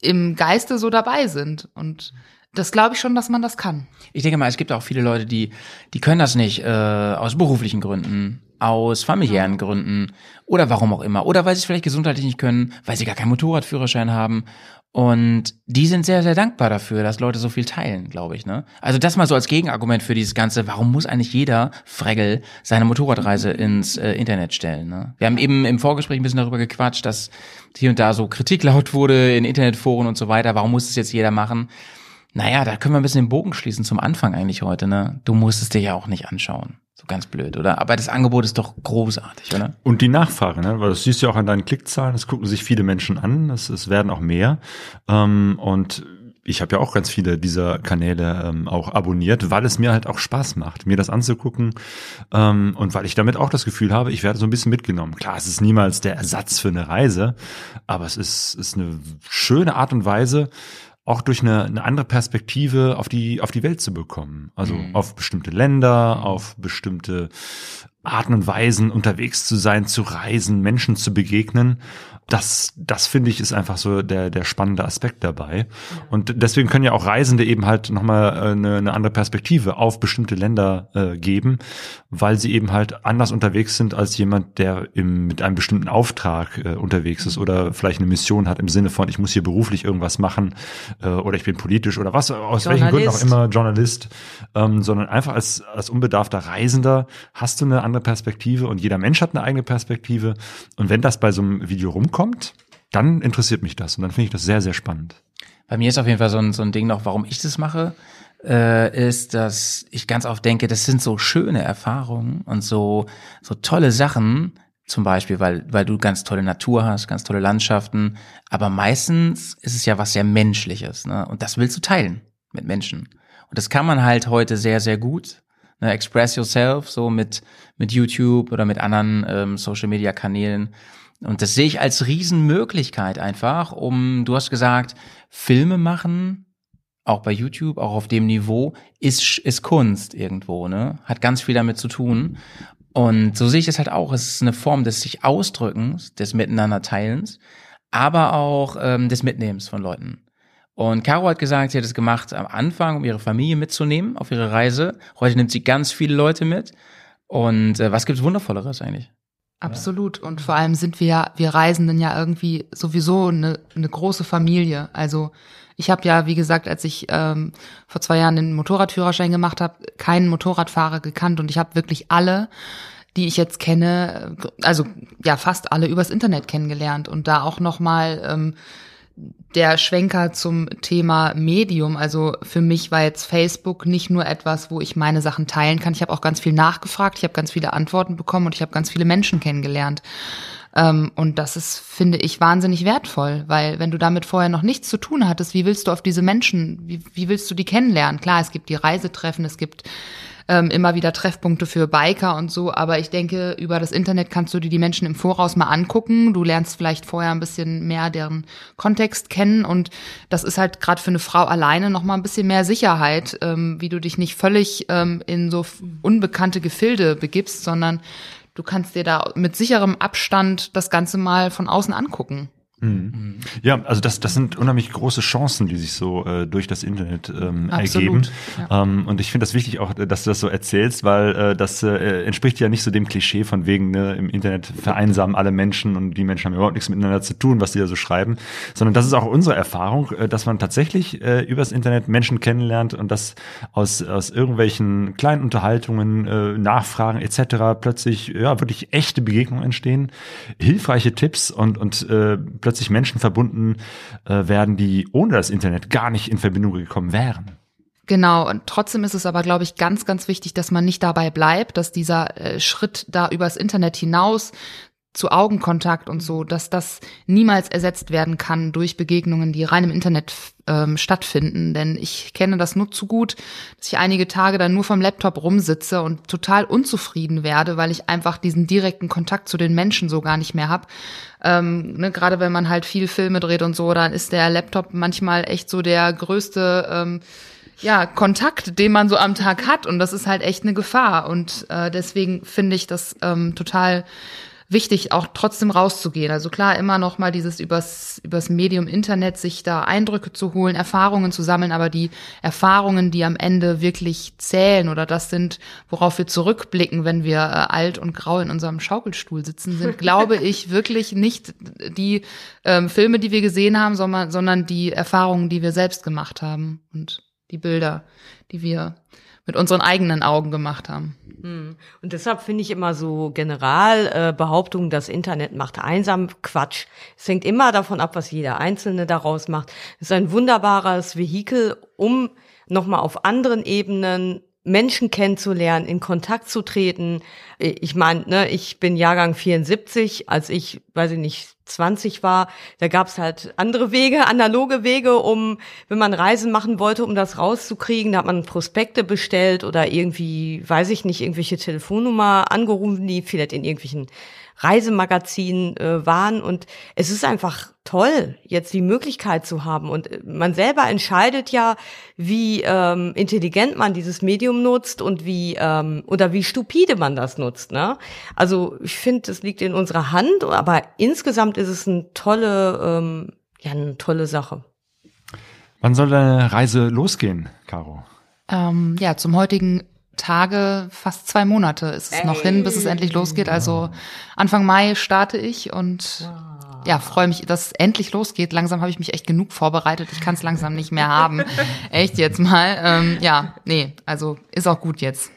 im Geiste so dabei sind. Und das glaube ich schon, dass man das kann. Ich denke mal, es gibt auch viele Leute, die, die können das nicht äh, aus beruflichen Gründen, aus familiären Gründen oder warum auch immer. Oder weil sie es vielleicht gesundheitlich nicht können, weil sie gar keinen Motorradführerschein haben. Und die sind sehr, sehr dankbar dafür, dass Leute so viel teilen, glaube ich. Ne? Also das mal so als Gegenargument für dieses Ganze, warum muss eigentlich jeder Fregel seine Motorradreise ins äh, Internet stellen? Ne? Wir haben eben im Vorgespräch ein bisschen darüber gequatscht, dass hier und da so Kritik laut wurde in Internetforen und so weiter. Warum muss es jetzt jeder machen? Naja, da können wir ein bisschen den Bogen schließen zum Anfang eigentlich heute. Ne? Du musst es dir ja auch nicht anschauen. So ganz blöd, oder? Aber das Angebot ist doch großartig, oder? Und die Nachfrage, ne? weil das siehst du ja auch an deinen Klickzahlen, das gucken sich viele Menschen an, es, es werden auch mehr. Ähm, und ich habe ja auch ganz viele dieser Kanäle ähm, auch abonniert, weil es mir halt auch Spaß macht, mir das anzugucken ähm, und weil ich damit auch das Gefühl habe, ich werde so ein bisschen mitgenommen. Klar, es ist niemals der Ersatz für eine Reise, aber es ist, ist eine schöne Art und Weise, auch durch eine, eine andere Perspektive auf die, auf die Welt zu bekommen. Also mhm. auf bestimmte Länder, auf bestimmte Arten und Weisen unterwegs zu sein, zu reisen, Menschen zu begegnen das, das finde ich ist einfach so der, der spannende Aspekt dabei. Und deswegen können ja auch Reisende eben halt nochmal äh, eine, eine andere Perspektive auf bestimmte Länder äh, geben, weil sie eben halt anders unterwegs sind als jemand, der im, mit einem bestimmten Auftrag äh, unterwegs ist oder vielleicht eine Mission hat im Sinne von, ich muss hier beruflich irgendwas machen äh, oder ich bin politisch oder was, aus welchen Gründen auch immer Journalist, ähm, sondern einfach als, als unbedarfter Reisender hast du eine andere Perspektive und jeder Mensch hat eine eigene Perspektive. Und wenn das bei so einem Video rumkommt, kommt, dann interessiert mich das und dann finde ich das sehr, sehr spannend. Bei mir ist auf jeden Fall so ein, so ein Ding noch, warum ich das mache, äh, ist, dass ich ganz oft denke, das sind so schöne Erfahrungen und so, so tolle Sachen, zum Beispiel, weil, weil du ganz tolle Natur hast, ganz tolle Landschaften, aber meistens ist es ja was sehr Menschliches, ne? Und das willst du teilen mit Menschen. Und das kann man halt heute sehr, sehr gut. Ne? Express yourself, so mit, mit YouTube oder mit anderen ähm, Social Media Kanälen. Und das sehe ich als Riesenmöglichkeit einfach, um, du hast gesagt, Filme machen, auch bei YouTube, auch auf dem Niveau, ist, ist Kunst irgendwo, ne? Hat ganz viel damit zu tun. Und so sehe ich das halt auch. Es ist eine Form des sich Ausdrückens, des Miteinanderteilens, aber auch ähm, des Mitnehmens von Leuten. Und Caro hat gesagt, sie hat es gemacht am Anfang, um ihre Familie mitzunehmen auf ihre Reise. Heute nimmt sie ganz viele Leute mit. Und äh, was gibt's Wundervolleres eigentlich? Absolut. Und vor allem sind wir ja, wir Reisenden ja irgendwie sowieso eine, eine große Familie. Also ich habe ja, wie gesagt, als ich ähm, vor zwei Jahren den Motorradführerschein gemacht habe, keinen Motorradfahrer gekannt und ich habe wirklich alle, die ich jetzt kenne, also ja fast alle übers Internet kennengelernt und da auch noch mal ähm, der Schwenker zum Thema Medium. Also für mich war jetzt Facebook nicht nur etwas, wo ich meine Sachen teilen kann. Ich habe auch ganz viel nachgefragt, ich habe ganz viele Antworten bekommen und ich habe ganz viele Menschen kennengelernt. Ähm, und das ist, finde ich, wahnsinnig wertvoll, weil wenn du damit vorher noch nichts zu tun hattest, wie willst du auf diese Menschen, wie, wie willst du die kennenlernen? Klar, es gibt die Reisetreffen, es gibt ähm, immer wieder Treffpunkte für Biker und so. Aber ich denke, über das Internet kannst du dir die Menschen im Voraus mal angucken. Du lernst vielleicht vorher ein bisschen mehr deren Kontext kennen und das ist halt gerade für eine Frau alleine noch mal ein bisschen mehr Sicherheit, ähm, wie du dich nicht völlig ähm, in so unbekannte Gefilde begibst, sondern du kannst dir da mit sicherem Abstand das Ganze mal von außen angucken. Ja, also das, das sind unheimlich große Chancen, die sich so äh, durch das Internet ähm, Absolut, ergeben. Ähm, und ich finde das wichtig auch, dass du das so erzählst, weil äh, das äh, entspricht ja nicht so dem Klischee von wegen, ne, im Internet vereinsamen alle Menschen und die Menschen haben überhaupt nichts miteinander zu tun, was die da so schreiben, sondern das ist auch unsere Erfahrung, äh, dass man tatsächlich äh, übers Internet Menschen kennenlernt und dass aus, aus irgendwelchen kleinen Unterhaltungen, äh, Nachfragen etc. plötzlich ja wirklich echte Begegnungen entstehen, hilfreiche Tipps und, und äh, plötzlich Menschen verbunden äh, werden, die ohne das Internet gar nicht in Verbindung gekommen wären. Genau, und trotzdem ist es aber, glaube ich, ganz, ganz wichtig, dass man nicht dabei bleibt, dass dieser äh, Schritt da übers Internet hinaus zu Augenkontakt und so, dass das niemals ersetzt werden kann durch Begegnungen, die rein im Internet ähm, stattfinden. Denn ich kenne das nur zu gut, dass ich einige Tage dann nur vom Laptop rumsitze und total unzufrieden werde, weil ich einfach diesen direkten Kontakt zu den Menschen so gar nicht mehr habe. Ähm, ne, Gerade wenn man halt viel Filme dreht und so, dann ist der Laptop manchmal echt so der größte ähm, ja, Kontakt, den man so am Tag hat. Und das ist halt echt eine Gefahr. Und äh, deswegen finde ich das ähm, total wichtig, auch trotzdem rauszugehen. Also klar, immer noch mal dieses übers, übers Medium Internet sich da Eindrücke zu holen, Erfahrungen zu sammeln, aber die Erfahrungen, die am Ende wirklich zählen oder das sind, worauf wir zurückblicken, wenn wir äh, alt und grau in unserem Schaukelstuhl sitzen, sind, glaube ich, wirklich nicht die ähm, Filme, die wir gesehen haben, sondern, sondern die Erfahrungen, die wir selbst gemacht haben und die Bilder, die wir mit unseren eigenen Augen gemacht haben. Und deshalb finde ich immer so Generalbehauptungen, äh, das Internet macht einsam, Quatsch. Es hängt immer davon ab, was jeder Einzelne daraus macht. Es ist ein wunderbares Vehikel, um nochmal auf anderen Ebenen Menschen kennenzulernen, in Kontakt zu treten. Ich meine, ne, ich bin Jahrgang 74, als ich, weiß ich nicht, 20 war, da gab's halt andere Wege, analoge Wege, um, wenn man Reisen machen wollte, um das rauszukriegen, da hat man Prospekte bestellt oder irgendwie, weiß ich nicht, irgendwelche Telefonnummer angerufen, die vielleicht in irgendwelchen Reisemagazinen äh, waren. Und es ist einfach toll, jetzt die Möglichkeit zu haben. Und äh, man selber entscheidet ja, wie ähm, intelligent man dieses Medium nutzt und wie ähm, oder wie stupide man das nutzt. Ne? Also ich finde, es liegt in unserer Hand, aber insgesamt ist es eine tolle, ähm, ja, eine tolle Sache. Wann soll deine Reise losgehen, Caro? Ähm, ja, zum heutigen Tage, fast zwei Monate ist es noch hin, bis es endlich losgeht. Also Anfang Mai starte ich und ja, freue mich, dass es endlich losgeht. Langsam habe ich mich echt genug vorbereitet. Ich kann es langsam nicht mehr haben. Echt jetzt mal. Ähm, ja, nee, also ist auch gut jetzt.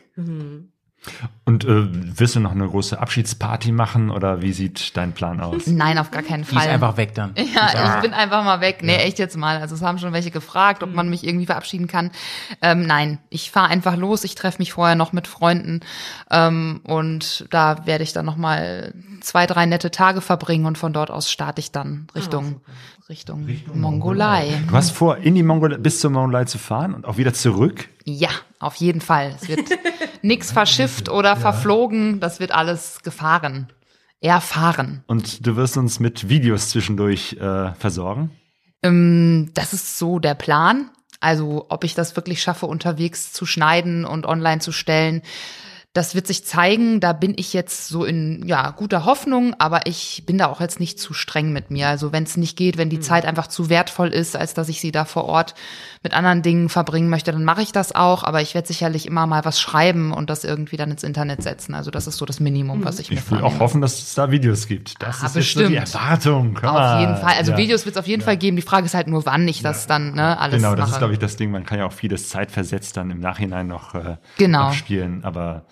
Und äh, wirst du noch eine große Abschiedsparty machen oder wie sieht dein Plan aus? Nein, auf gar keinen Fall. einfach weg dann. Ja, ich bin einfach mal weg. Nee, echt jetzt mal. Also es haben schon welche gefragt, ob man mich irgendwie verabschieden kann. Ähm, nein, ich fahre einfach los. Ich treffe mich vorher noch mit Freunden ähm, und da werde ich dann noch mal zwei, drei nette Tage verbringen und von dort aus starte ich dann Richtung Richtung, Mongolei. Du hast vor, in die Mongolei, bis zur Mongolei zu fahren und auch wieder zurück? Ja, auf jeden Fall. Es wird nix verschifft oder verflogen. Das wird alles gefahren. Erfahren. Und du wirst uns mit Videos zwischendurch äh, versorgen? Ähm, das ist so der Plan. Also, ob ich das wirklich schaffe, unterwegs zu schneiden und online zu stellen, das wird sich zeigen. Da bin ich jetzt so in ja guter Hoffnung, aber ich bin da auch jetzt nicht zu streng mit mir. Also wenn es nicht geht, wenn die Zeit einfach zu wertvoll ist, als dass ich sie da vor Ort mit anderen Dingen verbringen möchte, dann mache ich das auch. Aber ich werde sicherlich immer mal was schreiben und das irgendwie dann ins Internet setzen. Also das ist so das Minimum, was ich, mir Ich will auch hoffen, dass es da Videos gibt. Das Ah, ist jetzt so die bestimmt. Erwartung. Komm Auf mal. jeden Fall. Also Ja. Videos wird es auf jeden Fall geben. Die Frage ist halt nur, wann ich das dann ne, alles Genau, das mache. ist, glaube ich, das Ding. Man kann ja auch vieles zeitversetzt dann im Nachhinein noch äh, Genau. abspielen. Aber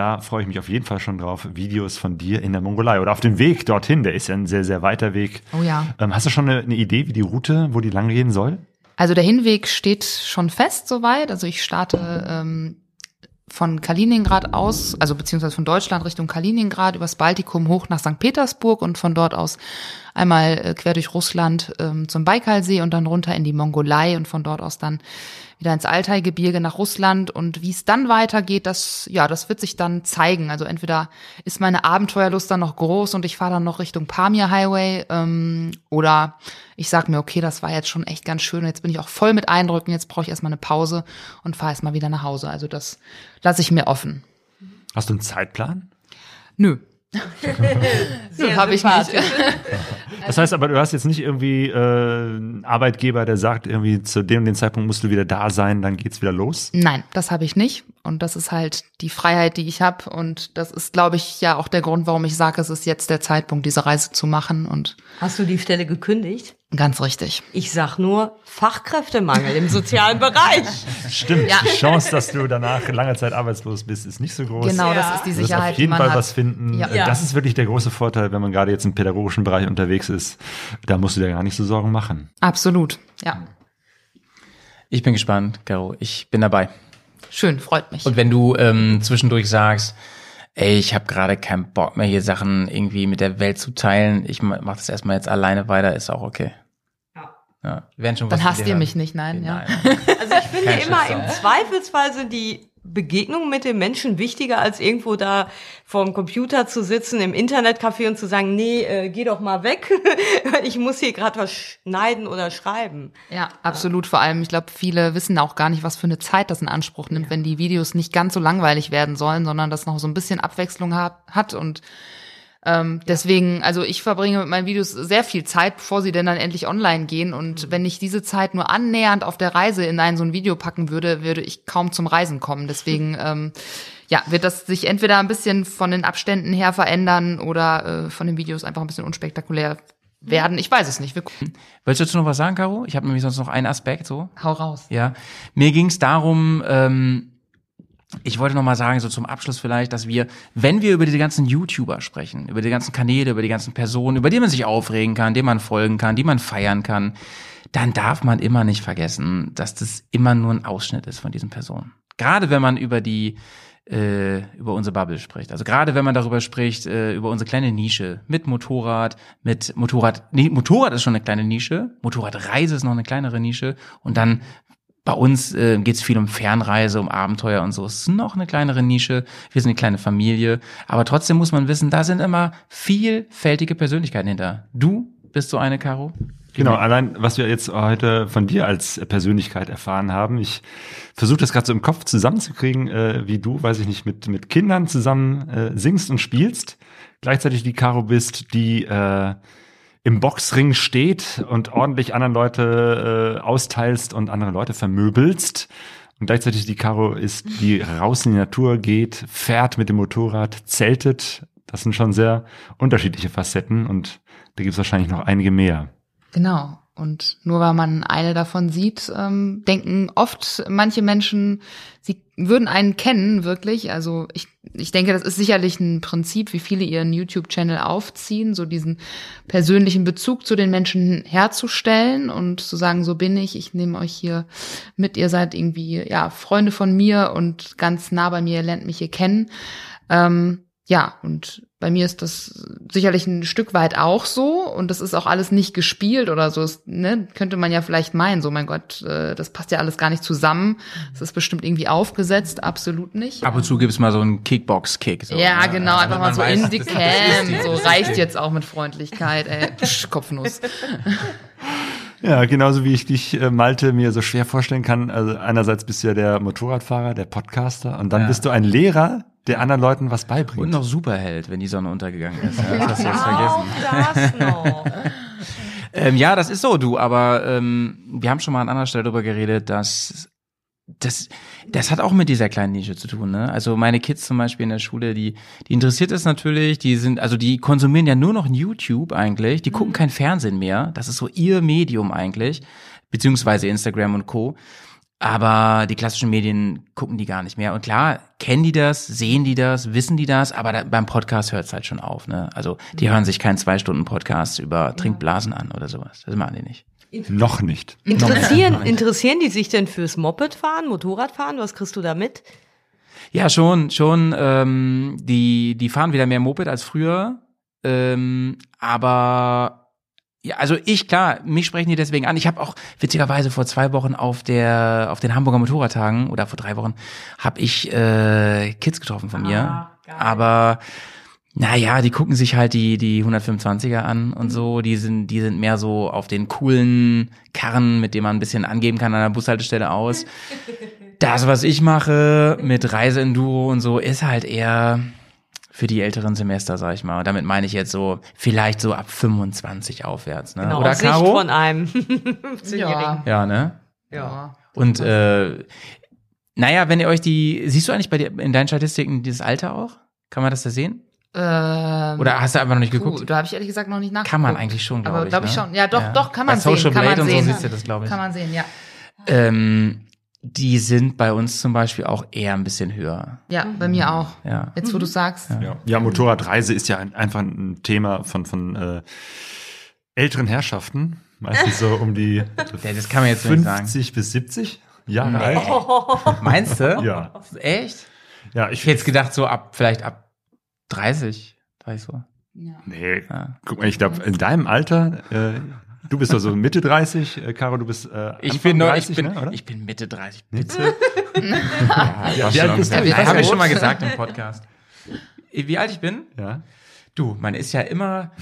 da freue ich mich auf jeden Fall schon drauf. Videos von dir in der Mongolei oder auf dem Weg dorthin. Der ist ja ein sehr, sehr weiter Weg. Oh ja. Ähm, hast du schon eine, eine Idee, wie die Route, wo die lang gehen soll? Also der Hinweg steht schon fest soweit. Also ich starte ähm, von Kaliningrad aus, also beziehungsweise von Deutschland Richtung Kaliningrad übers Baltikum hoch nach St. Petersburg und von dort aus einmal äh, quer durch Russland ähm, zum Baikalsee und dann runter in die Mongolei und von dort aus dann wieder ins Altai-Gebirge nach Russland und wie es dann weitergeht, das ja, das wird sich dann zeigen. Also entweder ist meine Abenteuerlust dann noch groß und ich fahre dann noch Richtung Pamir Highway ähm, oder ich sag mir, okay, das war jetzt schon echt ganz schön. Jetzt bin ich auch voll mit Eindrücken. Jetzt brauche ich erstmal eine Pause und fahre erstmal wieder nach Hause. Also das lasse ich mir offen. Hast du einen Zeitplan? Nö. Sehr Habe ich nicht. Das heißt aber, du hast jetzt nicht irgendwie äh, einen Arbeitgeber, der sagt, irgendwie zu dem und dem Zeitpunkt musst du wieder da sein, dann geht's wieder los. Nein, das habe ich nicht. Und das ist halt die Freiheit, die ich habe. Und das ist, glaube ich, ja auch der Grund, warum ich sage, es ist jetzt der Zeitpunkt, diese Reise zu machen. Und Hast du die Stelle gekündigt? Ganz richtig. Ich sag nur Fachkräftemangel im sozialen Bereich. Stimmt, Ja. die Chance, dass du danach lange Zeit arbeitslos bist, ist nicht so groß. Genau, Ja. das ist die Du wirst Sicherheit, auf jeden die man Fall hat. was finden. Ja. Äh, Ja. Das ist wirklich der große Vorteil, wenn man gerade jetzt im pädagogischen Bereich unterwegs ist. Da musst du dir gar nicht so Sorgen machen. Absolut. Ja. Ich bin gespannt, Caro. Ich bin dabei. Schön, freut mich. Und wenn du ähm, zwischendurch sagst, ey, ich habe gerade keinen Bock mehr, hier Sachen irgendwie mit der Welt zu teilen, ich ma- mach das erstmal jetzt alleine weiter, ist auch okay. Ja. Wir werden schon was Dann hasst ihr hören. mich nicht, nein, ja. Nein. Also ich finde Kein immer, im Zweifelsfall sind die Begegnungen mit den Menschen wichtiger, als irgendwo da vor dem Computer zu sitzen, im Internetcafé und zu sagen, nee, äh, geh doch mal weg, ich muss hier gerade was schneiden oder schreiben. Ja, absolut. Vor allem, ich glaube, viele wissen auch gar nicht, was für eine Zeit das in Anspruch nimmt, wenn die Videos nicht ganz so langweilig werden sollen, sondern das noch so ein bisschen Abwechslung hat, hat und ähm, deswegen, also ich verbringe mit meinen Videos sehr viel Zeit, bevor sie denn dann endlich online gehen. Und wenn ich diese Zeit nur annähernd auf der Reise in ein so ein Video packen würde, würde ich kaum zum Reisen kommen. Deswegen, ähm, ja, wird das sich entweder ein bisschen von den Abständen her verändern oder äh, von den Videos einfach ein bisschen unspektakulär werden. Ich weiß es nicht. Wir gucken. Willst du dazu noch was sagen, Caro? Ich habe nämlich sonst noch einen Aspekt so. Hau raus. Ja, mir ging es darum, ähm, ich wollte noch mal sagen, so zum Abschluss vielleicht, dass wir, wenn wir über diese ganzen YouTuber sprechen, über die ganzen Kanäle, über die ganzen Personen, über die man sich aufregen kann, denen man folgen kann, die man feiern kann, dann darf man immer nicht vergessen, dass das immer nur ein Ausschnitt ist von diesen Personen. Gerade wenn man über die äh, über unsere Bubble spricht. Also gerade wenn man darüber spricht, äh, über unsere kleine Nische mit Motorrad, mit Motorrad, nee, Motorrad ist schon eine kleine Nische, Motorradreise ist noch eine kleinere Nische und dann bei uns äh, geht es viel um Fernreise, um Abenteuer und so. Es ist noch eine kleinere Nische. Wir sind eine kleine Familie. Aber trotzdem muss man wissen, da sind immer vielfältige Persönlichkeiten hinter. Du bist so eine, Caro. Genau, allein was wir jetzt heute von dir als Persönlichkeit erfahren haben. Ich versuche das gerade so im Kopf zusammenzukriegen, äh, wie du, weiß ich nicht, mit, mit Kindern zusammen äh, singst und spielst. Gleichzeitig die Caro bist, die äh, im Boxring steht und ordentlich anderen Leute äh, austeilst und andere Leute vermöbelst. Und gleichzeitig die Caro ist, die raus in die Natur geht, fährt mit dem Motorrad, zeltet. Das sind schon sehr unterschiedliche Facetten und da gibt es wahrscheinlich noch einige mehr. Genau. Und nur weil man eine davon sieht, ähm, denken oft manche Menschen, sie würden einen kennen, wirklich. Also ich, ich denke, das ist sicherlich ein Prinzip, wie viele ihren YouTube-Channel aufziehen, so diesen persönlichen Bezug zu den Menschen herzustellen und zu sagen, so bin ich, ich nehme euch hier mit, ihr seid irgendwie, ja, Freunde von mir und ganz nah bei mir, ihr lernt mich hier kennen. Ähm, ja, und bei mir ist das sicherlich ein Stück weit auch so und das ist auch alles nicht gespielt oder so. Es, ne, könnte man ja vielleicht meinen, so mein Gott, äh, das passt ja alles gar nicht zusammen. Es ist bestimmt irgendwie aufgesetzt, absolut nicht. Ab und zu gibt's mal so einen Kickbox-Kick. So, ja, ne? genau, Also einfach mal so weiß, in die das- das Cam. So das reicht jetzt auch mit Freundlichkeit, ey. Psch, Kopfnuss. Ja, genauso wie ich dich, äh, Malte, mir so schwer vorstellen kann. Also einerseits bist du ja der Motorradfahrer, der Podcaster und dann Ja. bist du ein Lehrer, der anderen Leuten was beibringt. Und noch Superheld, wenn die Sonne untergegangen ist. Ja, das hast du jetzt vergessen. Das noch. Ähm, ja, das ist so, du, aber ähm, wir haben schon mal an anderer Stelle darüber geredet, dass das, das hat auch mit dieser kleinen Nische zu tun, ne? Also meine Kids zum Beispiel in der Schule, die, die interessiert es natürlich, die sind, also die konsumieren ja nur noch YouTube eigentlich, die gucken kein Fernsehen mehr, das ist so ihr Medium eigentlich, beziehungsweise Instagram und Co. Aber die klassischen Medien gucken die gar nicht mehr. Und klar, kennen die das, sehen die das, wissen die das, aber da, beim Podcast hört es halt schon auf. Ne? Also die hören sich keinen Zwei-Stunden-Podcast über Trinkblasen an oder sowas. Das machen die nicht. Noch nicht. Interessieren, interessieren die sich denn fürs Mopedfahren, Motorradfahren? Was kriegst du da mit? Ja, schon, schon. Ähm, die, die fahren wieder mehr Moped als früher. Ähm, aber ja, also ich, klar, mich sprechen die deswegen an. Ich habe auch witzigerweise vor zwei Wochen auf der auf den Hamburger Motorradtagen oder vor drei Wochen habe ich äh, Kids getroffen von mir. aber naja, die gucken sich halt die die 125er an und so. Die sind die sind mehr so auf den coolen Karren, mit dem man ein bisschen angeben kann an der Bushaltestelle aus. Das, was ich mache mit Reiseenduro und so, ist halt eher für die älteren Semester, sag ich mal. Und damit meine ich jetzt so, vielleicht so ab 25 aufwärts, ne? Genau, Oder Sicht Caro? von einem 15-Jährigen. Ja, ne? Ja. Und äh, naja, wenn ihr euch die, siehst du eigentlich bei dir in deinen Statistiken dieses Alter auch? Kann man das da sehen? Ähm, Oder hast du einfach noch nicht puh, geguckt? da habe ich ehrlich gesagt noch nicht nachgeguckt. Kann man eigentlich schon, glaube Aber ich. glaube ich ne? schon. Ja, doch, doch, kann man Bei sehen. Social kann Blade man und sehen. so siehst du das, glaube ich. Kann man sehen, ja. Ähm, die sind bei uns zum Beispiel auch eher ein bisschen höher. Ja, bei mir auch. Ja. Jetzt, wo du sagst. Ja. ja, Motorradreise ist ja ein, einfach ein Thema von, von äh, älteren Herrschaften. Meistens so um die Ja, das kann man jetzt nicht sagen. 50 bis 70 Jahre alt. Meinst du? Ja. Echt? Ja, Ich ich hätte jetzt gedacht, so ab, vielleicht ab 30, war ich so. Nee, Ja. guck mal, ich glaube, in deinem Alter, äh, du bist doch so Mitte 30, äh, Caro, du bist äh, Ich bin, noch, 30, ich, bin, ne, oder? ich bin Mitte 30, bitte. ja, alt? Nein, Wie alt habe ich schon mal gesagt im Podcast. Wie alt ich bin? ja. Du, man ist ja immer.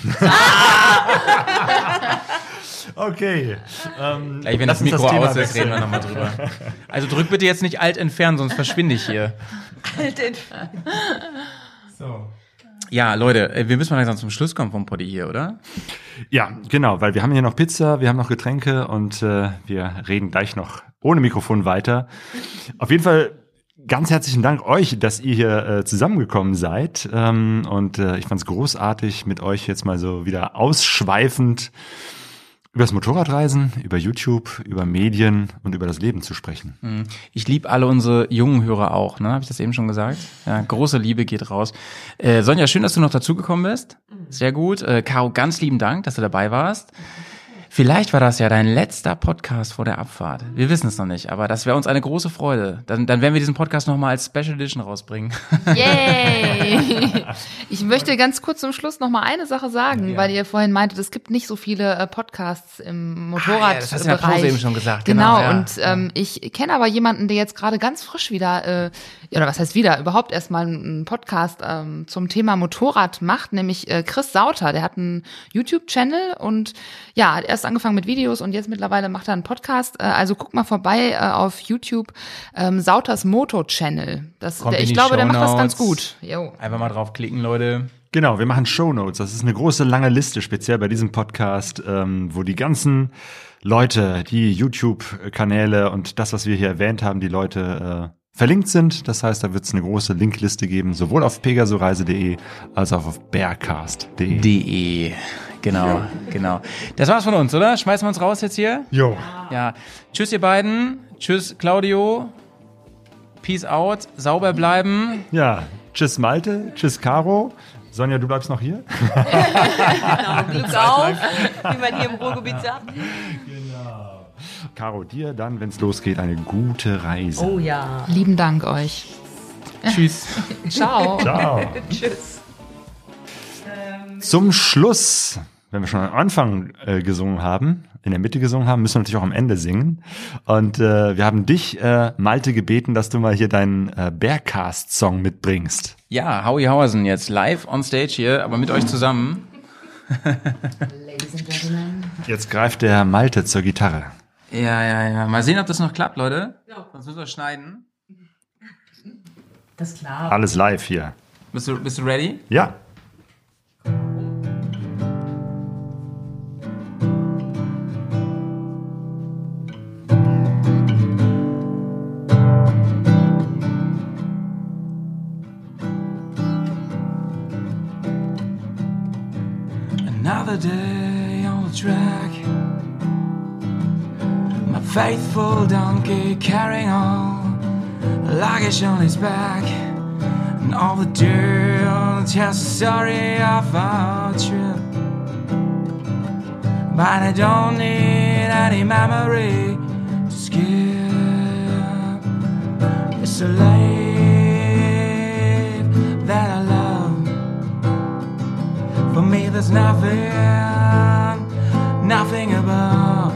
Okay. Ähm, Gleich, wenn das Mikro Thema aus ist, reden wir nochmal drüber. Also drück bitte jetzt nicht alt entfernen, sonst verschwinde ich hier. So. Ja, Leute, äh, wir müssen mal langsam zum Schluss kommen vom Poddy hier, oder? Ja, genau, weil wir haben hier noch Pizza, wir haben noch Getränke und äh, wir reden gleich noch ohne Mikrofon weiter. Auf jeden Fall ganz herzlichen Dank euch, dass ihr hier äh, zusammengekommen seid. Ähm, und äh, ich fand es großartig, mit euch jetzt mal so wieder ausschweifend über das Motorradreisen, über YouTube, über Medien und über das Leben zu sprechen. Ich liebe alle unsere jungen Hörer auch, ne? Habe ich das eben schon gesagt? Ja, große Liebe geht raus. Äh, Sonja, schön, dass du noch dazugekommen bist. Sehr gut. Äh, Caro, ganz lieben Dank, dass du dabei warst. Vielleicht war das ja dein letzter Podcast vor der Abfahrt. Wir wissen es noch nicht, aber das wäre uns eine große Freude. Dann, dann werden wir diesen Podcast nochmal als Special Edition rausbringen. Yay! Ich möchte ganz kurz zum Schluss noch mal eine Sache sagen, weil ihr vorhin meintet, es gibt nicht so viele äh, Podcasts im Motorradbereich. Ah, ja, das hast du in der Pause eben schon gesagt, Genau, genau, ja. und ähm, ich kenne aber jemanden, der jetzt gerade ganz frisch wieder, äh, oder was heißt wieder, überhaupt erstmal einen Podcast ähm, zum Thema Motorrad macht, nämlich äh, Chris Sauter. Der hat einen YouTube-Channel und ja, hat erst angefangen mit Videos und jetzt mittlerweile macht er einen Podcast. Äh, also guck mal vorbei äh, auf YouTube, ähm, Sauters Moto-Channel. Das, Kommt der, in ich die glaube, der macht das ganz gut. Jo. Einfach mal draufklicken, Leute. Genau, wir machen Shownotes. Das ist eine große, lange Liste, speziell bei diesem Podcast, ähm, wo die ganzen Leute, die YouTube-Kanäle und das, was wir hier erwähnt haben, die Leute äh, verlinkt sind. Das heißt, da wird es eine große Linkliste geben, sowohl auf pegasoreise.de als auch auf bearcast.de. Genau, genau. Das war's von uns, oder? Schmeißen wir uns raus jetzt hier? Jo. Ja. Tschüss, ihr beiden. Tschüss, Claudio. Peace out. Sauber bleiben. Ja, tschüss Malte, tschüss Caro. Sonja, du bleibst noch hier? Genau, Glück auf, wie man hier im Ruhrgebiet sagt. Caro, dir dann, wenn es losgeht, eine gute Reise. Oh ja. Lieben Dank euch. Tschüss. Ciao. Ciao. Tschüss. Zum Schluss, wenn wir schon am Anfang äh, gesungen haben, in der Mitte gesungen haben, müssen wir natürlich auch am Ende singen. Und äh, wir haben dich, äh, Malte, gebeten, dass du mal hier deinen äh, Bearcast-Song mitbringst. Ja, Howie Hausen jetzt live on stage hier, aber mit euch zusammen. Jetzt greift der Malte zur Gitarre. Ja, ja, ja. Mal sehen, ob das noch klappt, Leute. Sonst müssen wir schneiden. Das ist klar. Alles live hier. Bist du, bist du ready? Ja. Another day on the track. My faithful donkey carrying on luggage on his back. And all the dirt tells the story of our trip. But I don't need any memory to skip. It's a life that I love. For me, there's nothing, nothing above.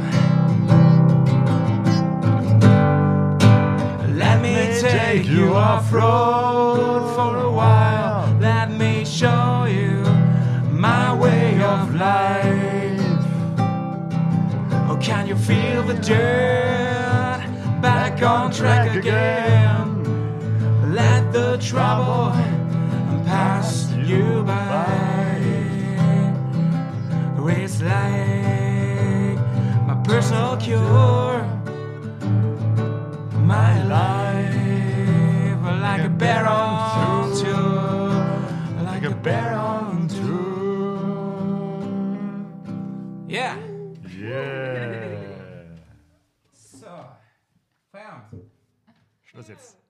Let me take you off road can you feel the dirt back on track again? Let the trouble pass you by. It's like my personal cure. My life like a bear Yeah.